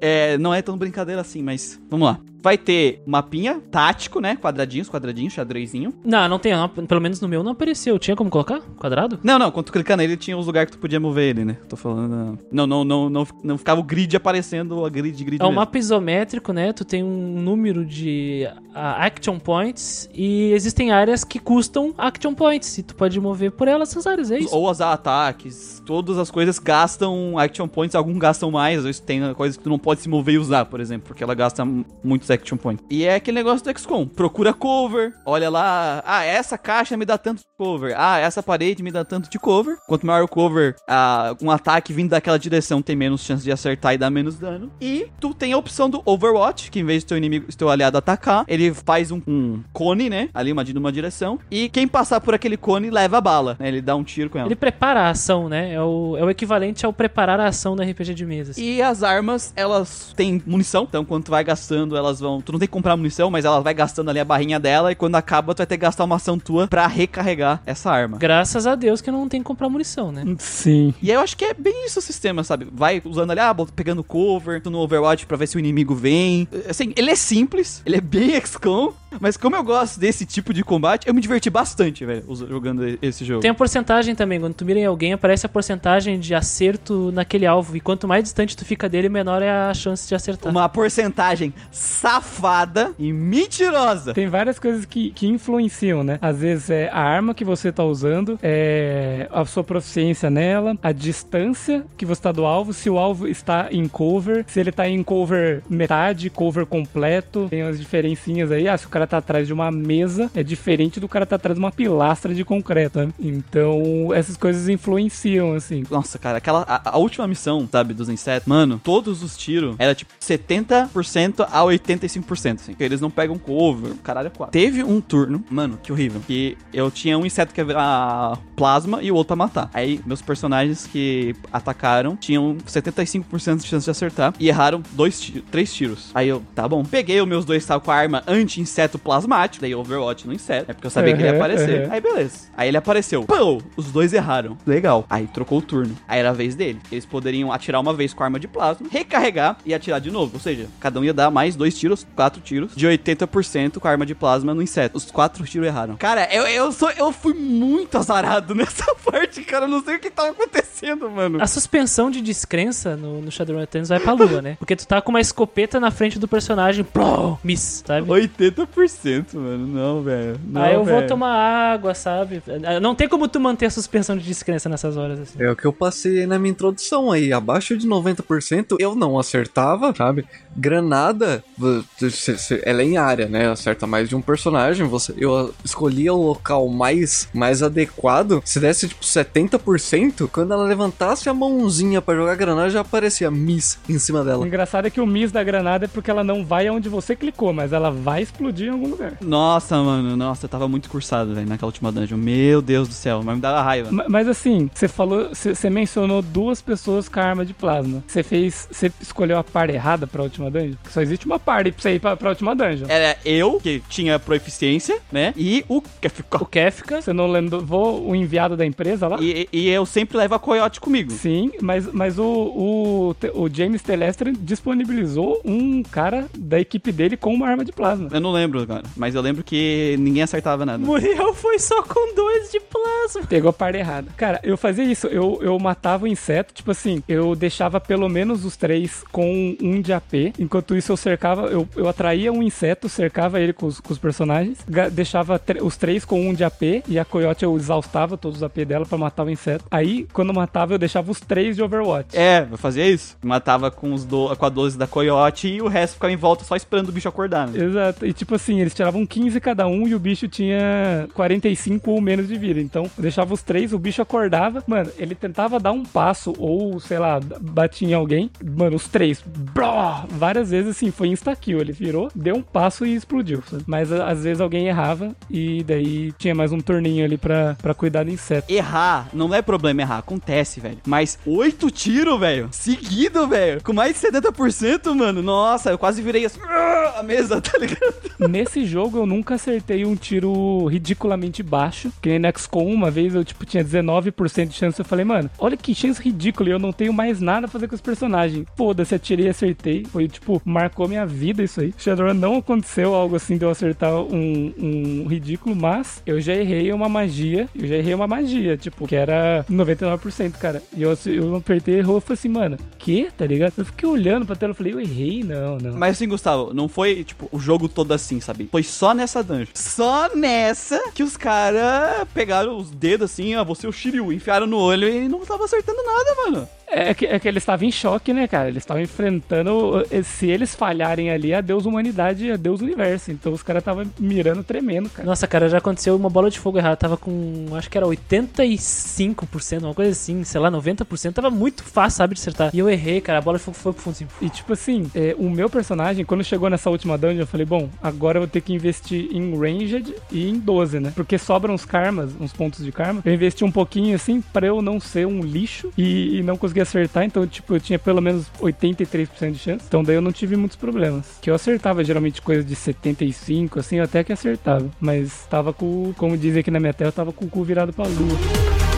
É, não é tão brincadeira assim, mas vamos lá. Vai ter mapinha tático, né? Quadradinhos, quadradinhos, xadrezinho. Não, não tem. não, pelo menos no meu não apareceu. Tinha como colocar? Quadrado? Não, não, quando tu clicar nele tinha os lugares que tu podia mover ele, né? Tô falando. Não, não, não, não, não ficava o grid aparecendo, a grid, grid. É um mesmo. mapa isométrico, né? Tu tem um número de ah, action points e existem áreas que custam action points. E tu pode mover por elas essas áreas, é isso. Ou as ataques, todas as coisas gastam action points, alguns gastam mais, às vezes tem coisas que tu não pode se mover e usar, por exemplo, porque ela gasta muitos action points. E é aquele negócio do XCOM, procura cover, olha lá, ah, essa caixa me dá tanto de cover, ah, essa parede me dá tanto de cover. Quanto maior o cover, ah, um ataque vindo daquela direção tem menos chance de acertar e dar menos dano. E tu tem a opção do Overwatch, que em vez de teu inimigo, teu aliado atacar, ele faz um, um cone, né, ali uma, numa direção, e quem passar por aquele cone leva a bala, né, ele dá um tiro com ela. Ele prepara a ação, né? É o, é o equivalente ao preparar a ação no RPG de mesa. assim. E as armas, elas têm munição, então quando tu vai gastando, elas vão. Tu não tem que comprar munição, mas ela vai gastando ali a barrinha dela, e quando acaba, tu vai ter que gastar uma ação tua pra recarregar essa arma. Graças a Deus que não tem que comprar munição, né? Sim. E aí eu acho que é bem isso o sistema, sabe? Vai usando ali, ah, pegando cover, tu no Overwatch pra ver se o inimigo vem. Assim, ele é simples, ele é bem XCOM, mas como eu gosto desse tipo de combate, eu me diverti bastante, velho, jogando esse jogo. Tem a porcentagem também, quando tu mira em alguém, aparece a porcentagem de acerto naquele alvo. E quanto mais distante tu fica dele, menor é a chance de acertar. Uma porcentagem safada e mentirosa. Tem várias coisas que, que influenciam, né? Às vezes é a arma que você tá usando, é a sua proficiência nela, a distância que você tá do alvo, se o alvo está em cover, se ele tá em cover metade, cover completo, tem umas diferencinhas aí. Ah, se o cara tá atrás de uma mesa, é diferente do cara tá atrás de uma pilastra de concreto, né? Então, essas coisas influenciam, assim. Nossa, cara, aquela. A, a última missão, sabe, dos insetos, mano, todos os tiros era tipo 70% a 85%, assim. Eles não pegam cover, caralho, é quatro. Teve um turno, mano, que horrível. Que eu tinha um inseto que ia virar plasma e o outro pra matar. Aí, meus personagens que atacaram tinham 75% de chance de acertar e erraram dois tiros, três tiros. Aí eu, tá bom. Peguei os meus dois estavam com a arma anti-inseto plasmático, daí Overwatch no inseto. É porque eu sabia que ele ia Uhum, aparecer. uhum. Aí beleza. Aí ele apareceu. Pô, os dois erraram. Legal. Aí trocou o turno. Aí era a vez dele. Eles poderiam atirar uma vez com a arma de plasma, recarregar e atirar de novo. Ou seja, cada um ia dar mais dois tiros, quatro tiros, de 80% com a arma de plasma no inseto. Os quatro tiros erraram. Cara, eu, eu, sou, eu fui muito azarado nessa parte, cara. Eu não sei o que tava acontecendo, mano. A suspensão de descrença no, no Shadowrun Eternus vai pra lua, né? Porque tu tá com uma escopeta na frente do personagem, plom, miss, sabe? 80%, mano. Não, velho. Não, Aí eu vou velho. tomar água, sabe? Não tem como tu manter a suspensão de descrença nessas horas, assim. É o que eu passei na minha introdução aí. Abaixo de 90%, eu não acertava, sabe? Granada, ela é em área, né? Acerta mais de um personagem. Você, eu escolhia o local mais, mais adequado. Se desse tipo 70%, quando ela levantasse a mãozinha pra jogar granada, já aparecia Miss em cima O dela. engraçado é que o miss da granada é porque ela não vai aonde você clicou, mas ela vai explodir em algum lugar. Nossa, mano, nossa, eu tava muito cursado, velho, naquela última dungeon. Meu Deus do céu, mas me dava raiva. Ma- Mas assim, você falou, você você mencionou duas pessoas com a arma de plasma. Você fez, você escolheu a par errada pra última dungeon? Porque só existe uma par pra você ir pra, pra última dungeon. Era eu, que tinha proficiência, né? E o que O. Kefka. Você não lembrou o enviado da empresa lá? E, e eu sempre levo a coiote comigo. Sim, mas, mas o, o, o James Telestre disponibilizou um cara da equipe dele com uma arma de plasma. Eu não lembro, cara. Mas eu lembro que ninguém acertava nada. Muriel foi só com dois de plasma. Pegou a parte errada. Cara, eu fazia isso. Eu, eu matava o inseto, tipo assim, eu deixava pelo menos os três com um de AP. Enquanto isso, eu cercava, eu, eu atraía um inseto, cercava ele com os, com os personagens, deixava os três com um de AP e a coiote eu exaustava todos os AP dela pra matar o inseto. Aí, quando eu matava, eu deixava os três de Overwatch. É, eu fazia isso. Matava com, os do, com a 12 da coiote e o resto ficava em volta só esperando o bicho acordar, né? Exato. E tipo assim, eles tiravam 15 cada um e o bicho tinha 45 ou menos de vida. Então, eu deixava os três, o bicho acordava. Mano, ele tentava dar um passo ou, sei lá, batia em alguém. Mano, os três. Blá, várias vezes assim, foi insta-kill. Ele virou, deu um passo e explodiu. sabe? Mas às vezes alguém errava e daí tinha mais um turninho ali pra, pra cuidar do inseto. Errar, não é problema errar, acontece, velho. Mas oito tiros, velho, seguido, velho, com mais de 70%, mano. Nossa, eu quase virei assim, a mesa, tá ligado? Nesse jogo eu nunca acertei um tiro ridiculamente baixo. Que nem no XCOM, uma vez eu tipo tinha 19% de chance. Eu falei, mano, olha que chance ridícula. E eu não tenho mais nada a fazer com os personagens. Foda-se, atirei e acertei. Foi tipo, marcou minha vida isso aí. Shadowrun não aconteceu algo assim de eu acertar um, um ridículo, mas eu já errei uma magia. Eu já errei uma magia, tipo, que era 99%, cara. E eu, eu apertei e errou. Eu falei assim, mano, que? Tá ligado? Eu fiquei olhando pra tela e falei, eu errei? Não, não. Mas assim, Gustavo, não foi, tipo, o jogo todo assim, sabe? Foi só nessa dungeon. Só nessa que os caras pegaram os dedos assim, ó, você o Shiryu, enfiaram no olho e não tava acertando nada, mano. É que, é que eles estavam em choque, né, cara? Eles estavam enfrentando. Se eles falharem ali, adeus humanidade, adeus universo. Então os caras estavam mirando tremendo, cara. Nossa, cara, já aconteceu uma bola de fogo errada. Tava com, acho que era 85%, uma coisa assim, sei lá, 90%. Tava muito fácil, sabe, de acertar. E eu errei, cara. A bola de fogo foi pro fundo assim. E tipo assim, é, o meu personagem, quando chegou nessa última dungeon, eu falei, bom, agora eu vou ter que investir em Ranged e em 12, né? Porque sobram uns karmas, uns pontos de karma. Eu investi um pouquinho assim pra eu não ser um lixo e, e não conseguir acertar. Então, tipo, eu tinha pelo menos 83% de chance. Então daí eu não tive muitos problemas. Que eu acertava geralmente coisa de 75, assim, eu até que acertava. Mas tava com, como dizem aqui na minha tela, eu tava com o cu virado pra lua.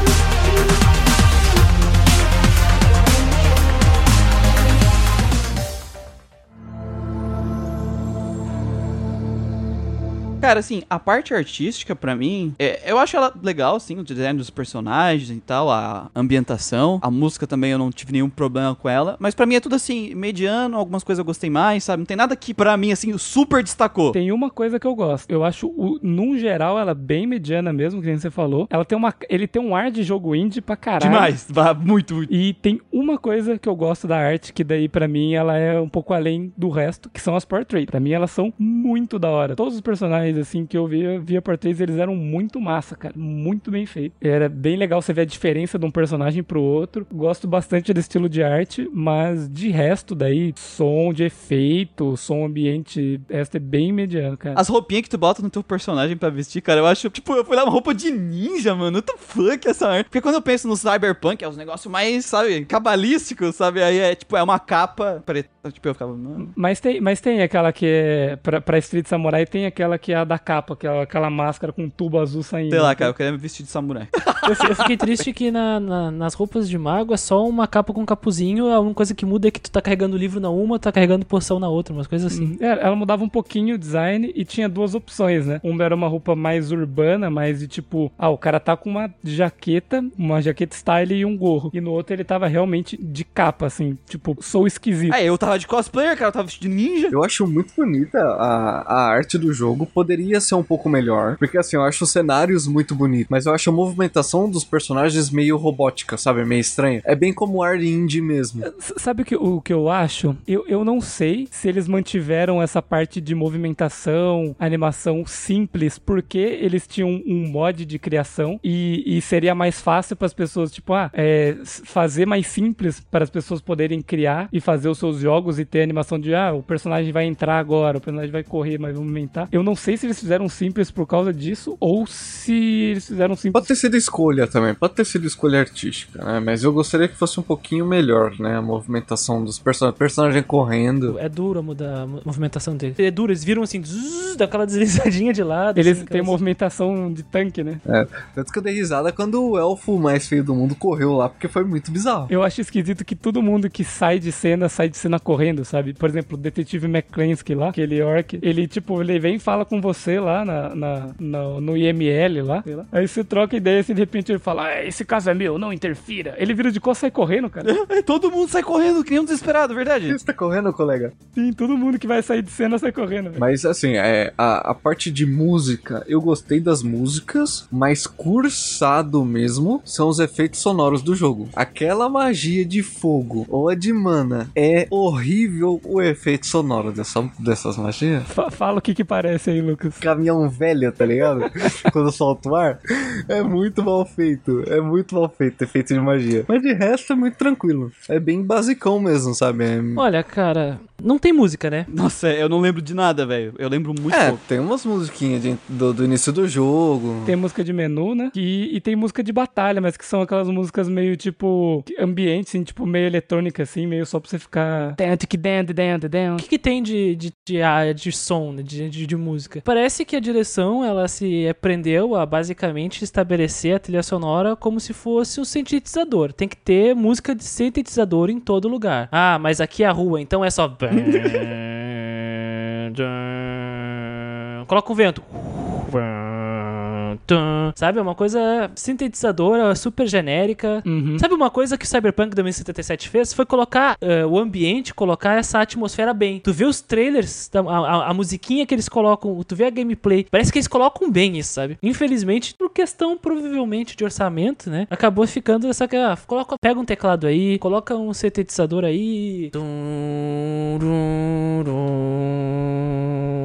Cara, assim, a parte artística, pra mim, é- eu acho ela legal, assim, o design dos personagens e tal, a ambientação. A música também eu não tive nenhum problema com ela. Mas pra mim é tudo assim, mediano, algumas coisas eu gostei mais, sabe? Não tem nada que pra mim, assim, super destacou. Tem uma coisa que eu gosto. Eu acho, o, num geral, ela bem mediana mesmo, que nem você falou. Ela tem uma, ele tem um ar de jogo indie pra caralho. Demais, muito, muito. E tem uma coisa que eu gosto da arte, que daí pra mim ela é um pouco além do resto, que são as portraits. Pra mim elas são muito da hora. Todos os personagens assim que eu via, via portraits, eles eram muito massa, cara, muito bem feito. Era bem legal você ver a diferença de um personagem pro outro. Gosto bastante do estilo de arte, mas de resto daí, som de efeito, som ambiente, esta é bem mediano, cara. As roupinhas que tu bota no teu personagem pra vestir, cara, eu acho, tipo, eu fui lá uma roupa de ninja, mano. What the fuck essa arte? Porque quando eu penso no Cyberpunk, é os negócios mais, sabe, cabalísticos, sabe? Aí é, tipo, é uma capa preta. Tipo, eu ficava, mano. Mas tem, mas tem aquela que é. Pra, pra Street Samurai tem aquela que é a da capa, que é aquela máscara com um tubo azul saindo. Sei lá, cara, eu queria me vestir de samurai. Eu, eu fiquei triste que na- na- nas roupas de mago é só uma capa com capuzinho. A única coisa que muda é que tu tá carregando o livro na uma, tá carregando poção na outra, umas coisas assim. Uhum. É, ela mudava um pouquinho o design e tinha duas opções, né? Uma era uma roupa mais urbana, mais de tipo, ah, o cara tá com uma jaqueta, uma jaqueta style e um gorro. E no outro ele tava realmente de capa, assim, tipo, sou esquisito. Aí eu tava de cosplayer, cara, eu tava vestido de ninja. Eu acho muito bonita a, a arte do jogo. Poderia ser um pouco melhor. Porque assim, eu acho os cenários muito bonitos. Mas eu acho a movimentação movimentação dos personagens meio robótica, sabe? Meio estranha. É bem como ar indie mesmo. Sabe o que, o que eu acho? Eu, eu não sei se eles mantiveram essa parte de movimentação, animação simples, porque eles tinham um mod de criação e, e seria mais fácil para as pessoas, tipo, ah, é, fazer mais simples para as pessoas poderem criar e fazer os seus jogos e ter animação de, ah, o personagem vai entrar agora, o personagem vai correr, mas vai movimentar. Eu não sei se eles fizeram simples por causa disso ou se eles fizeram simples. Pode ter sido escolha também, pode ter sido escolha artística, né? Mas eu gostaria que fosse um pouquinho melhor, né? A movimentação dos personagens, personagem correndo. É duro mudar a mo- movimentação dele. É duro, eles viram assim, zzz, dá aquela deslizadinha de lado. Eles assim, têm aquelas- movimentação de tanque, né? Tanto que eu dei risada quando o elfo mais feio do mundo correu lá, porque foi muito bizarro. Eu acho esquisito que todo mundo que sai de cena, sai de cena correndo, sabe? Por exemplo, o detetive McClansky lá, aquele orc, ele, tipo, ele vem e fala com você lá na, na- na- no IML lá, sei lá. Aí você troca ideia assim, de repente ele fala, ah, esse caso é meu, não interfira. Ele vira de costas e sai correndo, cara. Todo mundo sai correndo, que nem um desesperado, verdade? Você tá correndo, colega? Sim, todo mundo que vai sair de cena sai correndo, velho. Mas assim, é, a, a parte de música, eu gostei das músicas, mas cursado mesmo são os efeitos sonoros do jogo. Aquela magia de fogo ou a de mana, é horrível o efeito sonoro dessa, dessas magias. Fa- Fala o que que parece aí, Lucas. Caminhão velho, tá ligado? Quando solta o ar. É muito mal feito. É muito mal feito, efeito de magia. Mas de resto é muito tranquilo. É bem basicão mesmo, sabe? É, Olha, cara, não tem música, né? Nossa, eu não lembro de nada, velho. Eu lembro muito é pouco. tem umas musiquinhas de- do, do início do jogo. Tem música de menu, né? E, e tem música de batalha, mas que são aquelas músicas meio tipo ambiente, assim, tipo meio eletrônica, assim, meio só pra você ficar. O que, que tem de, de, de, ah, de som, né, de, de, de música? Parece que a direção ela se prendeu a basicamente estabelecer a trilha sonora como se fosse um sintetizador. Tem que ter música de sintetizador em todo lugar. Ah, mas aqui é a rua, então é só. Coloca um vento. Sabe? É uma coisa sintetizadora, super genérica. Uhum. Sabe uma coisa que o Cyberpunk 2077 fez? Foi colocar eh, o ambiente, colocar essa atmosfera bem. Tu vê os trailers, a, a- a musiquinha que eles colocam, tu vê a gameplay, parece que eles colocam bem isso, sabe? Infelizmente, por questão provavelmente de orçamento, né? Acabou ficando essa ah, coloca, pega um teclado aí, coloca um sintetizador aí. Tum, rum,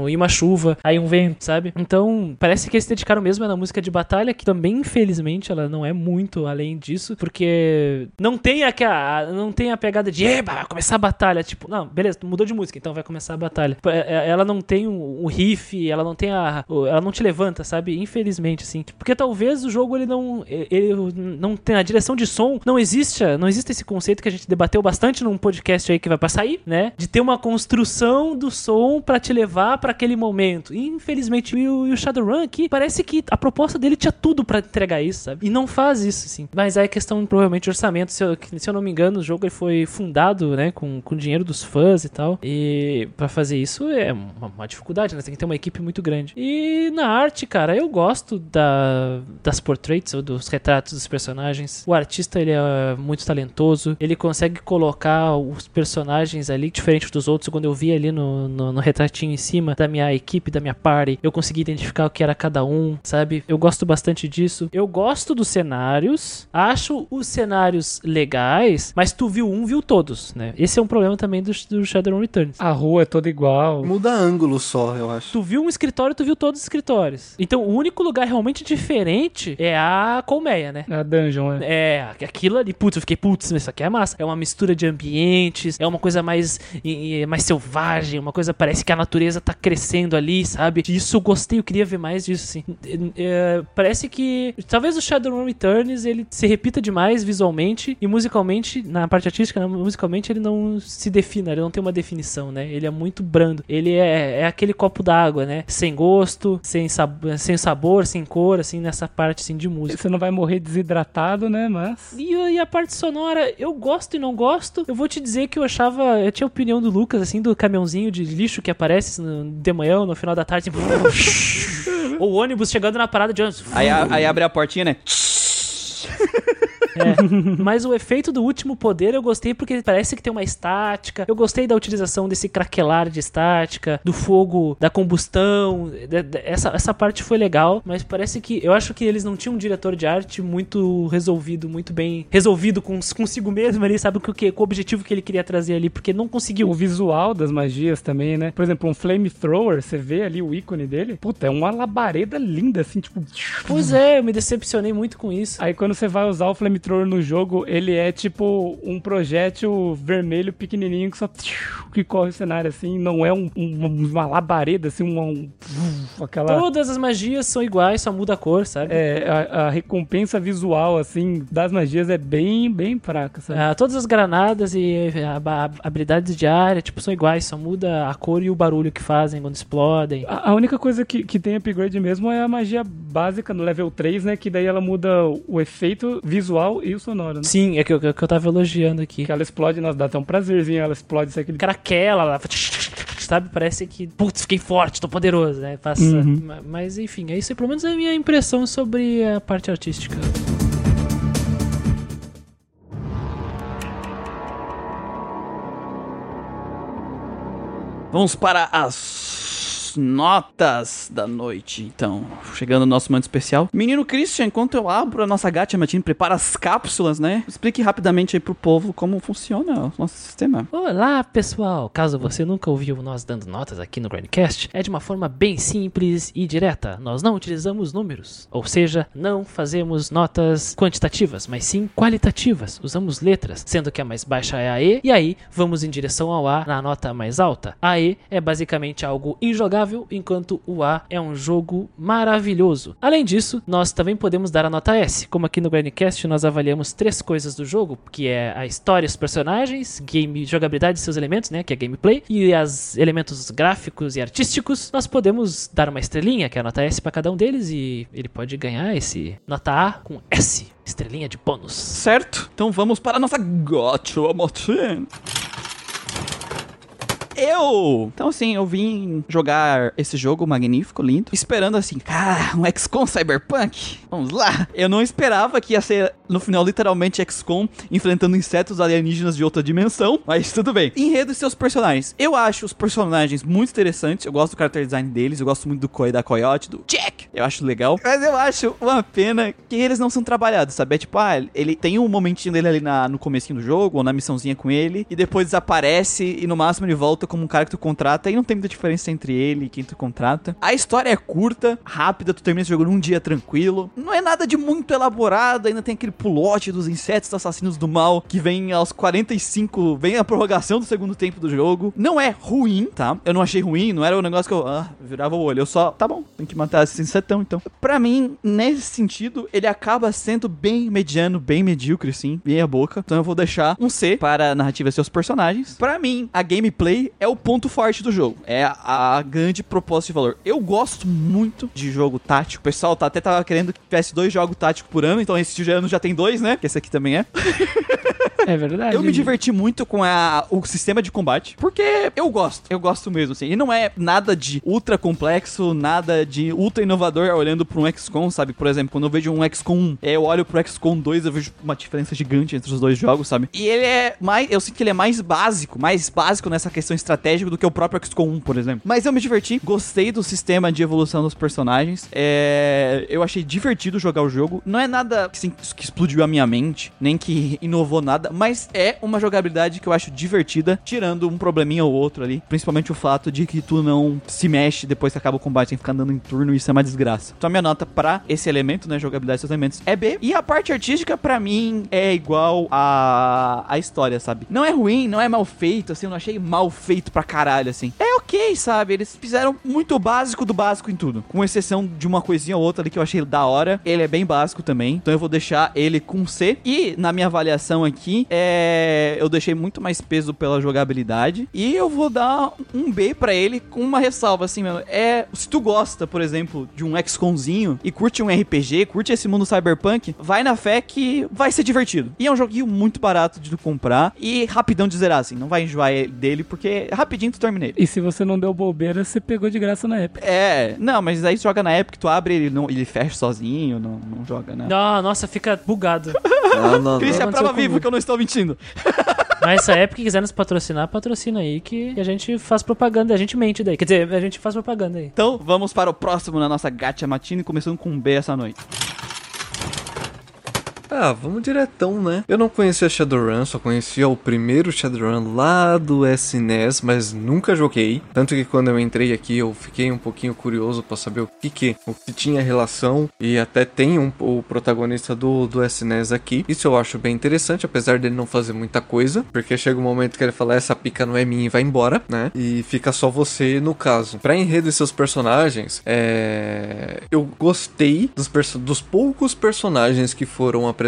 E uma chuva, aí um vento, sabe? Então, parece que eles se dedicaram mesmo na música de batalha, que também, infelizmente, ela não é muito além disso, porque não tem aquela. Não tem a pegada de eba, vai começar a batalha. Tipo, não, beleza, mudou de música, então vai começar a batalha. É- é- Ela não tem o, riff, ela não tem a. Ela não te levanta, sabe? Infelizmente, assim. Porque talvez o jogo ele não. Ele não tem. A direção de som não existe. Não existe esse conceito que a gente debateu bastante num podcast aí que vai pra sair, né? De ter uma construção do som pra te levar pra aquele momento. E, infelizmente, e o, e o Shadowrun aqui parece que a proposta dele tinha tudo pra entregar isso, sabe? E não faz isso, assim. Mas aí é questão, provavelmente, de orçamento. Se eu, se eu não me engano, o jogo foi fundado, né, com, com dinheiro dos fãs e tal. E pra fazer isso é uma, uma dificuldade, né? Tem que ter uma equipe muito grande. E na arte, cara, eu gosto da, das portraits, ou dos retratos dos personagens. O artista, ele é muito talentoso. Ele consegue colocar os personagens ali, diferente dos outros. Quando eu vi ali no, no, no retratinho em cima da minha equipe, da minha party, eu consegui identificar o que era cada um, sabe? Eu gosto bastante disso. Eu gosto dos cenários. Acho os cenários legais, mas tu viu um, viu todos, né? Esse é um problema também do, do Shadowrun Returns. A rua é toda igual. Muda ângulo só, eu acho. Tu viu um escritório, tu viu todos os escritórios. Então, o único lugar realmente diferente é a colmeia, né? A dungeon, é. É, aquilo ali, putz, eu fiquei, putz, isso aqui é massa. É uma mistura de ambientes, é uma coisa mais, mais selvagem, uma coisa, parece que a natureza tá crescendo ali, sabe? Isso eu gostei, eu queria ver mais disso, assim. É, parece que, talvez o Shadowrun Returns, ele se repita demais visualmente e musicalmente, na parte artística, né, musicalmente ele não se defina, ele não tem uma definição, né? Ele é muito brando. Ele é, é aquele copo d'água, né? Sem gosto, sem, sab sem sabor, sem cor, assim, nessa parte, assim, de música. Você não vai morrer desidratado, né? Mas. E, e a parte sonora, eu gosto e não gosto. Eu vou te dizer que eu achava. Eu tinha a opinião do Lucas, assim, do caminhãozinho de lixo que aparece no, de manhã, no final da tarde. Ou o ônibus chegando na parada de ônibus. Aí, aí abre a portinha, né? É. Mas o efeito do último poder eu gostei porque parece que tem uma estática. Eu gostei da utilização desse craquelar de estática, do fogo, da combustão. de- de- Essa, essa parte foi legal, mas parece que. Eu acho que eles não tinham um diretor de arte muito resolvido, muito bem resolvido com, consigo mesmo ali, sabe? Com o, que, com o objetivo que ele queria trazer ali, porque não conseguiu. O visual das magias também, né? Por exemplo, um flamethrower, você vê ali o ícone dele. Puta, é uma labareda linda, assim, tipo. Pois é, eu me decepcionei muito com isso. Aí quando você vai usar o flamethrower no jogo, ele é tipo um projétil vermelho pequenininho que só que corre o cenário assim, não é um, um- uma labareda assim, um, um aquela Todas as magias são iguais, só muda a cor, sabe? é, a, a recompensa visual assim das magias é bem bem fraca, sabe? Ah, todas as granadas e a- a- habilidades de área, tipo, são iguais, só muda a cor e o barulho que fazem quando explodem. A, a única coisa que, que tem upgrade mesmo é a magia básica no level 3, né? Que daí ela muda o efeito visual e o sonoro, né? Sim, é que, eu- que eu tava elogiando aqui. Que ela explode, nossa, dá até um prazerzinho, ela explode, sai aquele Craquela, ela... sabe? Parece que, putz, fiquei forte, tô poderoso, né? Passa. Uhum. Ma- Mas enfim, é isso aí, pelo menos é a minha impressão sobre a parte artística. Vamos para as notas da noite, então. Chegando no nosso momento especial. Menino Christian, enquanto eu abro a nossa gacha matina, prepara as cápsulas, né? Explique rapidamente aí pro povo como funciona o nosso sistema. Olá, pessoal! Caso você nunca ouviu nós dando notas aqui no Grandcast, é de uma forma bem simples e direta. Nós não utilizamos números, ou seja, não fazemos notas quantitativas, mas sim qualitativas. Usamos letras, sendo que a mais baixa é a E, e aí vamos em direção ao A na nota mais alta. A E é basicamente algo injogável, enquanto o A é um jogo maravilhoso. Além disso, nós também podemos dar a nota S. Como aqui no Grandcast nós avaliamos três coisas do jogo, que é a história, os personagens, game, jogabilidade e seus elementos, né, que é gameplay, e os elementos gráficos e artísticos, nós podemos dar uma estrelinha, que é a nota S para cada um deles, e ele pode ganhar esse nota A com S, estrelinha de bônus. Certo? Então vamos para a nossa gacha matina. Eu! Então, assim, eu vim jogar esse jogo magnífico, lindo, esperando assim, cara, um XCOM Cyberpunk? Vamos lá! Eu não esperava que ia ser, no final, literalmente XCOM enfrentando insetos alienígenas de outra dimensão, mas tudo bem. Enredo e seus personagens. Eu acho os personagens muito interessantes, eu gosto do character design deles, eu gosto muito do Koi da Coyote, do Jack, eu acho legal, mas eu acho uma pena que eles não são trabalhados, sabe? É tipo, ah, ele tem um momentinho dele ali na, no comecinho do jogo, ou na missãozinha com ele, e depois desaparece e no máximo ele volta como um cara que tu contrata e não tem muita diferença entre ele e quem tu contrata. A história é curta, rápida, tu termina esse jogo num dia tranquilo. Não é nada de muito elaborado, ainda tem aquele pulote dos insetos assassinos do mal que vem aos 45, vem a prorrogação do segundo tempo do jogo. Não é ruim, tá? Eu não achei ruim, não era um negócio que eu ah, virava o olho. Eu só, tá bom, tem que matar esse insetão então. Pra mim, nesse sentido, ele acaba sendo bem mediano, bem medíocre, sim, bem boca. Então eu vou deixar um C para a narrativa e seus personagens. Pra mim, a gameplay é o ponto forte do jogo. É a, grande propósito de valor. Eu gosto muito de jogo tático. O pessoal tá, até tava querendo que tivesse dois jogos táticos por ano, então esse ano já tem dois, né? Que esse aqui também é. É verdade. Eu me diverti muito com a, o sistema de combate, porque eu gosto, eu gosto mesmo, assim. E não é nada de ultra complexo, nada de ultra inovador olhando pra um XCOM, sabe? Por exemplo, quando eu vejo um XCOM 1, é, eu olho pro XCOM 2, eu vejo uma diferença gigante entre os dois jogos, sabe? E ele é mais, eu sinto que ele é mais básico, mais básico nessa questão estratégica do que o próprio XCOM 1, por exemplo. Mas eu me diverti, gostei do sistema de evolução dos personagens, é, eu achei divertido jogar o jogo. Não é nada assim, que explodiu a minha mente, nem que inovou nada, mas é uma jogabilidade que eu acho divertida, tirando um probleminha ou outro ali. Principalmente o fato de que tu não se mexe depois que acaba o combate, tem que ficar andando em turno, isso é uma desgraça. Então a minha nota pra esse elemento, né, jogabilidade dos elementos, é B. E a parte artística, pra mim, é igual a, a história, sabe? Não é ruim, não é mal feito, assim, eu não achei mal feito pra caralho, assim. É ok, sabe? Eles fizeram muito básico do básico em tudo. Com exceção de uma coisinha ou outra ali que eu achei da hora. Ele é bem básico também. Então eu vou deixar ele com C. E na minha avaliação aqui, é, eu deixei muito mais peso pela jogabilidade. E eu vou dar um B pra ele com uma ressalva, assim, mesmo. É, se tu gosta, por exemplo, de um XCOMzinho e curte um RPG, curte esse mundo cyberpunk, vai na fé que vai ser divertido. E é um joguinho muito barato de tu comprar e rapidão de zerar, assim. Não vai enjoar dele, porque rapidinho tu termina ele. E se você não deu bobeira, você pegou de graça na época. É, não, mas aí tu joga na época, tu abre ele, não, ele fecha sozinho, não, não joga, né? Ah, nossa, fica bugado. Não, não, Christian, é aconteceu prova viva que eu não estou mentindo. Mas essa época quiser nos patrocinar, patrocina aí que a gente faz propaganda, a gente mente daí. Quer dizer, a gente faz propaganda aí. Então, vamos para o próximo na nossa Gacha Matina, começando com um B essa noite. Ah, vamos diretão, né? Eu não conhecia Shadowrun, só conhecia o primeiro Shadowrun lá do SNES, mas nunca joguei. Tanto que quando eu entrei aqui, eu fiquei um pouquinho curioso pra saber o que que, o que tinha relação. E até tem um, o protagonista do, do SNES aqui. Isso eu acho bem interessante, apesar dele não fazer muita coisa. Porque chega um momento que ele fala, essa pica não é minha e vai embora, né? E fica só você no caso. Pra enredo e seus personagens, é... Eu gostei dos, perso- dos poucos personagens que foram apresentados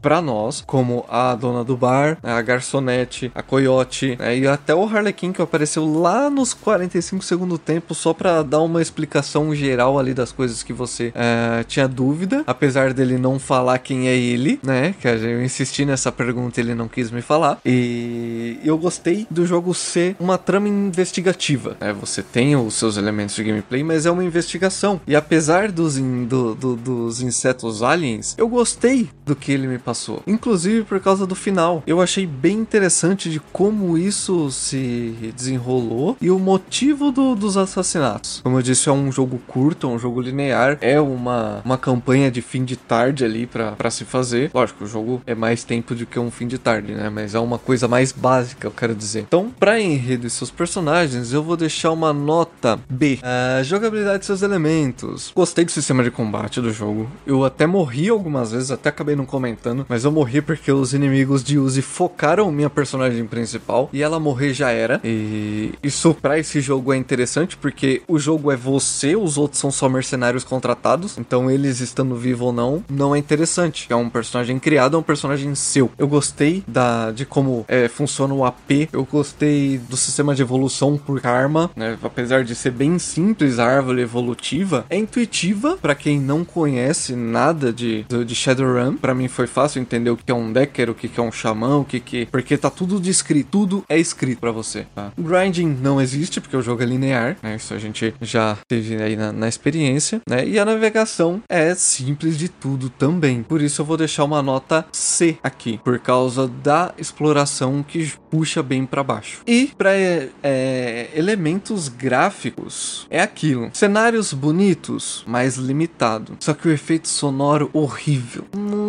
pra nós, como a dona do bar, a garçonete, a coiote, né, e até o Harlequin que apareceu lá nos 45 segundos tempo só pra dar uma explicação geral ali das coisas que você eh, tinha dúvida, apesar dele não falar quem é ele, né? Que eu insisti nessa pergunta ele não quis me falar. E eu gostei do jogo ser uma trama investigativa. né? Você tem os seus elementos de gameplay, mas é uma investigação. E apesar dos, in- do- do- dos insetos aliens, eu gostei do que ele me passou. Inclusive por causa do final. Eu achei bem interessante de como isso se desenrolou e o motivo do- dos assassinatos. Como eu disse, é um jogo curto, é um jogo linear, é uma, uma campanha de fim de tarde ali pra se fazer. Lógico, o jogo é mais tempo do que um fim de tarde, né? Mas é uma coisa mais básica, eu quero dizer. Então, pra enredo e seus personagens, eu vou deixar uma nota B. A jogabilidade e seus elementos. Gostei do sistema de combate do jogo. Eu até morri algumas vezes, até acabei não comentando, mas eu morri porque os inimigos de Uzi focaram minha personagem principal e ela morrer já era. E isso pra esse jogo é interessante porque o jogo é você, os outros são só mercenários contratados, então eles estando vivo ou não, não é interessante. É um personagem criado, é um personagem seu. Eu gostei da de como é, funciona o AP, eu gostei do sistema de evolução por karma, né? Apesar de ser bem simples a árvore evolutiva, é intuitiva pra quem não conhece nada de, de Shadowrun. Pra mim foi fácil entender o que é um Decker, o que é um xamã, o que que... Porque tá tudo descrito, tudo é escrito pra você, tá? Grinding não existe, porque o jogo é linear, né? Isso a gente já teve aí na, na experiência, né? E a navegação é simples de tudo também. Por isso eu vou deixar uma nota C aqui, por causa da exploração que puxa bem pra baixo. E pra é, é, elementos gráficos, é aquilo. Cenários bonitos, mas limitado. Só que o efeito sonoro horrível.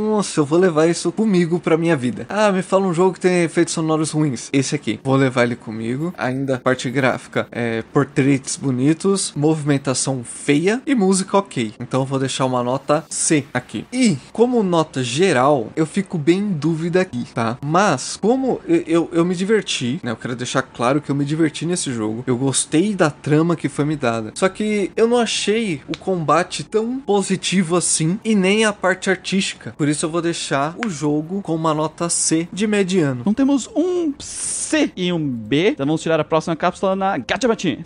Nossa, eu vou levar isso comigo pra minha vida. Ah, me fala um jogo que tem efeitos sonoros ruins. Esse aqui. Vou levar ele comigo. Ainda parte gráfica, é, portraits bonitos, movimentação feia e música ok. Então eu vou deixar uma nota C aqui. E como nota geral, eu fico bem em dúvida aqui, tá? Mas como eu, eu, eu me diverti, né? Eu quero deixar claro que eu me diverti nesse jogo. Eu gostei da trama que foi me dada. Só que eu não achei o combate tão positivo assim e nem a parte artística. Por isso eu vou deixar o jogo com uma nota C de mediano. Então temos um C e um B. Então vamos tirar a próxima cápsula na Gacha Matina.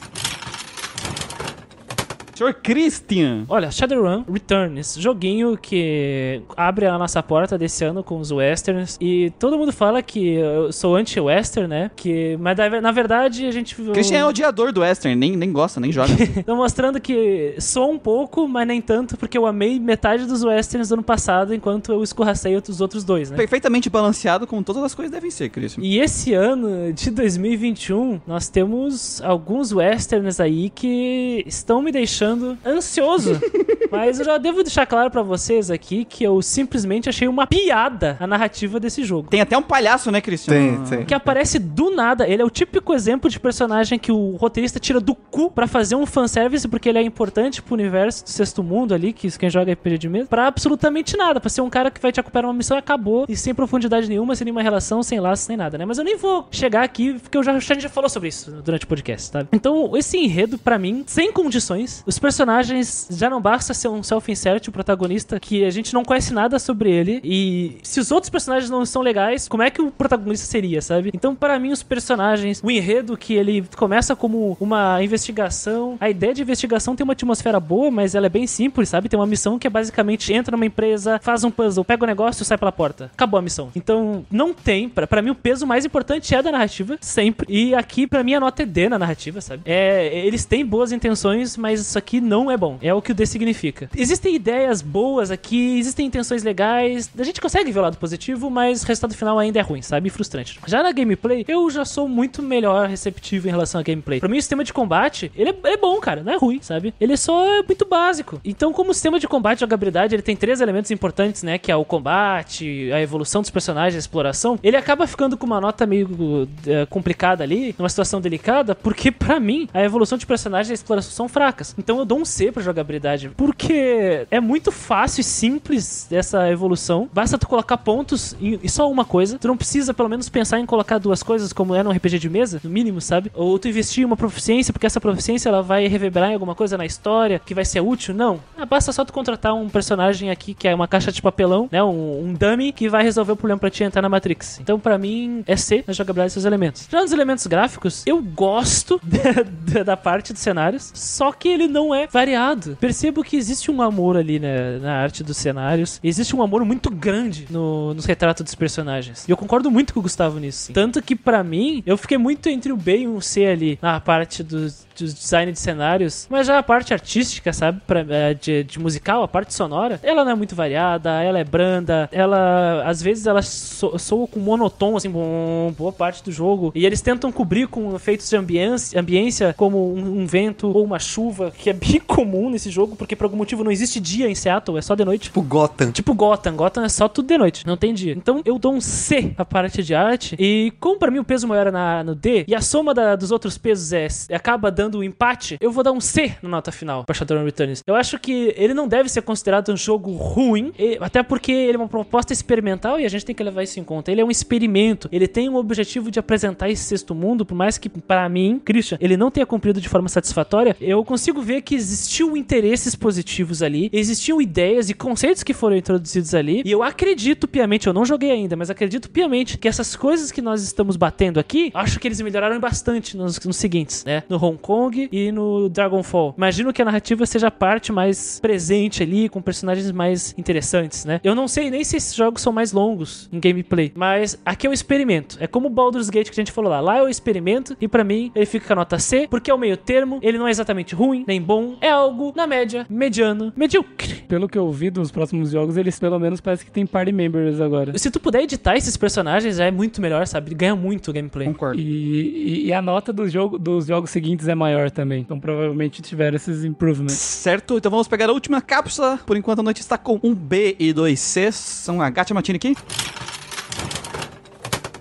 Senhor Christian. Olha, Shadowrun Returns, joguinho que abre a nossa porta desse ano com os westerns e todo mundo fala que eu sou anti-western, né? Que, mas na verdade a gente Christian é odiador do Western, nem, nem gosta, nem joga. Tô mostrando que sou um pouco, mas nem tanto, porque eu amei metade dos westerns do ano passado, enquanto eu escorracei os outros dois, né? Perfeitamente balanceado, como todas as coisas devem ser, Christian. E esse ano de 2021, nós temos alguns westerns aí que estão me deixando ansioso. Mas eu já devo deixar claro pra vocês aqui que eu simplesmente achei uma piada a narrativa desse jogo. Tem até um palhaço, né, Christian? Tem, tem. Que aparece do nada. Ele é o típico exemplo de personagem que o roteirista tira do cu pra fazer um fanservice, porque ele é importante pro universo do sexto mundo ali, que isso quem joga RPG de mesa, pra absolutamente nada. Pra ser um cara que vai te acompanhar uma missão e acabou, e sem profundidade nenhuma, sem nenhuma relação, sem laço, sem nada, né? Mas eu nem vou chegar aqui, porque eu já, a gente já falou sobre isso durante o podcast, sabe? Então, esse enredo, pra mim, sem condições, Os personagens já não basta ser um self-insert, o protagonista, que a gente não conhece nada sobre ele. E se os outros personagens não são legais, como é que o protagonista seria, sabe? Então, para mim, os personagens, o enredo que ele começa como uma investigação. A ideia de investigação tem uma atmosfera boa, mas ela é bem simples, sabe? Tem uma missão que é basicamente entra numa empresa, faz um puzzle, pega o negócio e sai pela porta. Acabou a missão. Então, não tem. Pra mim, o peso mais importante é da narrativa, sempre. E aqui, pra mim, a nota é D na narrativa, sabe? É, eles têm boas intenções, mas isso aqui não é bom. É o que o D significa. Existem ideias boas aqui, existem intenções legais. A gente consegue ver o lado positivo, mas o resultado final ainda é ruim, sabe? Frustrante. Já na gameplay, eu já sou muito melhor receptivo em relação à gameplay. Pra mim, o sistema de combate, ele é, é bom, cara. Não é ruim, sabe? Ele só é muito básico. Então, como sistema de combate e jogabilidade, ele tem três elementos importantes, né? Que é o combate, a evolução dos personagens, a exploração. Ele acaba ficando com uma nota meio é, complicada ali, numa situação delicada, porque pra mim, a evolução de personagens e a exploração são fracas. Então eu dou um C pra jogabilidade. Porque é muito fácil e simples essa evolução. Basta tu colocar pontos em só uma coisa. Tu não precisa, pelo menos, pensar em colocar duas coisas, como é num RPG de mesa, no mínimo, sabe? Ou tu investir em uma proficiência, porque essa proficiência ela vai reverberar em alguma coisa na história que vai ser útil. Não. Ah, basta só tu contratar um personagem aqui que é uma caixa de papelão, né? Um, um dummy que vai resolver o problema pra ti entrar na Matrix. Então, pra mim, é C na jogabilidade desses elementos. Já nos elementos gráficos, eu gosto da parte dos cenários, só que ele não é variado. Percebo que existe um amor ali né, na arte dos cenários, existe um amor muito grande no, nos retratos dos personagens. E eu concordo muito com o Gustavo nisso. sim. Tanto que, pra mim, eu fiquei muito entre o B e um C ali na parte dos de design de cenários, mas já a parte artística, sabe, pra, é, de, de musical, a parte sonora, ela não é muito variada, ela é branda, ela às vezes ela so, soa com monotom, assim, bom, boa parte do jogo, e eles tentam cobrir com efeitos de ambiência, ambiência como um, um vento ou uma chuva, que é bem comum nesse jogo, porque por algum motivo não existe dia em Seattle, é só de noite. Tipo Gotham. Tipo Gotham, Gotham é só tudo de noite, não tem dia. Então eu dou um C pra parte de arte, e como pra mim o peso maior é na, no D, e a soma da- dos outros pesos é, acaba dando um empate, eu vou dar um C na nota final pra Shadowrun Returns. Eu acho que ele não deve ser considerado um jogo ruim, até porque ele é uma proposta experimental e a gente tem que levar isso em conta. Ele é um experimento, ele tem o objetivo de apresentar esse sexto mundo, por mais que pra mim, Christian, ele não tenha cumprido de forma satisfatória, eu consigo ver que existiu interesses positivos ali, existiam ideias e conceitos que foram introduzidos ali, e eu acredito piamente, eu não joguei ainda, mas acredito piamente que essas coisas que nós estamos batendo aqui, acho que eles melhoraram bastante nos, nos seguintes, né? No Hong Kong e no Dragonfall. Imagino que a narrativa seja a parte mais presente ali, com personagens mais interessantes, né? Eu não sei nem se esses jogos são mais longos em gameplay, mas aqui é um experimento. É como o Baldur's Gate que a gente falou lá. Lá é o experimento e pra mim ele fica com a nota C, porque é o meio termo, ele não é exatamente ruim, nem bom, é algo na média, mediano, medíocre. Pelo que eu vi dos próximos jogos, eles pelo menos parece que tem party members agora. Se tu puder editar esses personagens, já é muito melhor, sabe? Ganha muito o gameplay. Concordo. E, e- e a nota do jogo, dos jogos seguintes é maior também. Então provavelmente tiveram esses improvements. Certo, então vamos pegar a última cápsula. Por enquanto a noite está com um B e dois Cs. São a Gacha Matini aqui.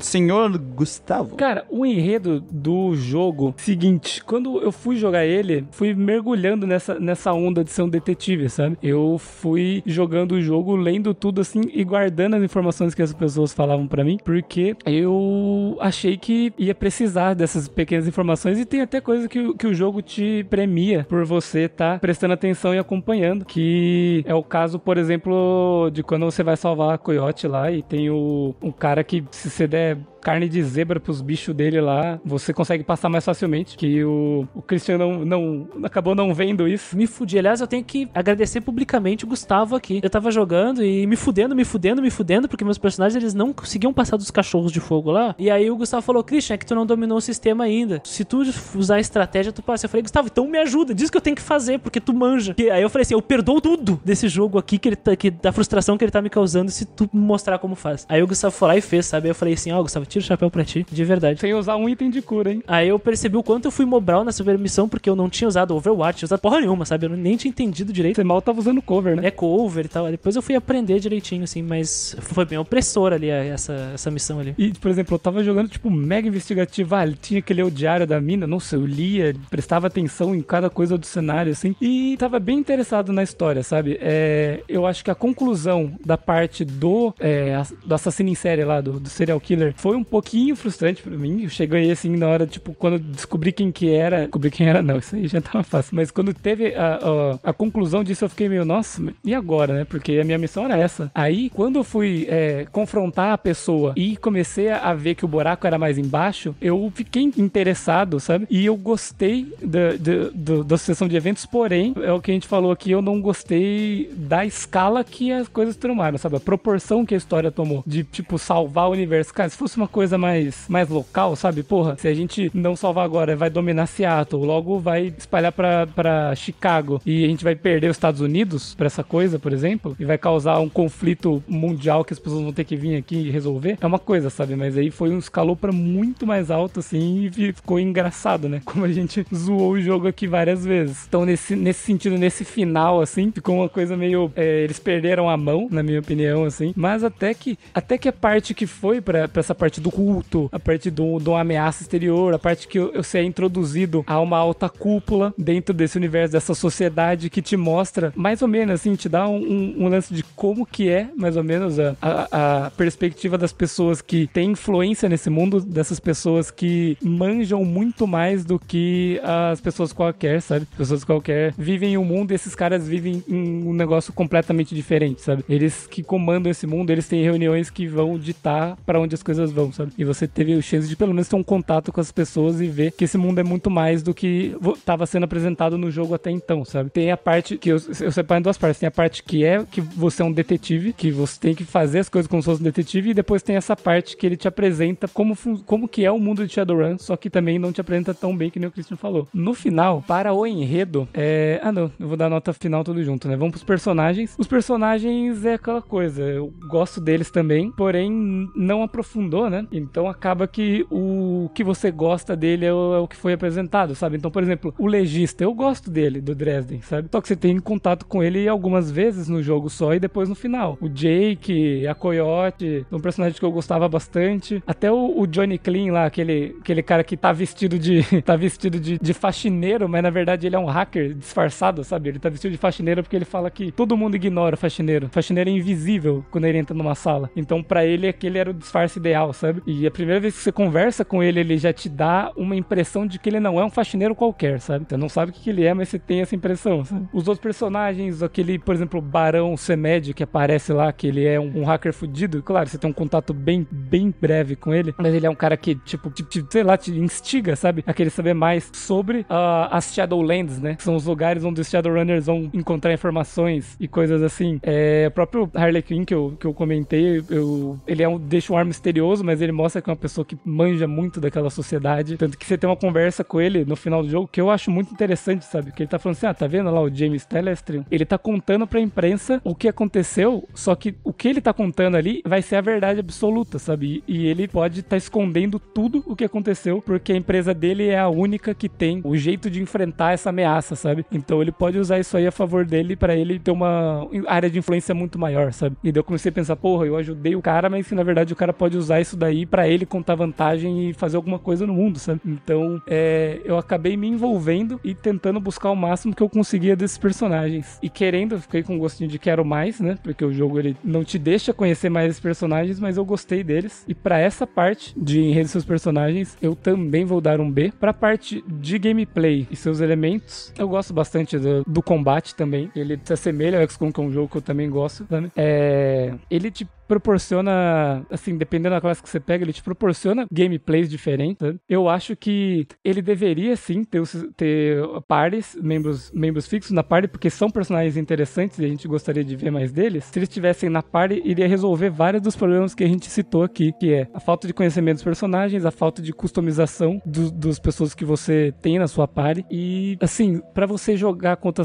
Senhor Gustavo. Cara, o enredo do jogo, seguinte, quando eu fui jogar ele, fui mergulhando nessa, nessa onda de ser um detetive, sabe? Eu fui jogando o jogo, lendo tudo assim e guardando as informações que as pessoas falavam pra mim, porque eu achei que ia precisar dessas pequenas informações e tem até coisa que, o- que o jogo te premia por você tá prestando atenção e acompanhando, que é o caso, por exemplo, de quando você vai salvar a coiote lá e tem o, um cara que se você der subscribe carne de zebra pros bichos dele lá, você consegue passar mais facilmente. Que o, o Christian não, não acabou não vendo isso. Me fudi. Aliás, eu tenho que agradecer publicamente o Gustavo aqui. Eu tava jogando e me fudendo, me fudendo, me fudendo, porque meus personagens eles não conseguiam passar dos cachorros de fogo lá. E aí o Gustavo falou: Christian, é que tu não dominou o sistema ainda. Se tu usar estratégia, tu passa. Eu falei: Gustavo, então me ajuda, diz o que eu tenho que fazer, porque tu manja. E aí eu falei assim: eu perdoo tudo desse jogo aqui, que ele tá, que, da frustração que ele tá me causando, se tu mostrar como faz. Aí o Gustavo foi lá e fez, sabe? Aí eu falei assim: Ó, Gustavo, tira o chapéu pra ti, de verdade. Sem usar um item de cura, hein? Aí eu percebi o quanto eu fui mobral nessa primeira missão, porque eu não tinha usado Overwatch, tinha usado porra nenhuma, sabe? Eu nem tinha entendido direito. Você mal tava usando cover, né? É cover e tal. Depois eu fui aprender direitinho, assim, mas foi bem opressor ali essa, essa missão ali. E, por exemplo, eu tava jogando, tipo, mega investigativo. Ah, ele tinha que ler o diário da mina. Nossa, eu lia, prestava atenção em cada coisa do cenário, assim. E tava bem interessado na história, sabe? É, eu acho que a conclusão da parte do, é, do assassino em série lá, do, do serial killer, foi um um pouquinho frustrante pra mim. Eu cheguei assim na hora, tipo, quando descobri quem que era. Descobri quem era, não, isso aí já tava fácil. Mas quando teve a, a, a conclusão disso, eu fiquei meio, nossa, e agora, né? Porque a minha missão era essa. Aí, quando eu fui é, confrontar a pessoa e comecei a ver que o buraco era mais embaixo, eu fiquei interessado, sabe? E eu gostei da, da, da, sucessão de eventos, porém, é o que a gente falou aqui, eu não gostei da escala que as coisas tomaram, sabe? A proporção que a história tomou de, tipo, salvar o universo. Cara, se fosse uma coisa mais, mais local, sabe? Porra, se a gente não salvar agora, vai dominar Seattle, logo vai espalhar pra, pra Chicago e a gente vai perder os Estados Unidos pra essa coisa, por exemplo, e vai causar um conflito mundial que as pessoas vão ter que vir aqui e resolver, é uma coisa, sabe? Mas aí foi um escalou pra muito mais alto, assim, e ficou engraçado, né? Como a gente zoou o jogo aqui várias vezes. Então, nesse, nesse sentido, nesse final, assim, ficou uma coisa meio. É, eles perderam a mão, na minha opinião, assim. Mas até que até que a parte que foi pra, essa parte do culto, a parte do, do ameaça exterior, a parte que eu ser introduzido a uma alta cúpula dentro desse universo, dessa sociedade que te mostra, mais ou menos, assim, te dá um, um, um lance de como que é, mais ou menos, a, a, a perspectiva das pessoas que têm influência nesse mundo, dessas pessoas que manjam muito mais do que as pessoas qualquer, sabe? Pessoas qualquer vivem um mundo e esses caras vivem em um negócio completamente diferente, sabe? Eles que comandam esse mundo, eles têm reuniões que vão ditar para onde as coisas vão, sabe? E você teve o chance de pelo menos ter um contato com as pessoas e ver que esse mundo é muito mais do que estava sendo apresentado no jogo até então, sabe? Tem a parte que eu, eu separo em duas partes. Tem a parte que é que você é um detetive, que você tem que fazer as coisas como se fosse um detetive, e depois tem essa parte que ele te apresenta como, como que é o mundo de Shadowrun, só que também não te apresenta tão bem que nem o Christian falou. No final, para o enredo, é... Ah, não, eu vou dar a nota final tudo junto, né? Vamos pros personagens. Os personagens é aquela coisa, eu gosto deles também, porém não aprofundou, né? Então acaba que o que você gosta dele é o, é o que foi apresentado, sabe? Então, por exemplo, o legista, eu gosto dele, do Dresden, sabe? Só que você tem contato com ele algumas vezes no jogo só e depois no final. O Jake, a Coyote, um personagem que eu gostava bastante. Até o, o Johnny Clean lá, aquele, aquele cara que tá vestido de tá vestido de, de faxineiro, mas na verdade ele é um hacker disfarçado, sabe? Ele tá vestido de faxineiro porque ele fala que todo mundo ignora o faxineiro. O faxineiro é invisível quando ele entra numa sala. Então, para ele, aquele era o disfarce ideal, sabe? E a primeira vez que você conversa com ele, ele já te dá uma impressão de que ele não é um faxineiro qualquer, sabe? Você não sabe o que, ele é, mas você tem essa impressão, sabe? Os outros personagens, aquele, por exemplo, Barão Semed, que aparece lá, que ele é um, um hacker fudido, claro, você tem um contato bem, bem breve com ele, mas ele é um cara que, tipo, tipo sei lá, te instiga, sabe? A querer saber mais sobre uh, as Shadowlands, né? Que são os lugares onde os Shadowrunners vão encontrar informações e coisas assim. É, o próprio Harley Quinn que eu, que eu comentei, eu, ele é um, deixa um ar misterioso, mas ele mostra que é uma pessoa que manja muito daquela sociedade. Tanto que você tem uma conversa com ele no final do jogo que eu acho muito interessante, sabe? Que ele tá falando assim: ah, tá vendo lá o James Telestrian? Ele tá contando pra imprensa o que aconteceu, só que o que ele tá contando ali vai ser a verdade absoluta, sabe? E, ele pode estar tá escondendo tudo o que aconteceu, porque a empresa dele é a única que tem o jeito de enfrentar essa ameaça, sabe? Então ele pode usar isso aí a favor dele para ele ter uma área de influência muito maior, sabe? E daí eu comecei a pensar, porra, eu ajudei o cara, mas na verdade o cara pode usar isso daí para ele contar vantagem e fazer alguma coisa no mundo, sabe? Então é, eu acabei me envolvendo e tentando buscar o máximo que eu conseguia desses personagens. E querendo, fiquei com um gostinho de quero mais, né? Porque o jogo ele não te deixa conhecer mais esses personagens, mas eu gostei deles. E para essa parte de enredo seus personagens, eu também vou dar um B. Pra parte de gameplay e seus elementos, eu gosto bastante do, do combate também. Ele se assemelha ao XCOM, que é um jogo que eu também gosto. Né? É, ele te proporciona, assim, dependendo da classe que você pega, ele te proporciona gameplays diferentes. Eu acho que ele deveria sim ter, ter pares, membros, membros fixos na party, porque são personagens interessantes e a gente gostaria de ver mais deles. Se eles estivessem na party, iria resolver vários dos problemas que a gente citou aqui, que é a falta de conhecimento dos personagens, a falta de customização do, dos pessoas que você tem na sua party e, assim, para você jogar contra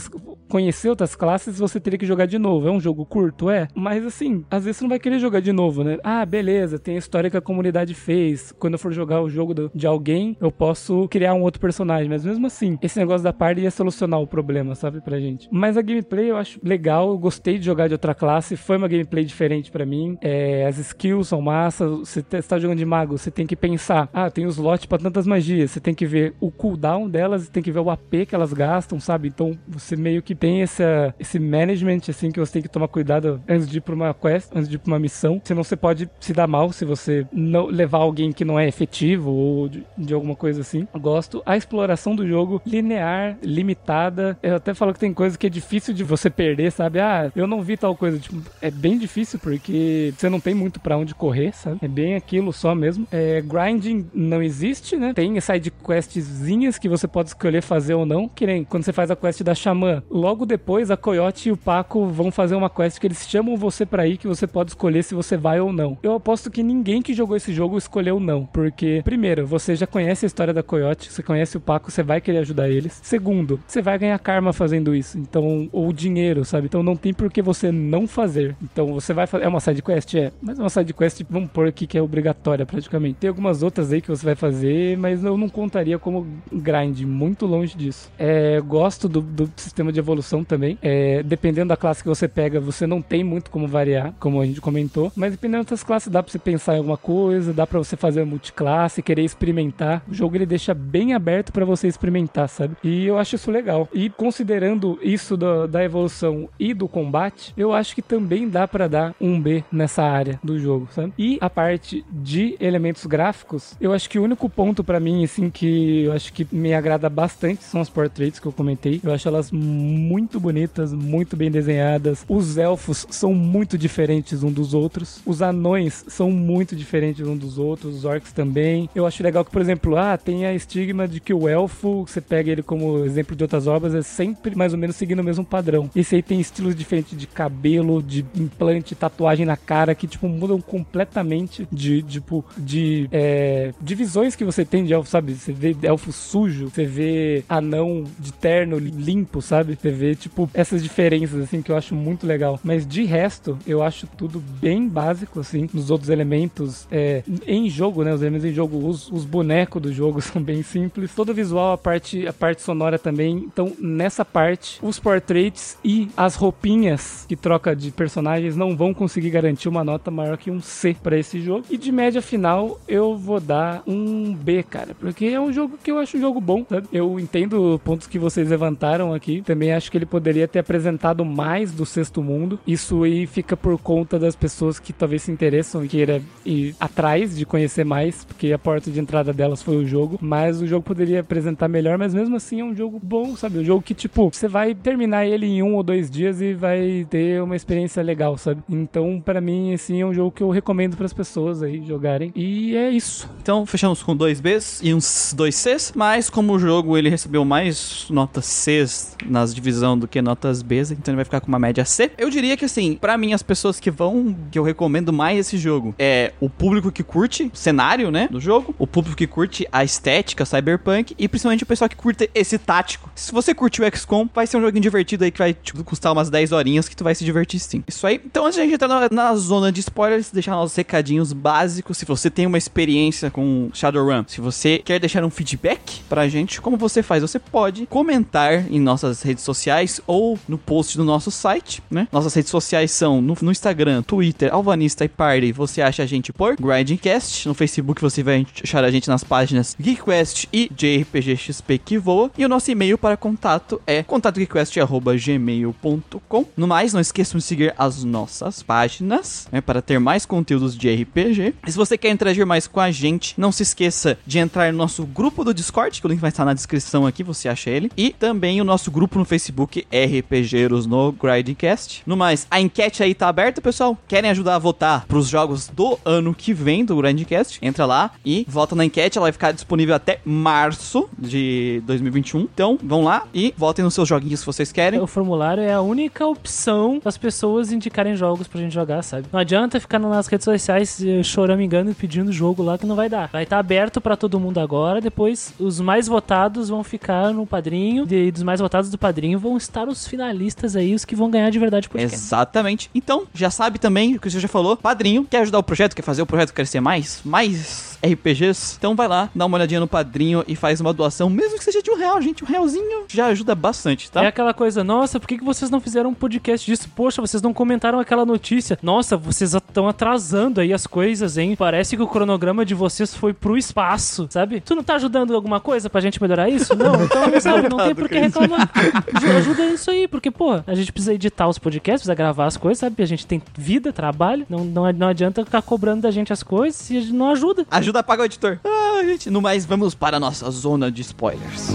conhecer outras classes, você teria que jogar de novo. É um jogo curto, é, mas assim, às vezes você não vai querer jogar de novo, né? Ah, beleza, tem a história que a comunidade fez. Quando eu for jogar o jogo de alguém, eu posso criar um outro personagem. Mas mesmo assim, esse negócio da party ia solucionar o problema, sabe, pra gente. Mas a gameplay eu acho legal, eu gostei de jogar de outra classe, foi uma gameplay diferente para mim. É, as skills são massa, você tá jogando de mago, você tem que pensar, ah, tem os lotes para tantas magias, você tem que ver o cooldown delas, tem que ver o AP que elas gastam, sabe? Então você meio que tem essa, esse management, assim, que você tem que tomar cuidado antes de ir pra uma quest, antes de ir pra uma missão, senão você pode se dar mal se você levar alguém que não é efetivo ou de, de alguma coisa assim. Eu gosto. A exploração do jogo linear, limitada. Eu até falo que tem coisa que é difícil de você perder, sabe? Ah, eu não vi tal coisa. Tipo, é bem difícil porque você não tem muito pra onde correr, sabe? É bem aquilo só mesmo. É, grinding não existe, né? Tem side questzinhas que você pode escolher fazer ou não, que nem quando você faz a quest da Xamã. Logo depois, a Coyote e o Paco vão fazer uma quest que eles chamam você pra ir, que você pode escolher se você vai ou não. Eu aposto que ninguém que jogou esse jogo escolheu não, porque, primeiro, você já conhece a história da Coyote, você conhece o Paco, você vai querer ajudar eles. Segundo, você vai ganhar karma fazendo isso, então, ou dinheiro, sabe? Então não tem por que você não fazer. Então você vai fazer. É uma side quest? É, mas é uma side quest, vamos pôr aqui que é obrigatória praticamente. Tem algumas outras aí que você vai fazer, mas eu não contaria como grind, muito longe disso. É, gosto do, do sistema de evolução também. É, dependendo da classe que você pega, você não tem muito como variar, como a gente comentou. Mas dependendo das classes, dá pra você pensar em alguma coisa, dá pra você fazer multiclasse, querer experimentar. O jogo ele deixa bem aberto pra você experimentar, sabe? E eu acho isso legal. E considerando isso da, evolução e do combate, eu acho que também dá pra dar um B nessa área do jogo, sabe? E a parte de elementos gráficos, eu acho que o único ponto pra mim, assim, que eu acho que me agrada bastante são as portraits que eu comentei. Eu acho elas muito bonitas, muito bem desenhadas. Os elfos são muito diferentes um dos outros. Os anões são muito diferentes um dos outros. Os orcs também. Eu acho legal que, por exemplo, ah, tem a estigma de que o elfo, você pega ele como exemplo de outras obras, é sempre mais ou menos seguindo o mesmo padrão. Esse aí tem estilos diferentes de cabelo, de implante, tatuagem na cara, que, tipo, mudam completamente de, tipo, de é, divisões que você tem de elfo, sabe? Você vê elfo sujo, você vê anão de terno limpo, sabe? Você vê, tipo, essas diferenças, assim, que eu acho muito legal. Mas de resto, eu acho tudo bem básico, assim, nos outros elementos é, em jogo, né? Os elementos em jogo, os, os bonecos do jogo são bem simples. Todo o visual, a parte, a parte sonora também. Então, nessa parte, os portraits e as roupinhas que troca de personagens não vão conseguir garantir uma nota maior que um C para esse jogo. E de média final, eu vou dar um B, cara, porque é um jogo que eu acho um jogo bom, sabe? Eu entendo pontos que vocês levantaram aqui. Também acho que ele poderia ter apresentado mais do sexto mundo. Isso aí fica por conta das pessoas que talvez se interessam e queira ir atrás de conhecer mais, porque a porta de entrada delas foi o jogo. Mas o jogo poderia apresentar melhor, mas mesmo assim é um jogo bom, sabe? Um jogo que, tipo, você vai terminar ele em um ou dois dias e vai ter uma experiência legal, sabe? Então, para mim, assim, é um jogo que eu recomendo para as pessoas aí jogarem. E é isso. Então, fechamos com dois Bs e uns dois Cs, mas como o jogo ele recebeu mais notas Cs nas divisão do que notas Bs, então ele vai ficar com uma média C. Eu diria que assim, pra mim as pessoas que vão, que eu recomendo mais esse jogo é o público que curte cenário, né, do jogo, o público que curte a estética cyberpunk e principalmente o pessoal que curte esse tático. Se você curte o XCOM, vai ser um joguinho divertido aí que vai tipo, custar umas 10 horinhas que tu vai se divertir sim. Isso aí. Então antes de a gente entrar na, na zona de spoilers, deixar nossos recadinhos básicos. Se você tem uma experiência com Shadowrun, se você quer deixar um feedback pra gente, como você faz? Você pode comentar em nossas redes sociais ou no post do nosso site, né? Nossas redes sociais são no, no Instagram, Twitter, Alvanista e Party. Você acha a gente por Grindcast. No Facebook você vai achar a gente nas páginas GeekQuest e JRPGXP que voa. E o nosso e-mail para contato é contatogeekquest.gmail.com. No mais, não esqueçam de seguir as nossas páginas né, para ter mais conteúdos de RPG. E se você quer interagir mais com a gente, não se esqueça de entrar no nosso grupo do Discord, que o link vai estar na descrição aqui, você acha ele. E também o nosso grupo no Facebook, RPGeiros no Grindcast. No mais, a enquete aí tá aberta, pessoal. Querem ajudar a votar pros jogos do ano que vem do Grindcast? Entra lá e vota na enquete, ela vai ficar disponível até março de 2021. Então, vão lá e votem nos seus joguinhos se vocês querem. O formulário é a única opção das pessoas indicarem jogos pra gente jogar, sabe? Não adianta ficar nas redes sociais eh, chorando, engano e pedindo jogo lá que não vai dar. Vai estar aberto pra todo mundo agora, depois os mais votados vão ficar no padrinho e dos mais votados do padrinho vão estar os finalistas aí, os que vão ganhar de verdade podcast. Exatamente. Então, já sabe também o que você já falou. Padrinho, quer ajudar o projeto, quer fazer o projeto crescer mais? Mais RPGs? Então vai lá, dá uma olhadinha no padrinho e faz uma doação, mesmo que seja de um real, gente. Um realzinho já ajuda bastante, tá? É aquela coisa, nossa, por que, que vocês não fizeram um podcast disso? Poxa, vocês não comentaram aquela notícia. Nossa, vocês estão atrasando aí as coisas, hein? Parece que o cronograma de vocês foi pro espaço, sabe? Tu não tá ajudando alguma coisa pra gente melhorar isso? Não, então, sabe, não tem por que reclamar. Ju- Ajuda isso aí, porque, pô, a gente precisa editar os podcasts, precisa gravar as coisas, sabe? A gente tem vida trabalho. Não, não, não adianta ficar cobrando da gente as coisas se a gente não ajuda. Ajuda a pagar o editor. Ah, gente. No mais, vamos para a nossa zona de spoilers.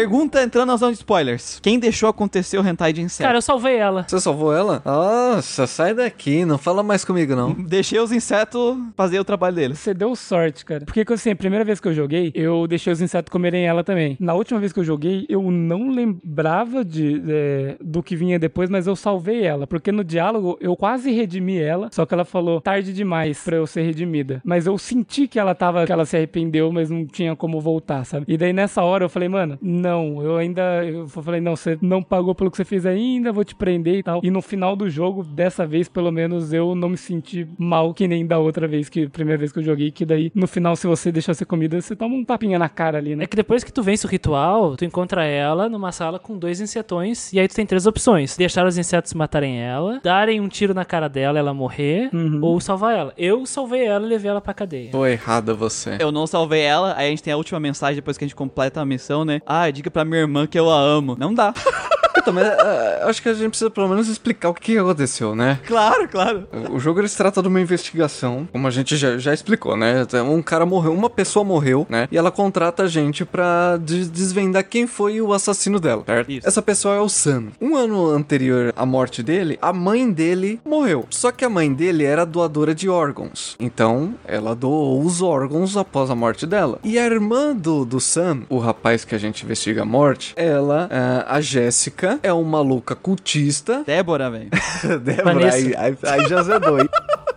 Pergunta entrando na zona de spoilers. Quem deixou acontecer o hentai de inseto? Cara, eu salvei ela. Você salvou ela? Nossa, sai daqui, não fala mais comigo não. Deixei os insetos fazer o trabalho deles. Você deu sorte, cara. Porque, assim, a primeira vez que eu joguei, eu deixei os insetos comerem ela também. Na última vez que eu joguei, eu não lembrava de, é, do que vinha depois, mas eu salvei ela. Porque no diálogo, eu quase redimi ela, só que ela falou tarde demais pra eu ser redimida. Mas eu senti que ela tava, que ela se arrependeu, mas não tinha como voltar, sabe? E daí nessa hora eu falei, mano, não, eu ainda. Eu falei, não, você não pagou pelo que você fez ainda, vou te prender e tal. E no final do jogo, dessa vez, pelo menos, eu não me senti mal que nem da outra vez, que primeira vez que eu joguei, que daí no final, se você deixar ser comida, você toma um tapinha na cara ali, né? É que depois que tu vence o ritual, tu encontra ela numa sala com dois insetões, e aí tu tem três opções: deixar os insetos matarem ela, darem um tiro na cara dela, ela morrer, Uhum. ou salvar ela. Eu salvei ela e levei ela pra cadeia. Tô errada você. Eu não salvei ela, aí a gente tem a última mensagem depois que a gente completa a missão, né? Ah, diga pra minha irmã que eu a amo. Não dá. Então, mas ah, acho que a gente precisa pelo menos explicar o que aconteceu, né? claro, claro. O jogo ele se trata de uma investigação, como a gente já, já explicou, né? Um cara morreu, uma pessoa morreu, né? E ela contrata a gente pra des- desvendar quem foi o assassino dela, certo? Isso. Essa pessoa é o Sam. Um ano anterior à morte dele, a mãe dele morreu. Só que a mãe dele era doadora de órgãos. Então, ela doou os órgãos após a morte dela. E a irmã do, do Sam, o rapaz que a gente investiga a morte, ela, ah, a Jéssica, é uma maluca cultista Débora, velho. Débora, aí, aí, aí já zedou, hein?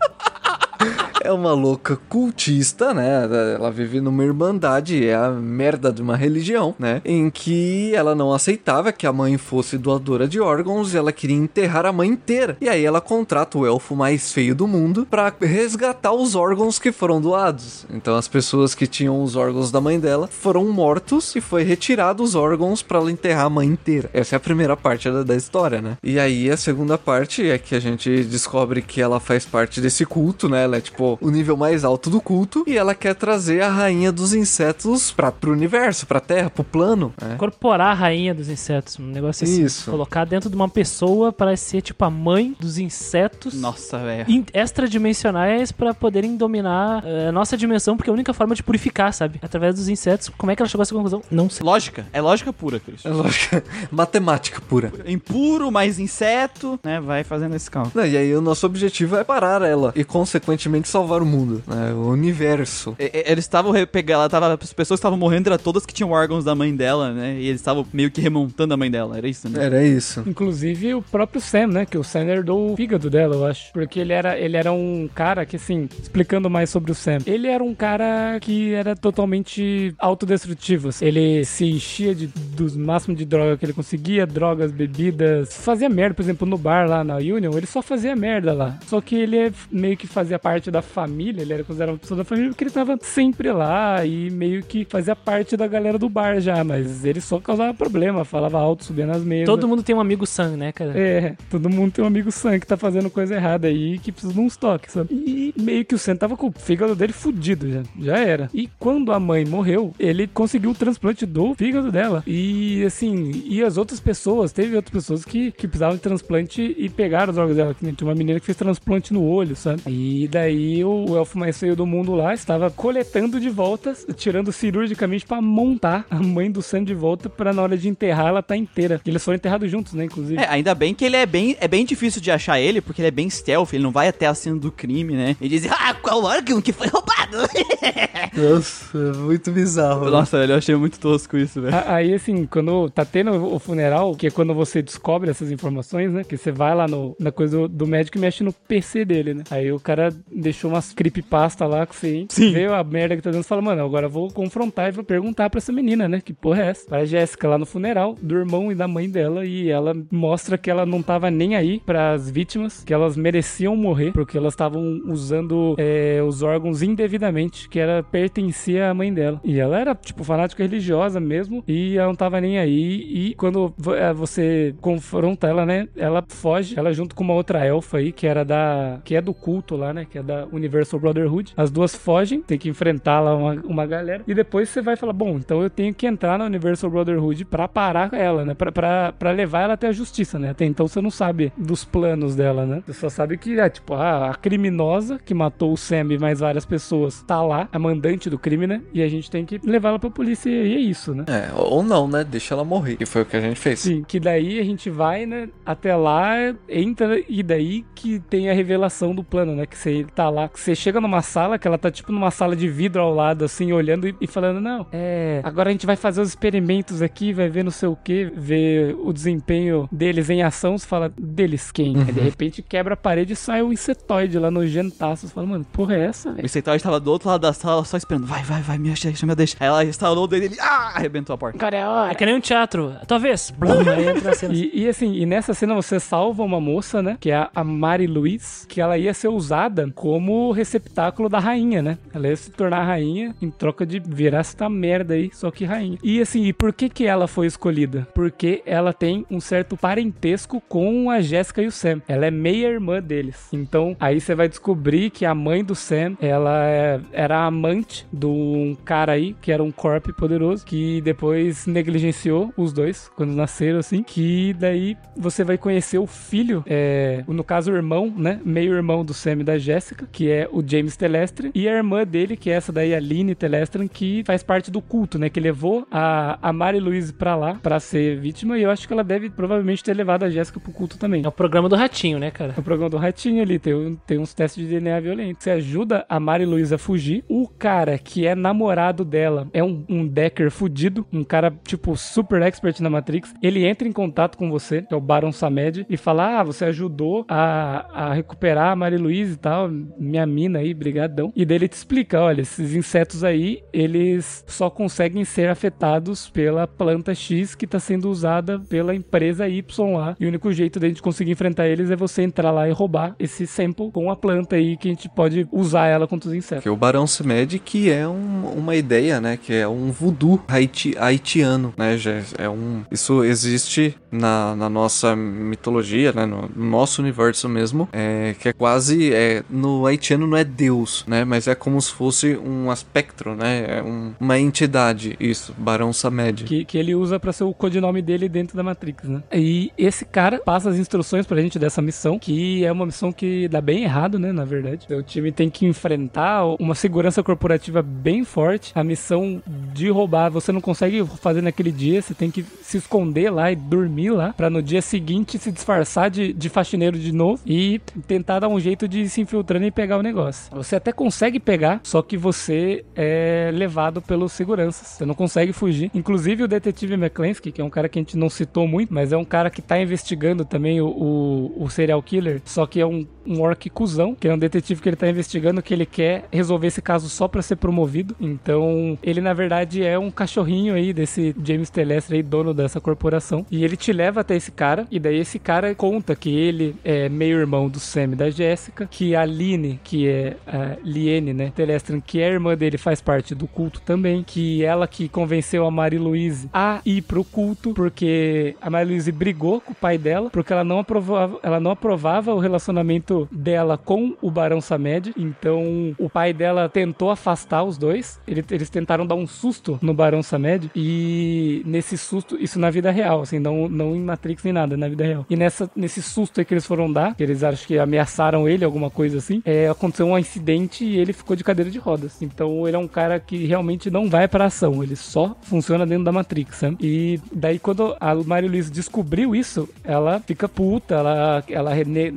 É uma louca cultista, né? Ela vive numa irmandade, é a merda de uma religião, né? Em que ela não aceitava que a mãe fosse doadora de órgãos e ela queria enterrar a mãe inteira. E aí ela contrata o elfo mais feio do mundo pra resgatar os órgãos que foram doados. Então as pessoas que tinham os órgãos da mãe dela foram mortos e foi retirado os órgãos pra ela enterrar a mãe inteira. Essa é a primeira parte da, da história, né? E aí a segunda parte é que a gente descobre que ela faz parte desse culto, né? Ela é tipo o nível mais alto do culto e ela quer trazer a rainha dos insetos pra, pro universo, pra terra, pro plano, né? Incorporar a rainha dos insetos, um negócio assim. Isso. Colocar dentro de uma pessoa para ser tipo a mãe dos insetos. Nossa, velho. extradimensionais pra poderem dominar eh, a nossa dimensão, porque é a única forma de purificar, sabe? Através dos insetos. Como é que ela chegou a essa conclusão? Não sei. Lógica. É lógica pura, Cristian. É lógico, matemática pura. Impuro, mais inseto, né? Vai fazendo esse cálculo. Não, e aí o nosso objetivo é parar ela e consequentemente salvar o mundo, né? O universo. E- e- Eles estavam pegando, ela tava, as pessoas que estavam morrendo eram todas que tinham órgãos da mãe dela, né? E eles estavam meio que remontando a mãe dela, era isso, né? Era isso. Inclusive o próprio Sam, né? Que o Sam herdou o fígado dela, eu acho. Porque ele era, ele era um cara que, assim, explicando mais sobre o Sam, ele era um cara que era totalmente autodestrutivo. assim. Ele se enchia de, dos máximos de droga que ele conseguia, drogas, bebidas, fazia merda, por exemplo, no bar lá na Union, ele só fazia merda lá. Só que ele é- meio que fazia parte da família, ele era considerado uma pessoa da família porque ele tava sempre lá e meio que fazia parte da galera do bar já, mas ele só causava problema, falava alto, subia nas mesas. Todo mundo tem um amigo Sam, né, cara? É, todo mundo tem um amigo Sam que tá fazendo coisa errada aí que precisa de uns toques, sabe? E meio que o Sam tava com o fígado dele fudido já, já era. E quando a mãe morreu, ele conseguiu o transplante do fígado dela. E assim, e as outras pessoas, teve outras pessoas que, que precisavam de transplante e pegaram os órgãos dela. Tinha uma menina que fez transplante no olho, sabe? E daí o, o elfo mais feio do mundo lá estava coletando de volta, tirando cirurgicamente pra montar a mãe do Sam de volta pra na hora de enterrar ela tá inteira. E eles foram enterrados juntos, né, inclusive. É, ainda bem que ele é bem, é bem difícil de achar ele, porque ele é bem stealth, ele não vai até a cena do crime, né? E diz, ah, qual órgão que foi roubado? Nossa, é muito bizarro. né? Nossa, velho, eu achei muito tosco isso, velho. Aí, assim, quando tá tendo o funeral, que é quando você descobre essas informações, né? Que você vai lá no, na coisa do, do médico e mexe no PC dele, né? Aí o cara deixou umas creepypasta lá que você Sim. vê a merda que tá dando e fala, mano, agora eu vou confrontar e vou perguntar pra essa menina, né? Que porra é essa? Vai a Jéssica lá no funeral do irmão e da mãe dela e ela mostra que ela não tava nem aí pras vítimas, que elas mereciam morrer, porque elas estavam usando é, os órgãos indevidamente, que era pertencia à mãe dela. E ela era, tipo, fanática religiosa mesmo, e ela não tava nem aí. E quando eh, você confronta ela, né? Ela foge, ela junto com uma outra elfa aí, que era da. que é do culto lá, né? Que é da Universal Brotherhood. As duas fogem, tem que enfrentar lá uma, uma galera. E depois você vai falar: bom, então eu tenho que entrar na Universal Brotherhood pra parar ela, né? Pra, pra, pra levar ela até a justiça, né? Até então você não sabe dos planos dela, né? Você só sabe que, é, tipo, a, a criminosa que matou o Sam e mais várias pessoas tá lá, a mandante do crime, né? E a gente tem que levar ela pra polícia e é isso, né? É, ou não, né? Deixa ela morrer. Que foi o que a gente fez. Sim, que daí a gente vai, né, até lá, entra e daí que tem a revelação do plano, né, que você tá lá, que você chega numa sala, que ela tá tipo numa sala de vidro ao lado, assim, olhando e, e falando, não, é, agora a gente vai fazer os experimentos aqui, vai ver não sei o que, ver o desempenho deles em ação, você fala, deles quem? Aí de repente quebra a parede e sai um insetoide lá nojentaço, você fala, mano, porra é essa, O velho? insetóide tava do outro lado da sala, só esperando. Vai, vai, vai, me deixa, deixa, me deixa. Aí ela instalou o dedo e ele, ah, arrebentou a porta. Agora é É hora. que nem um teatro. Tua vez. Blum, aí entra a cena. E, e assim, e nessa cena você salva uma moça, né? Que é a- Mari Louise, que ela ia ser usada como receptáculo da rainha, né? Ela ia se tornar rainha em troca de virar essa merda aí, só que rainha. E assim, e por que que ela foi escolhida? Porque ela tem um certo parentesco com a Jéssica e o Sam. Ela é meia irmã deles. Então, aí você vai descobrir que a mãe do Sam, ela é- era amante de um cara aí, que era um corp poderoso, que depois negligenciou os dois quando nasceram, assim. Que daí você vai conhecer o filho, é, no caso o irmão, né? Meio irmão do Sam e da Jéssica, que é o James Telestre, e a irmã dele, que é essa daí, a Lynn Telestran, que faz parte do culto, né? Que levou a, a Mari Louise pra lá pra ser vítima, e eu acho que ela deve provavelmente ter levado a Jéssica pro culto também. É o programa do ratinho, né, cara? No programa do Ratinho ali, tem, tem uns testes de DNA violento. Você ajuda a Mari Luísa a fugir. O cara que é namorado dela é um, um Decker fudido, um cara, tipo, super expert na Matrix. Ele entra em contato com você, que é o Baron Samed, e fala: Ah, você ajudou a, a recuperar a Mari Luísa e tal, minha mina aí, brigadão. E daí ele te explica: olha, esses insetos aí, eles só conseguem ser afetados pela planta X que tá sendo usada pela empresa Y lá. E o único jeito da gente conseguir enfrentar eles é você entrar lá e roubar esse sample com a planta aí que a gente pode usar ela contra os insetos. Que o Barão Semed, que é um- uma ideia, né? Que é um voodoo haiti- haitiano, né? Já é um, isso existe na, na nossa mitologia, né? No, no nosso universo mesmo. É, que é quase. É, no haitiano não é Deus, né? Mas é como se fosse um aspecto, né? É um- uma entidade, isso. Barão Samed. Que, que ele usa pra ser o codinome dele dentro da Matrix, né? E esse cara passa as instruções pra gente dessa missão, que é uma missão que dá bem errado, né? Na verdade. O time tem que enfrentar uma segurança corporativa bem forte. A missão de roubar, você não consegue fazer naquele dia, você tem que se esconder lá e dormir lá, pra no dia seguinte se disfarçar de, de faxineiro de novo e tentar dar um jeito de se infiltrando e pegar o negócio. Você até consegue pegar, só que você é levado pelos seguranças. Você não consegue fugir. Inclusive o detetive McClansky, que é um cara que a gente não citou muito, mas é um cara que tá investigando também o, o, o serial killer, só que é um, um orc cuzão, que é um detetive que ele tá investigando que ele quer resolver esse caso só pra ser promovido. Então, ele na verdade é um cachorrinho aí desse James Telestre aí, dono dessa corporação. E ele te leva até esse cara, e daí esse cara conta que ele é meio irmão do Sam e da Jéssica, que a Aline, que é a Liene, né, Telestran, que é a irmã dele, faz parte do culto também, que ela que convenceu a Mari Louise a ir pro culto, porque a Mari Louise brigou com o pai dela, porque ela não aprovava, ela não aprovava o relacionamento dela com o Barão Samed, então o pai dela tentou afastar os dois, Ele- eles tentaram dar um susto no Barão Samed, e nesse susto, isso na vida real, assim, não, não em Matrix nem nada, na vida real. E nessa, nesse susto que eles foram dar, que eles acham que ameaçaram ele, alguma coisa assim, é, aconteceu um incidente e ele ficou de cadeira de rodas. Então ele é um cara que realmente não vai pra ação, ele só funciona dentro da Matrix? E daí quando a Mary Louise descobriu isso, ela fica puta, ela, ela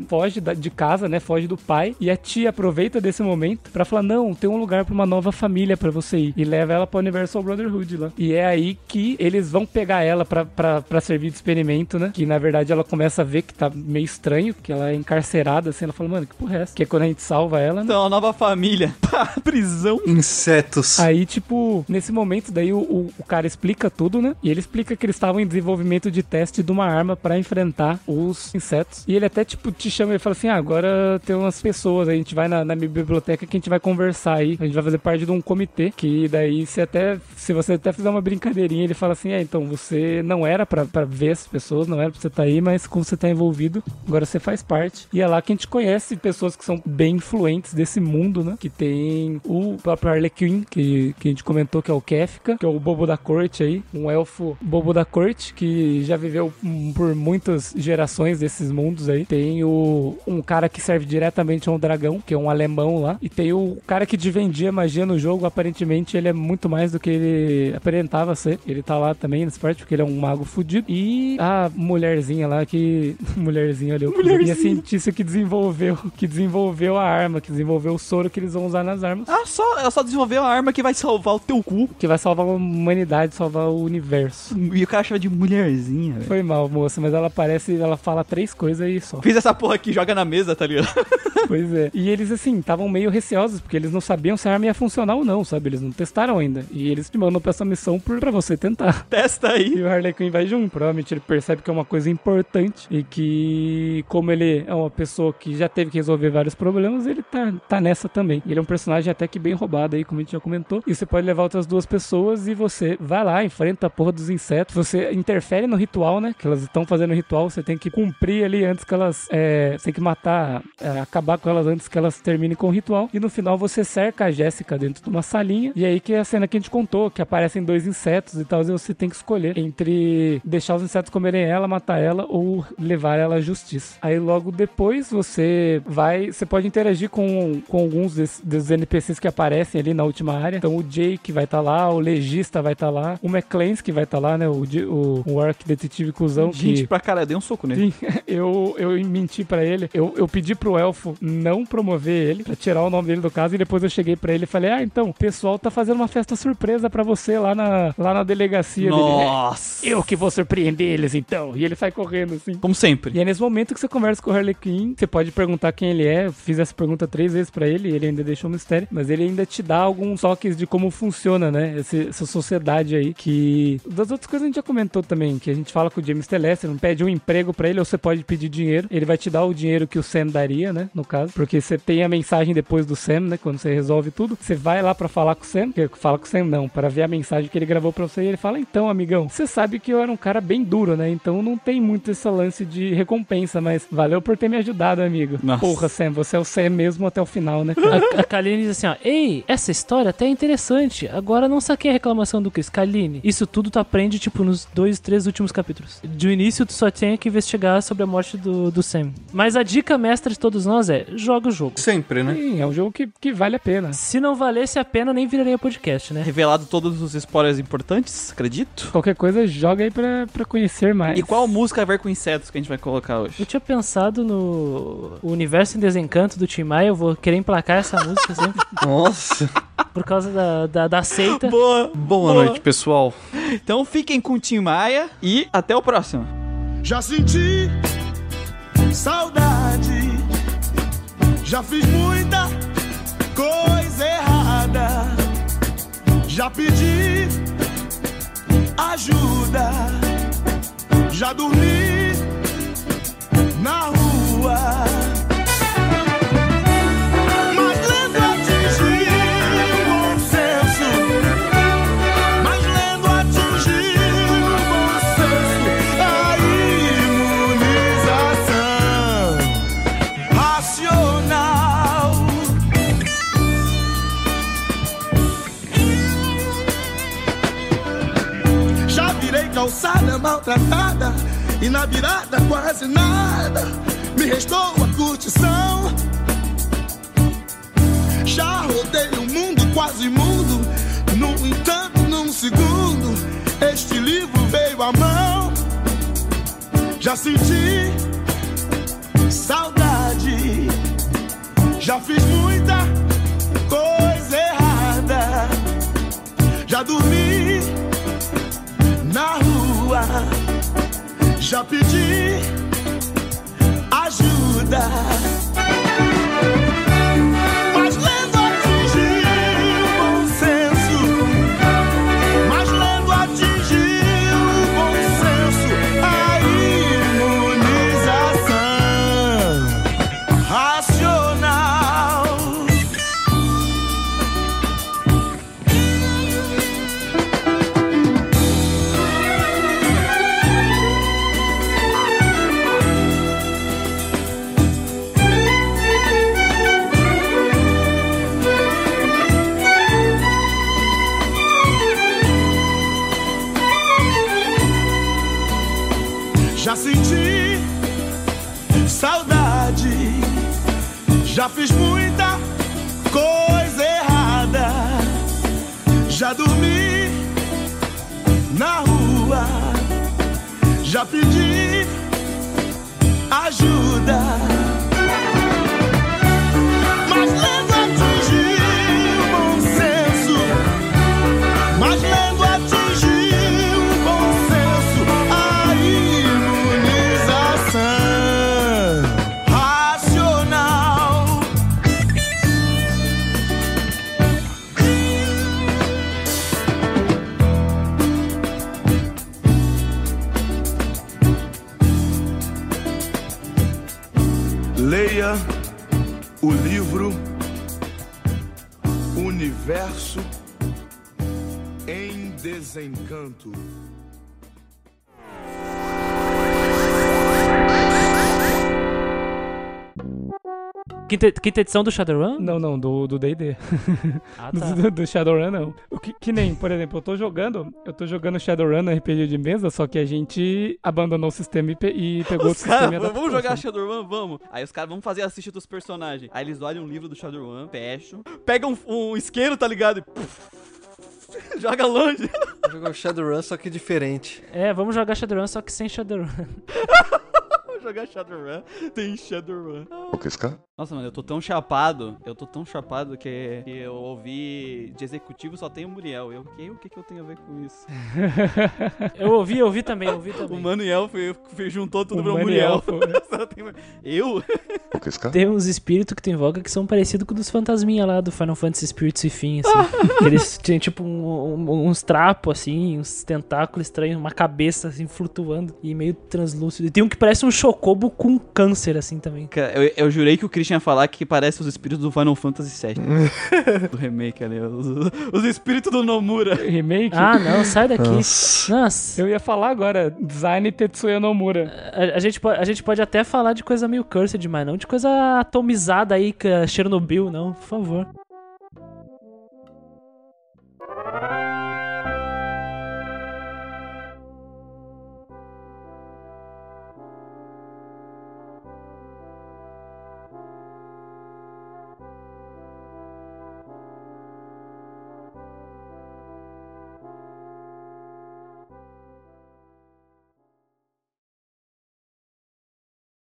foge da- de casa, né? Foge do pai. E a tia aproveita desse momento pra falar: não, tem um lugar pra uma nova família pra você ir. E leva ela pra Universal Brotherhood lá. E é aí que eles vão pegar ela pra, pra, pra servir de entretenimento, né? Que na verdade ela começa a ver que tá meio estranho, que ela é encarcerada, assim. Ela fala, mano, que porra é essa? Que é quando a gente salva ela, né? Então, a nova família. Pá, prisão. Insetos. Aí, tipo, nesse momento, daí o, o, o cara explica tudo, né? E ele explica que eles estavam em desenvolvimento de teste de uma arma pra enfrentar os insetos. E ele até, tipo, te chama e fala assim: ah, agora tem umas pessoas, a gente vai na, na minha biblioteca que a gente vai conversar aí. A gente vai fazer parte de um comitê. Que daí, se até se você até fizer uma brincadeirinha, ele fala assim: é, então você não era pra, pra ver as pessoas, não era pra você estar aí, mas como você tá envolvido, agora você faz parte. E é lá que a gente conhece pessoas que são bem influentes desse mundo, né? Que tem o próprio Harlequin, que, que a gente comentou que é o Kefka, que é o bobo da corte aí, um elfo bobo da corte, que já viveu por muitas gerações desses mundos aí. Tem o um cara que serve diretamente a um dragão, que é um alemão lá. E tem o cara que vendia magia no jogo, aparentemente ele é muito mais do que ele aparentava ser. Ele tá lá também nessa parte, porque ele é um mago fudido. E a mulherzinha lá que. mulherzinha ali, mulherzinha. a cientista que desenvolveu, que desenvolveu a arma, que desenvolveu o soro que eles vão usar nas armas. Ah, só, ela só desenvolveu a arma que vai salvar o teu cu. Que vai salvar a humanidade, salvar o universo. E o cara chama de mulherzinha, velho. Foi mal, moça, mas ela aparece, ela fala três coisas e só. Fiz essa porra aqui, joga na mesa, tá ligado? Pois é. E eles, assim, estavam meio receosos, porque eles não sabiam se a arma ia funcionar ou não, sabe? Eles não testaram ainda. E eles te mandam pra essa missão por, pra você tentar. Testa aí. E o Harley Quinn vai junto. Provavelmente ele percebe que é uma coisa importante e que, como ele é uma pessoa que já teve que resolver vários problemas, ele tá, tá nessa também. Ele é um personagem até que bem roubado aí, como a gente já comentou. E você pode levar outras duas pessoas e você vai lá, enfrenta a porra dos insetos. Você interfere no ritual, né? Que elas estão fazendo o ritual. Você tem que cumprir ali antes que elas. É, você tem que matar, é, acabar com elas antes que elas terminem com o ritual. E no final você cerca a Jéssica dentro de uma salinha. E aí que é a cena que a gente contou, que aparecem dois insetos e tal. E você tem que escolher entre deixar os insetos comerem ela, matar ela ou levar ela à justiça. Aí logo depois você vai. Você pode interagir com, com alguns desses NPCs que aparecem ali na última área. Então o Jake vai estar lá, o Legista vai estar lá, o McClans que vai estar lá, né? O, o, o Ark Detetive Cusão. Gente, que... pra caralho, dei um soco nele. Sim, eu, eu menti pra ele. Eu, eu pedi pro elfo não promover ele, pra tirar o nome dele do caso, e depois eu cheguei pra ele e falei: Ah, então, o pessoal tá fazendo uma festa surpresa pra você lá na, lá na delegacia dele. Nossa. Eu que vou surpreender eles então. E ele sai correndo assim. Como sempre. E é nesse momento que você conversa com o Harley Quinn, você pode perguntar quem ele é. Eu fiz essa pergunta três vezes pra ele, ele ainda deixou um mistério, mas ele ainda te dá alguns toques de como funciona, né? Esse- essa sociedade aí que das outras coisas a gente já comentou também, que a gente fala com o James Telester, não pede um emprego pra ele ou você pode pedir dinheiro. Ele vai te dar o dinheiro que o Sam daria, né, no caso, porque você tem a mensagem depois do Sam, né, quando você resolve tudo. Você vai lá pra falar com o Sam, que fala com o Sam não, para ver a mensagem que ele gravou pra você e ele fala: "Então, amigão, você sabe que eu era um cara bem duro, né? Então não tem muito esse lance de recompensa, mas valeu por ter me ajudado, amigo." Nossa. Porra, Sam, você é o Sam mesmo até o final, né? A, a Kaline diz assim, ó, Ei, essa história até é interessante. Agora não saquei a reclamação do Chris. Kaline, isso tudo tu aprende, tipo, nos dois, três últimos capítulos. De início, tu só tinha que investigar sobre a morte do, do Sam. Mas a dica mestra de todos nós é, joga o jogo. Sempre, né? Sim, é um jogo que, que vale a pena. Se não valesse a pena, nem viraria podcast, né? Revelado todos os spoilers importantes, acredito. Qualquer coisa, joga aí pra, pra conhecer mais. E qual música a ver com insetos que a gente vai colocar hoje? Eu tinha pensado no o Universo em Desencanto do Tim Maia, eu vou querer emplacar essa música sempre, Nossa. por causa da, da, da seita. Boa! Boa noite, pessoal. Então fiquem com o Tim Maia e até o próximo. Já senti saudade, já fiz muita coisa errada, já pedi ajuda, já dormi na rua. Virada quase nada. Me restou a curtição. Já rodei o mundo quase mundo, no entanto, num segundo, este livro veio à mão. Já senti saudade, já fiz muita coisa errada, já dormi na rua, Já pedi ajuda. Já pedi ajuda. Quinta, quinta edição do Shadowrun? Não, não, do do D&D. Ah, tá. do, do Shadowrun, não. O que, que nem, por exemplo, eu tô jogando, eu tô jogando Shadowrun no RPG de mesa, só que a gente abandonou o sistema e, pe- e pegou Os sistema. caras, e adaptou, vamos jogar sabe? Shadowrun? Vamos. Aí os caras vão fazer a ficha dos personagens. Aí eles olham um livro do Shadowrun, fecham, pegam um, um isqueiro, tá ligado? E puf, joga longe. Jogou Shadowrun, só que diferente. É, vamos jogar Shadowrun, só que sem Shadowrun. Vamos jogar Shadowrun. Tem Shadowrun. O que é esse cara? Nossa, mano, eu tô tão chapado. Eu tô tão chapado que, que eu ouvi de executivo só tem o Muriel. Eu, que, o que, que eu tenho a ver com isso? Eu ouvi, eu ouvi também, eu ouvi O também. Manuel foi, foi- juntou tudo O pro Muriel. tem- eu? O? Tem uns espíritos que tu invoca que são parecidos com os dos fantasminha lá do Final Fantasy Spirits e Fim, assim. Eles tinham tipo um- um- uns trapos, assim, uns tentáculos estranhos, uma cabeça, assim, flutuando e meio translúcido. E tem um que parece um chocobo com câncer, assim, também. Cara, eu, eu jurei que o Christian ia falar que parece os espíritos do Final Fantasy VII. do remake ali. Os, os espíritos do Nomura. Remake? Ah, não, sai daqui. Nossa. Nossa. Eu ia falar agora, design Tetsuya Nomura. A, a gente pode, a gente pode até falar de coisa meio cursed, mas não de coisa atomizada aí, que é Chernobyl, não, por favor.